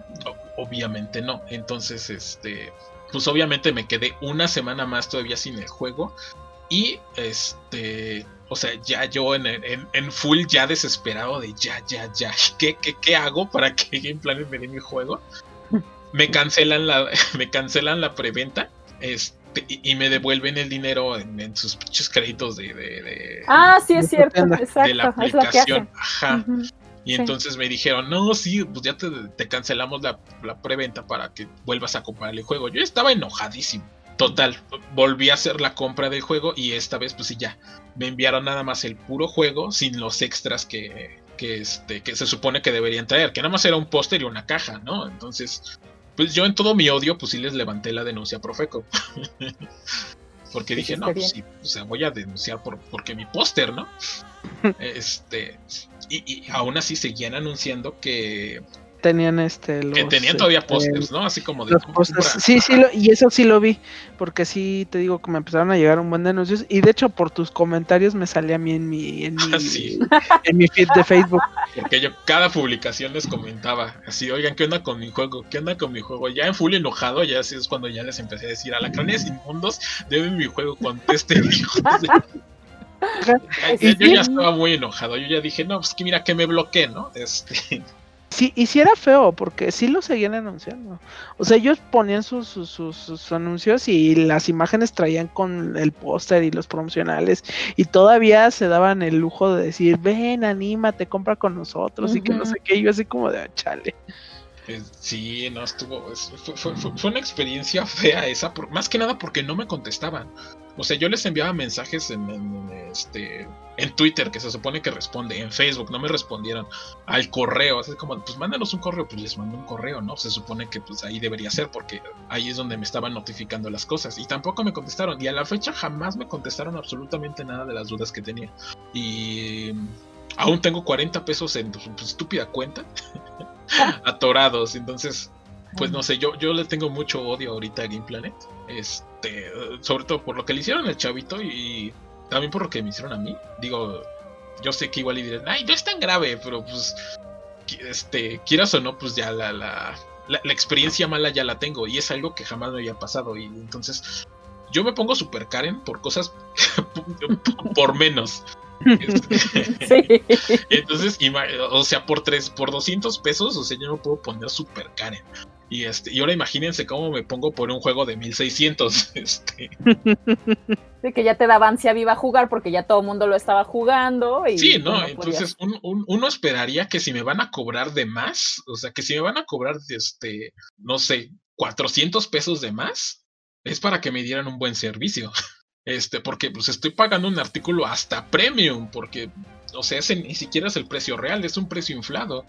obviamente no. Entonces, este, pues obviamente me quedé una semana más todavía sin el juego. Y este, o sea, ya yo en, en, full ya desesperado de ya, ya, ya, ¿qué, qué, qué hago para que Game Planet me dé mi juego? Me cancelan la, me cancelan la preventa este, y, me devuelven el dinero en, sus pinches créditos de, de, Ah, sí, es cierto, exacto. De la aplicación. Ajá. Y entonces me dijeron, no, sí, pues ya te, te cancelamos la, la, preventa para que vuelvas a comprar el juego. Yo estaba enojadísimo. Total, volví a hacer la compra del juego y esta vez pues sí ya, me enviaron nada más el puro juego sin los extras que, que, este, que se supone que deberían traer, que nada más era un póster y una caja, ¿no? Entonces, pues yo en todo mi odio pues sí les levanté la denuncia a Profeco. porque dije, no, pues sí, o sea, voy a denunciar por, porque mi póster, ¿no? este, y, y aún así seguían anunciando que tenían este los, que tenían todavía este, pósters, ¿no? Así como de Sí, sí, y eso sí lo vi, porque sí te digo que me empezaron a llegar un buen de anuncios y de hecho por tus comentarios me salía a mí en mi en mi, en mi feed de Facebook. Porque yo cada publicación les comentaba así, "Oigan, ¿qué onda con mi juego? ¿Qué onda con mi juego?" Ya en full enojado, ya así es cuando ya les empecé a decir, "A la cranes inmundos, deben mi juego contesten." yo, yo ya estaba muy enojado. Yo ya dije, no, pues que mira que me bloqueé, ¿no? Este, Sí, y sí era feo, porque sí lo seguían anunciando. O sea, ellos ponían sus, sus, sus, anuncios y las imágenes traían con el póster y los promocionales. Y todavía se daban el lujo de decir, ven, anímate, compra con nosotros y que no sé qué. yo así como de, ah, chale. Eh, sí, no estuvo. Fue, fue, una experiencia fea esa, más que nada porque no me contestaban. O sea, yo les enviaba mensajes en, este en Twitter, que se supone que responde, en Facebook, no me respondieron al correo, así como, pues mándanos un correo, pues les mando un correo, ¿no? Se supone que pues ahí debería ser, porque ahí es donde me estaban notificando las cosas, y tampoco me contestaron, y a la fecha jamás me contestaron absolutamente nada de las dudas que tenía. Y aún tengo 40 pesos en tu estúpida cuenta, atorados, entonces pues no sé, yo, yo le tengo mucho odio ahorita a Game Planet. Este, sobre todo por lo que le hicieron al chavito y también por lo que me hicieron a mí. Digo, yo sé que igual y dirán, ay, no es tan grave, pero pues, este, quieras o no, pues ya la, la, la, experiencia mala ya la tengo y es algo que jamás me había pasado. Y entonces, yo me pongo super Karen por cosas por menos. sí. Entonces, o sea, por tres, por 200 pesos, o sea, yo no puedo poner super Karen. Y, este, y ahora imagínense cómo me pongo por un juego de 1600. Este. Sí, que ya te daba ansia viva jugar porque ya todo el mundo lo estaba jugando. Y sí, no, entonces uno esperaría que si me van a cobrar de más, o sea, que si me van a cobrar, este, no sé, 400 pesos de más, es para que me dieran un buen servicio. Este, porque pues estoy pagando un artículo hasta premium, porque, o sea, ese ni siquiera es el precio real, es un precio inflado.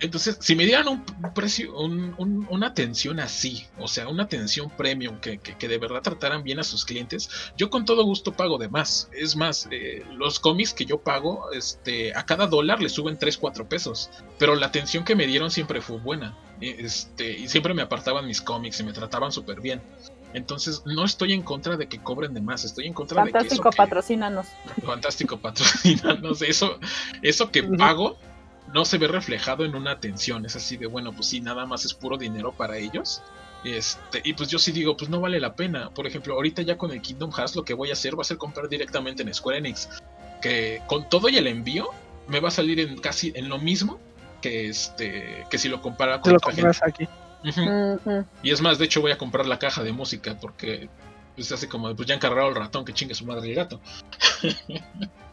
Entonces, si me dieran un precio, una atención así, o sea, una atención premium que, de verdad trataran bien a sus clientes, yo con todo gusto pago de más. Es más, eh, los cómics que yo pago, este, a cada dólar le suben 3, 4 pesos. Pero la atención que me dieron siempre fue buena. Este, y siempre me apartaban mis cómics y me trataban súper bien. Entonces, no estoy en contra de que cobren de más, estoy en contra de que. Fantástico, patrocínanos. Fantástico, patrocínanos. Eso, eso que pago no se ve reflejado en una atención. Es así de, bueno, pues sí, nada más es puro dinero para ellos. Este, y pues yo sí digo, pues no vale la pena. Por ejemplo, ahorita ya con el Kingdom Hearts lo que voy a hacer va a ser comprar directamente en Square Enix. Que con todo y el envío me va a salir en casi en lo mismo que este que si lo compara con lo compras aquí. Y es más, de hecho voy a comprar la caja de música porque pues hace como pues ya encargado el ratón que chingue su madre el gato.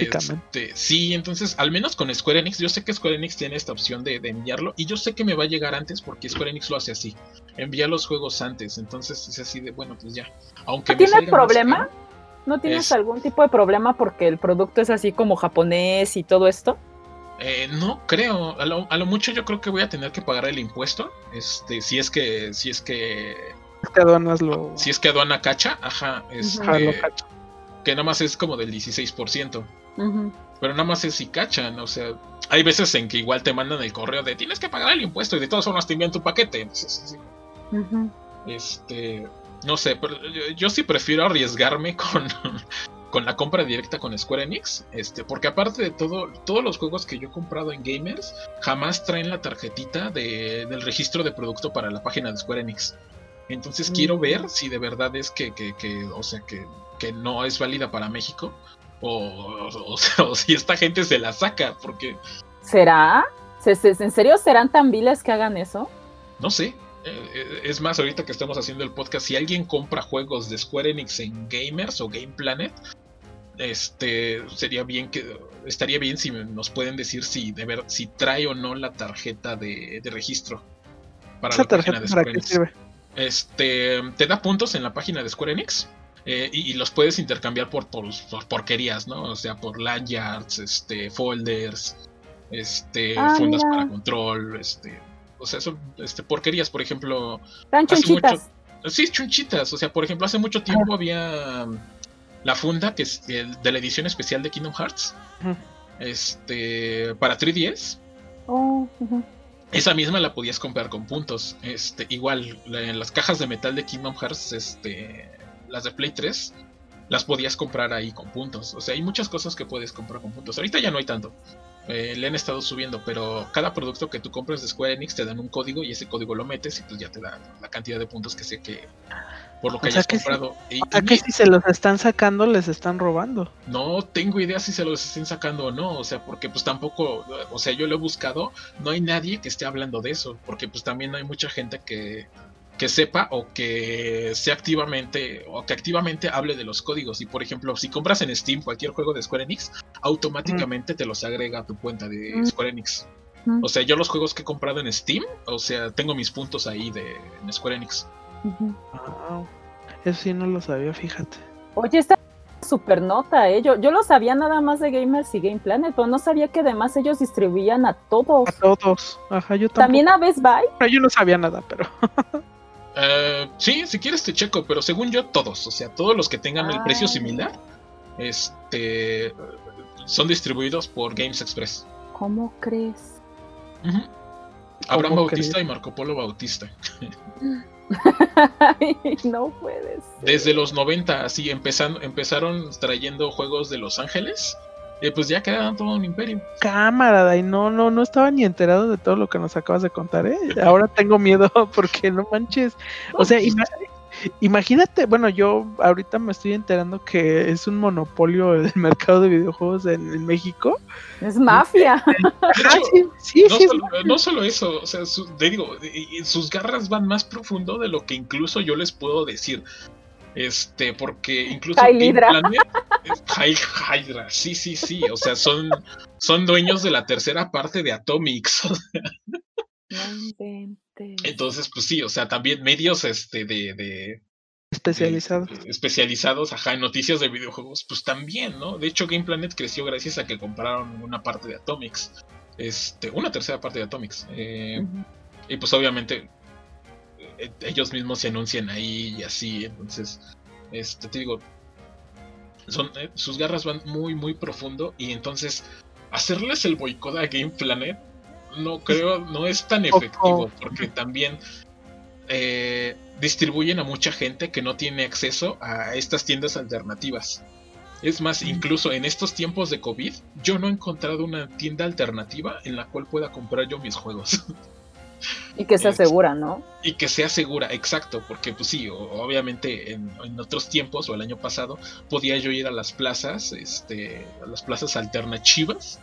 Este, sí, entonces, al menos con Square Enix, yo sé que Square Enix tiene esta opción de, enviarlo y yo sé que me va a llegar antes porque Square Enix lo hace así. Envía los juegos antes, entonces es así de, bueno, pues ya. Aunque ¿No tienes problema? ¿No tienes algún tipo de problema porque el producto es así como japonés y todo esto? Eh, no creo, a lo, mucho yo creo que voy a tener que pagar el impuesto, este, si es que, si es que, que aduanas lo, si es que aduana cacha, ajá, este, que nada más es como del 16%. Pero nada más es si cachan, o sea, hay veces en que igual te mandan el correo de tienes que pagar el impuesto y de todas formas te envían tu paquete. Este, no sé, pero yo, sí prefiero arriesgarme con, con la compra directa con Square Enix, este, porque aparte de todo, todos los juegos que yo he comprado en Gamers jamás traen la tarjetita de, del registro de producto para la página de Square Enix. Entonces quiero ver si de verdad es que, que, que o sea, que, que no es válida para México o, o, si esta gente se la saca, porque... ¿Será? ¿En serio serán tan viles que hagan eso? No sé. Eh, eh, es más, ahorita que estamos haciendo el podcast, si alguien compra juegos de Square Enix en Gamers o Game Planet, este sería bien que estaría bien si nos pueden decir si de ver si trae o no la tarjeta de, registro para la página de Square Enix. Este te da puntos en la página de Square Enix eh, y, los puedes intercambiar por, por, porquerías, ¿no? O sea, por lanyards, este, folders, este, ah, fundas para control, este, o sea, son este, porquerías, por ejemplo. Hace mucho, sí, chunchitas, o sea, por ejemplo, hace mucho tiempo había um, la funda que es de la edición especial de Kingdom Hearts, este, para 3DS. Esa misma la podías comprar con puntos. Este, igual, en las cajas de metal de Kingdom Hearts, este, las de Play 3, las podías comprar ahí con puntos. O sea, hay muchas cosas que puedes comprar con puntos. Ahorita ya no hay tanto. Eh, le han estado subiendo, pero cada producto que tú compras de Square Enix te dan un código y ese código lo metes y pues ya te da la cantidad de puntos que sé que por lo que hayas comprado. Si, y, si se los están sacando les están robando? No tengo idea si se los estén sacando o no, o sea, porque pues tampoco, o sea, yo lo he buscado, no hay nadie que esté hablando de eso, porque pues también hay mucha gente que que sepa o que sea activamente o que activamente hable de los códigos. Y por ejemplo, si compras en Steam cualquier juego de Square Enix, automáticamente te los agrega a tu cuenta de Square Enix. O sea, yo los juegos que he comprado en Steam, o sea, tengo mis puntos ahí de en Square Enix. Wow. Eso sí no lo sabía, fíjate. Oye, esta super nota, ¿eh? Yo, yo lo sabía nada más de Gamers y Game Planet, pero no sabía que además ellos distribuían a todos. A todos. Ajá, yo tampoco. También a Best Buy. No, yo no sabía nada, pero. Eh, sí, si quieres te checo, pero según yo todos, o sea, todos los que tengan el precio Ah. similar, este, son distribuidos por Games Express. ¿Cómo crees? Abraham ¿Cómo Bautista crees? y Marco Polo Bautista. No puedes. Desde los 90, así empezando, empezaron trayendo juegos de Los Ángeles. Y pues ya quedaban todo un imperio. Cámara, Dai, no, no, no estaba ni enterado de todo lo que nos acabas de contar, ¿eh? Ahora tengo miedo porque no manches. O sea, ima- imagínate, bueno, yo ahorita me estoy enterando que es un monopolio el mercado de videojuegos en, en México. Es mafia. Ah, hecho, sí, sí, no, sí, es solo, no solo eso, o sea, su- te digo, y- y sus garras van más profundo de lo que incluso yo les puedo decir. Este, porque incluso. Planet- Hydra, sí, sí, sí. O sea, son, son dueños de la tercera parte de Atomics. No inventes. Entonces, pues sí, o sea, también medios este de, de- especializado. de- especializados, ajá, en noticias de videojuegos, pues también, ¿no? De hecho, Game Planet creció gracias a que compraron una parte de Atomics. Este, una tercera parte de Atomics. Eh, y pues obviamente ellos mismos se anuncian ahí y así, entonces, este, te digo, son, eh, sus garras van muy, muy profundo y entonces hacerles el boicot a Game Planet no creo, no es tan efectivo porque también eh, distribuyen a mucha gente que no tiene acceso a estas tiendas alternativas. Es más, incluso en estos tiempos de COVID, yo no he encontrado una tienda alternativa en la cual pueda comprar yo mis juegos. Y que se Es- asegura, ¿no? Y que sea segura, exacto, porque pues sí, obviamente en, en otros tiempos o el año pasado podía yo ir a las plazas, este, a las plazas alternativas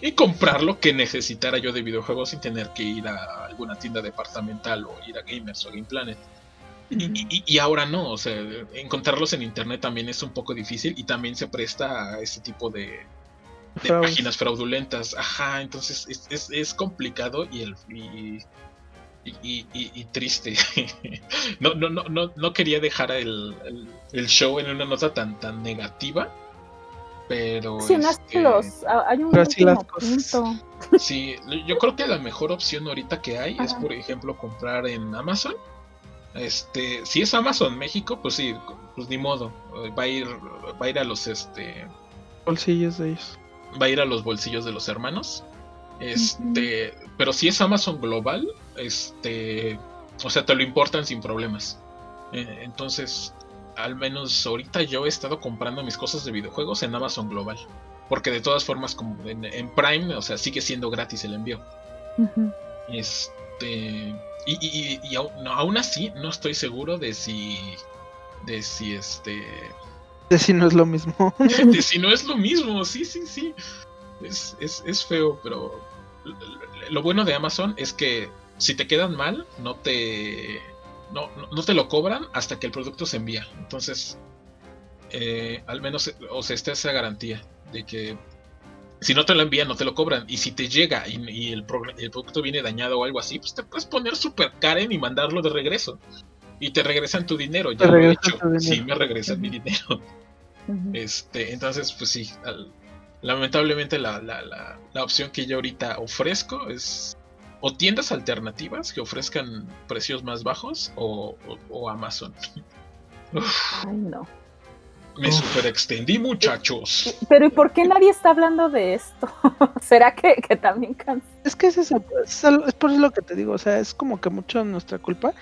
y comprar lo que necesitara yo de videojuegos sin tener que ir a alguna tienda departamental o ir a Gamers o Game Planet. Y, y- y ahora no, o sea, encontrarlos en internet también es un poco difícil y también se presta a ese tipo de, de páginas fraudulentas. Ajá, entonces es, es, es complicado y el y, y, y- triste. no, no, no, no, no quería dejar el, el, el show en una nota tan, tan negativa. Pero Sí, este, los, hay un Pero así último las cosas. punto. sí, yo creo que la mejor opción ahorita que hay es, por ejemplo, comprar en Amazon. Este, si es Amazon México, pues sí, pues ni modo. Va a ir, va a ir a los este Bolsillos de ellos. Va a ir a los bolsillos de los hermanos. Este, pero si es Amazon global, este, o sea, te lo importan sin problemas. Eh, entonces, al menos ahorita yo he estado comprando mis cosas de videojuegos en Amazon global, porque de todas formas como en, en Prime, o sea, sigue siendo gratis el envío. Este, y, y- y- y aún, no, aún así no estoy seguro de si de si este Si no es lo mismo. si no es lo mismo, sí, sí, sí. Es, es, es feo, pero lo bueno de Amazon es que si te quedan mal, no te no, no- te lo cobran hasta que el producto se envía. Entonces, eh, al menos o sea, está esa garantía de que si no te lo envían, no te lo cobran. Y si te llega y, el, el producto viene dañado o algo así, pues te puedes poner super Karen y mandarlo de regreso. Y te regresan tu dinero. Ya lo he hecho. Sí, me regresan mi dinero. Este, entonces, pues sí, al- lamentablemente la, la, la, la opción que yo ahorita ofrezco es o tiendas alternativas que ofrezcan precios más bajos o, o- o Amazon. Uf, Ay, no. Me super extendí, muchachos. Pero ¿y por qué nadie está hablando de esto? ¿Será que, que también cansa? Es que es eso, es, es por eso lo que te digo, o sea, es como que mucho nuestra culpa.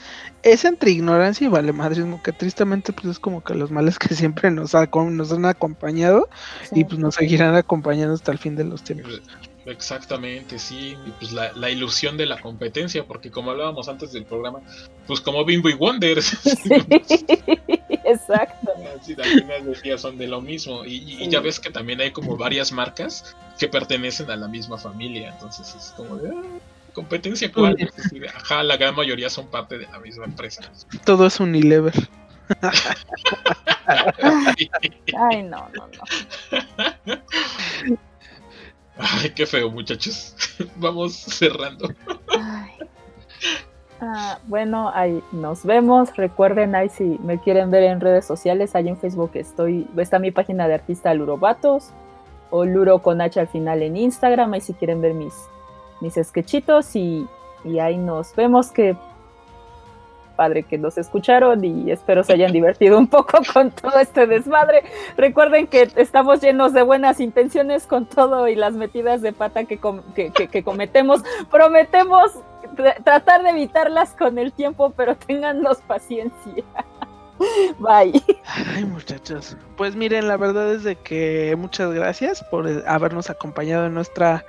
Es entre ignorancia y vale madrismo, que tristemente pues es como que los males que siempre nos, ha- nos han acompañado y pues nos seguirán acompañando hasta el fin de los tiempos. Exactamente, sí. Y pues la, la ilusión de la competencia, porque como hablábamos antes del programa, pues como Bimbo y Wonder, Sí, exacto. Así, al final del día son de lo mismo. Y, y- y ya Sí. ves que también hay como varias marcas que pertenecen a la misma familia. Entonces es como de. ah, ¿Competencia cuál? Sí, Ajá, la gran mayoría son parte de la misma empresa. Todo es Unilever. Ay, no, no, no. Ay, qué feo, muchachos. Vamos cerrando. Ah, bueno, ahí nos vemos. Recuerden ahí si me quieren ver en redes sociales, ahí en Facebook estoy, está mi página de artista Lurobatos o Luro con H al final en Instagram, ahí si quieren ver mis, mis sketchitos y, y ahí nos vemos que padre que nos escucharon y espero se hayan divertido un poco con todo este desmadre. Recuerden que estamos llenos de buenas intenciones con todo y las metidas de pata que, com que, que, que cometemos. Prometemos tratar de evitarlas con el tiempo, pero téngannos paciencia. Bye. Ay, muchachos. Pues miren, la verdad es de que muchas gracias por habernos acompañado en nuestra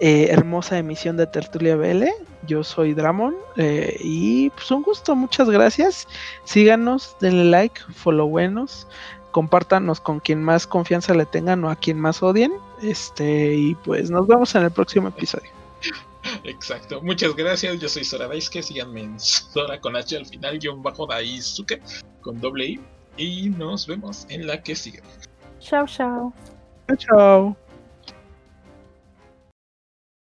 eh, hermosa emisión de Tertulia BL. Yo soy Dramon eh, y pues un gusto, muchas gracias. Síganos, denle like, follow buenos, compártanos con quien más confianza le tengan o a quien más odien. Este, y pues nos vemos en el próximo episodio. Exacto. Muchas gracias. Yo soy Sora Daisuke. Síganme en Sora con H al final, guion bajo Daisuke con doble I. Y nos vemos en la que sigue. Chao, chao. Chao, chao.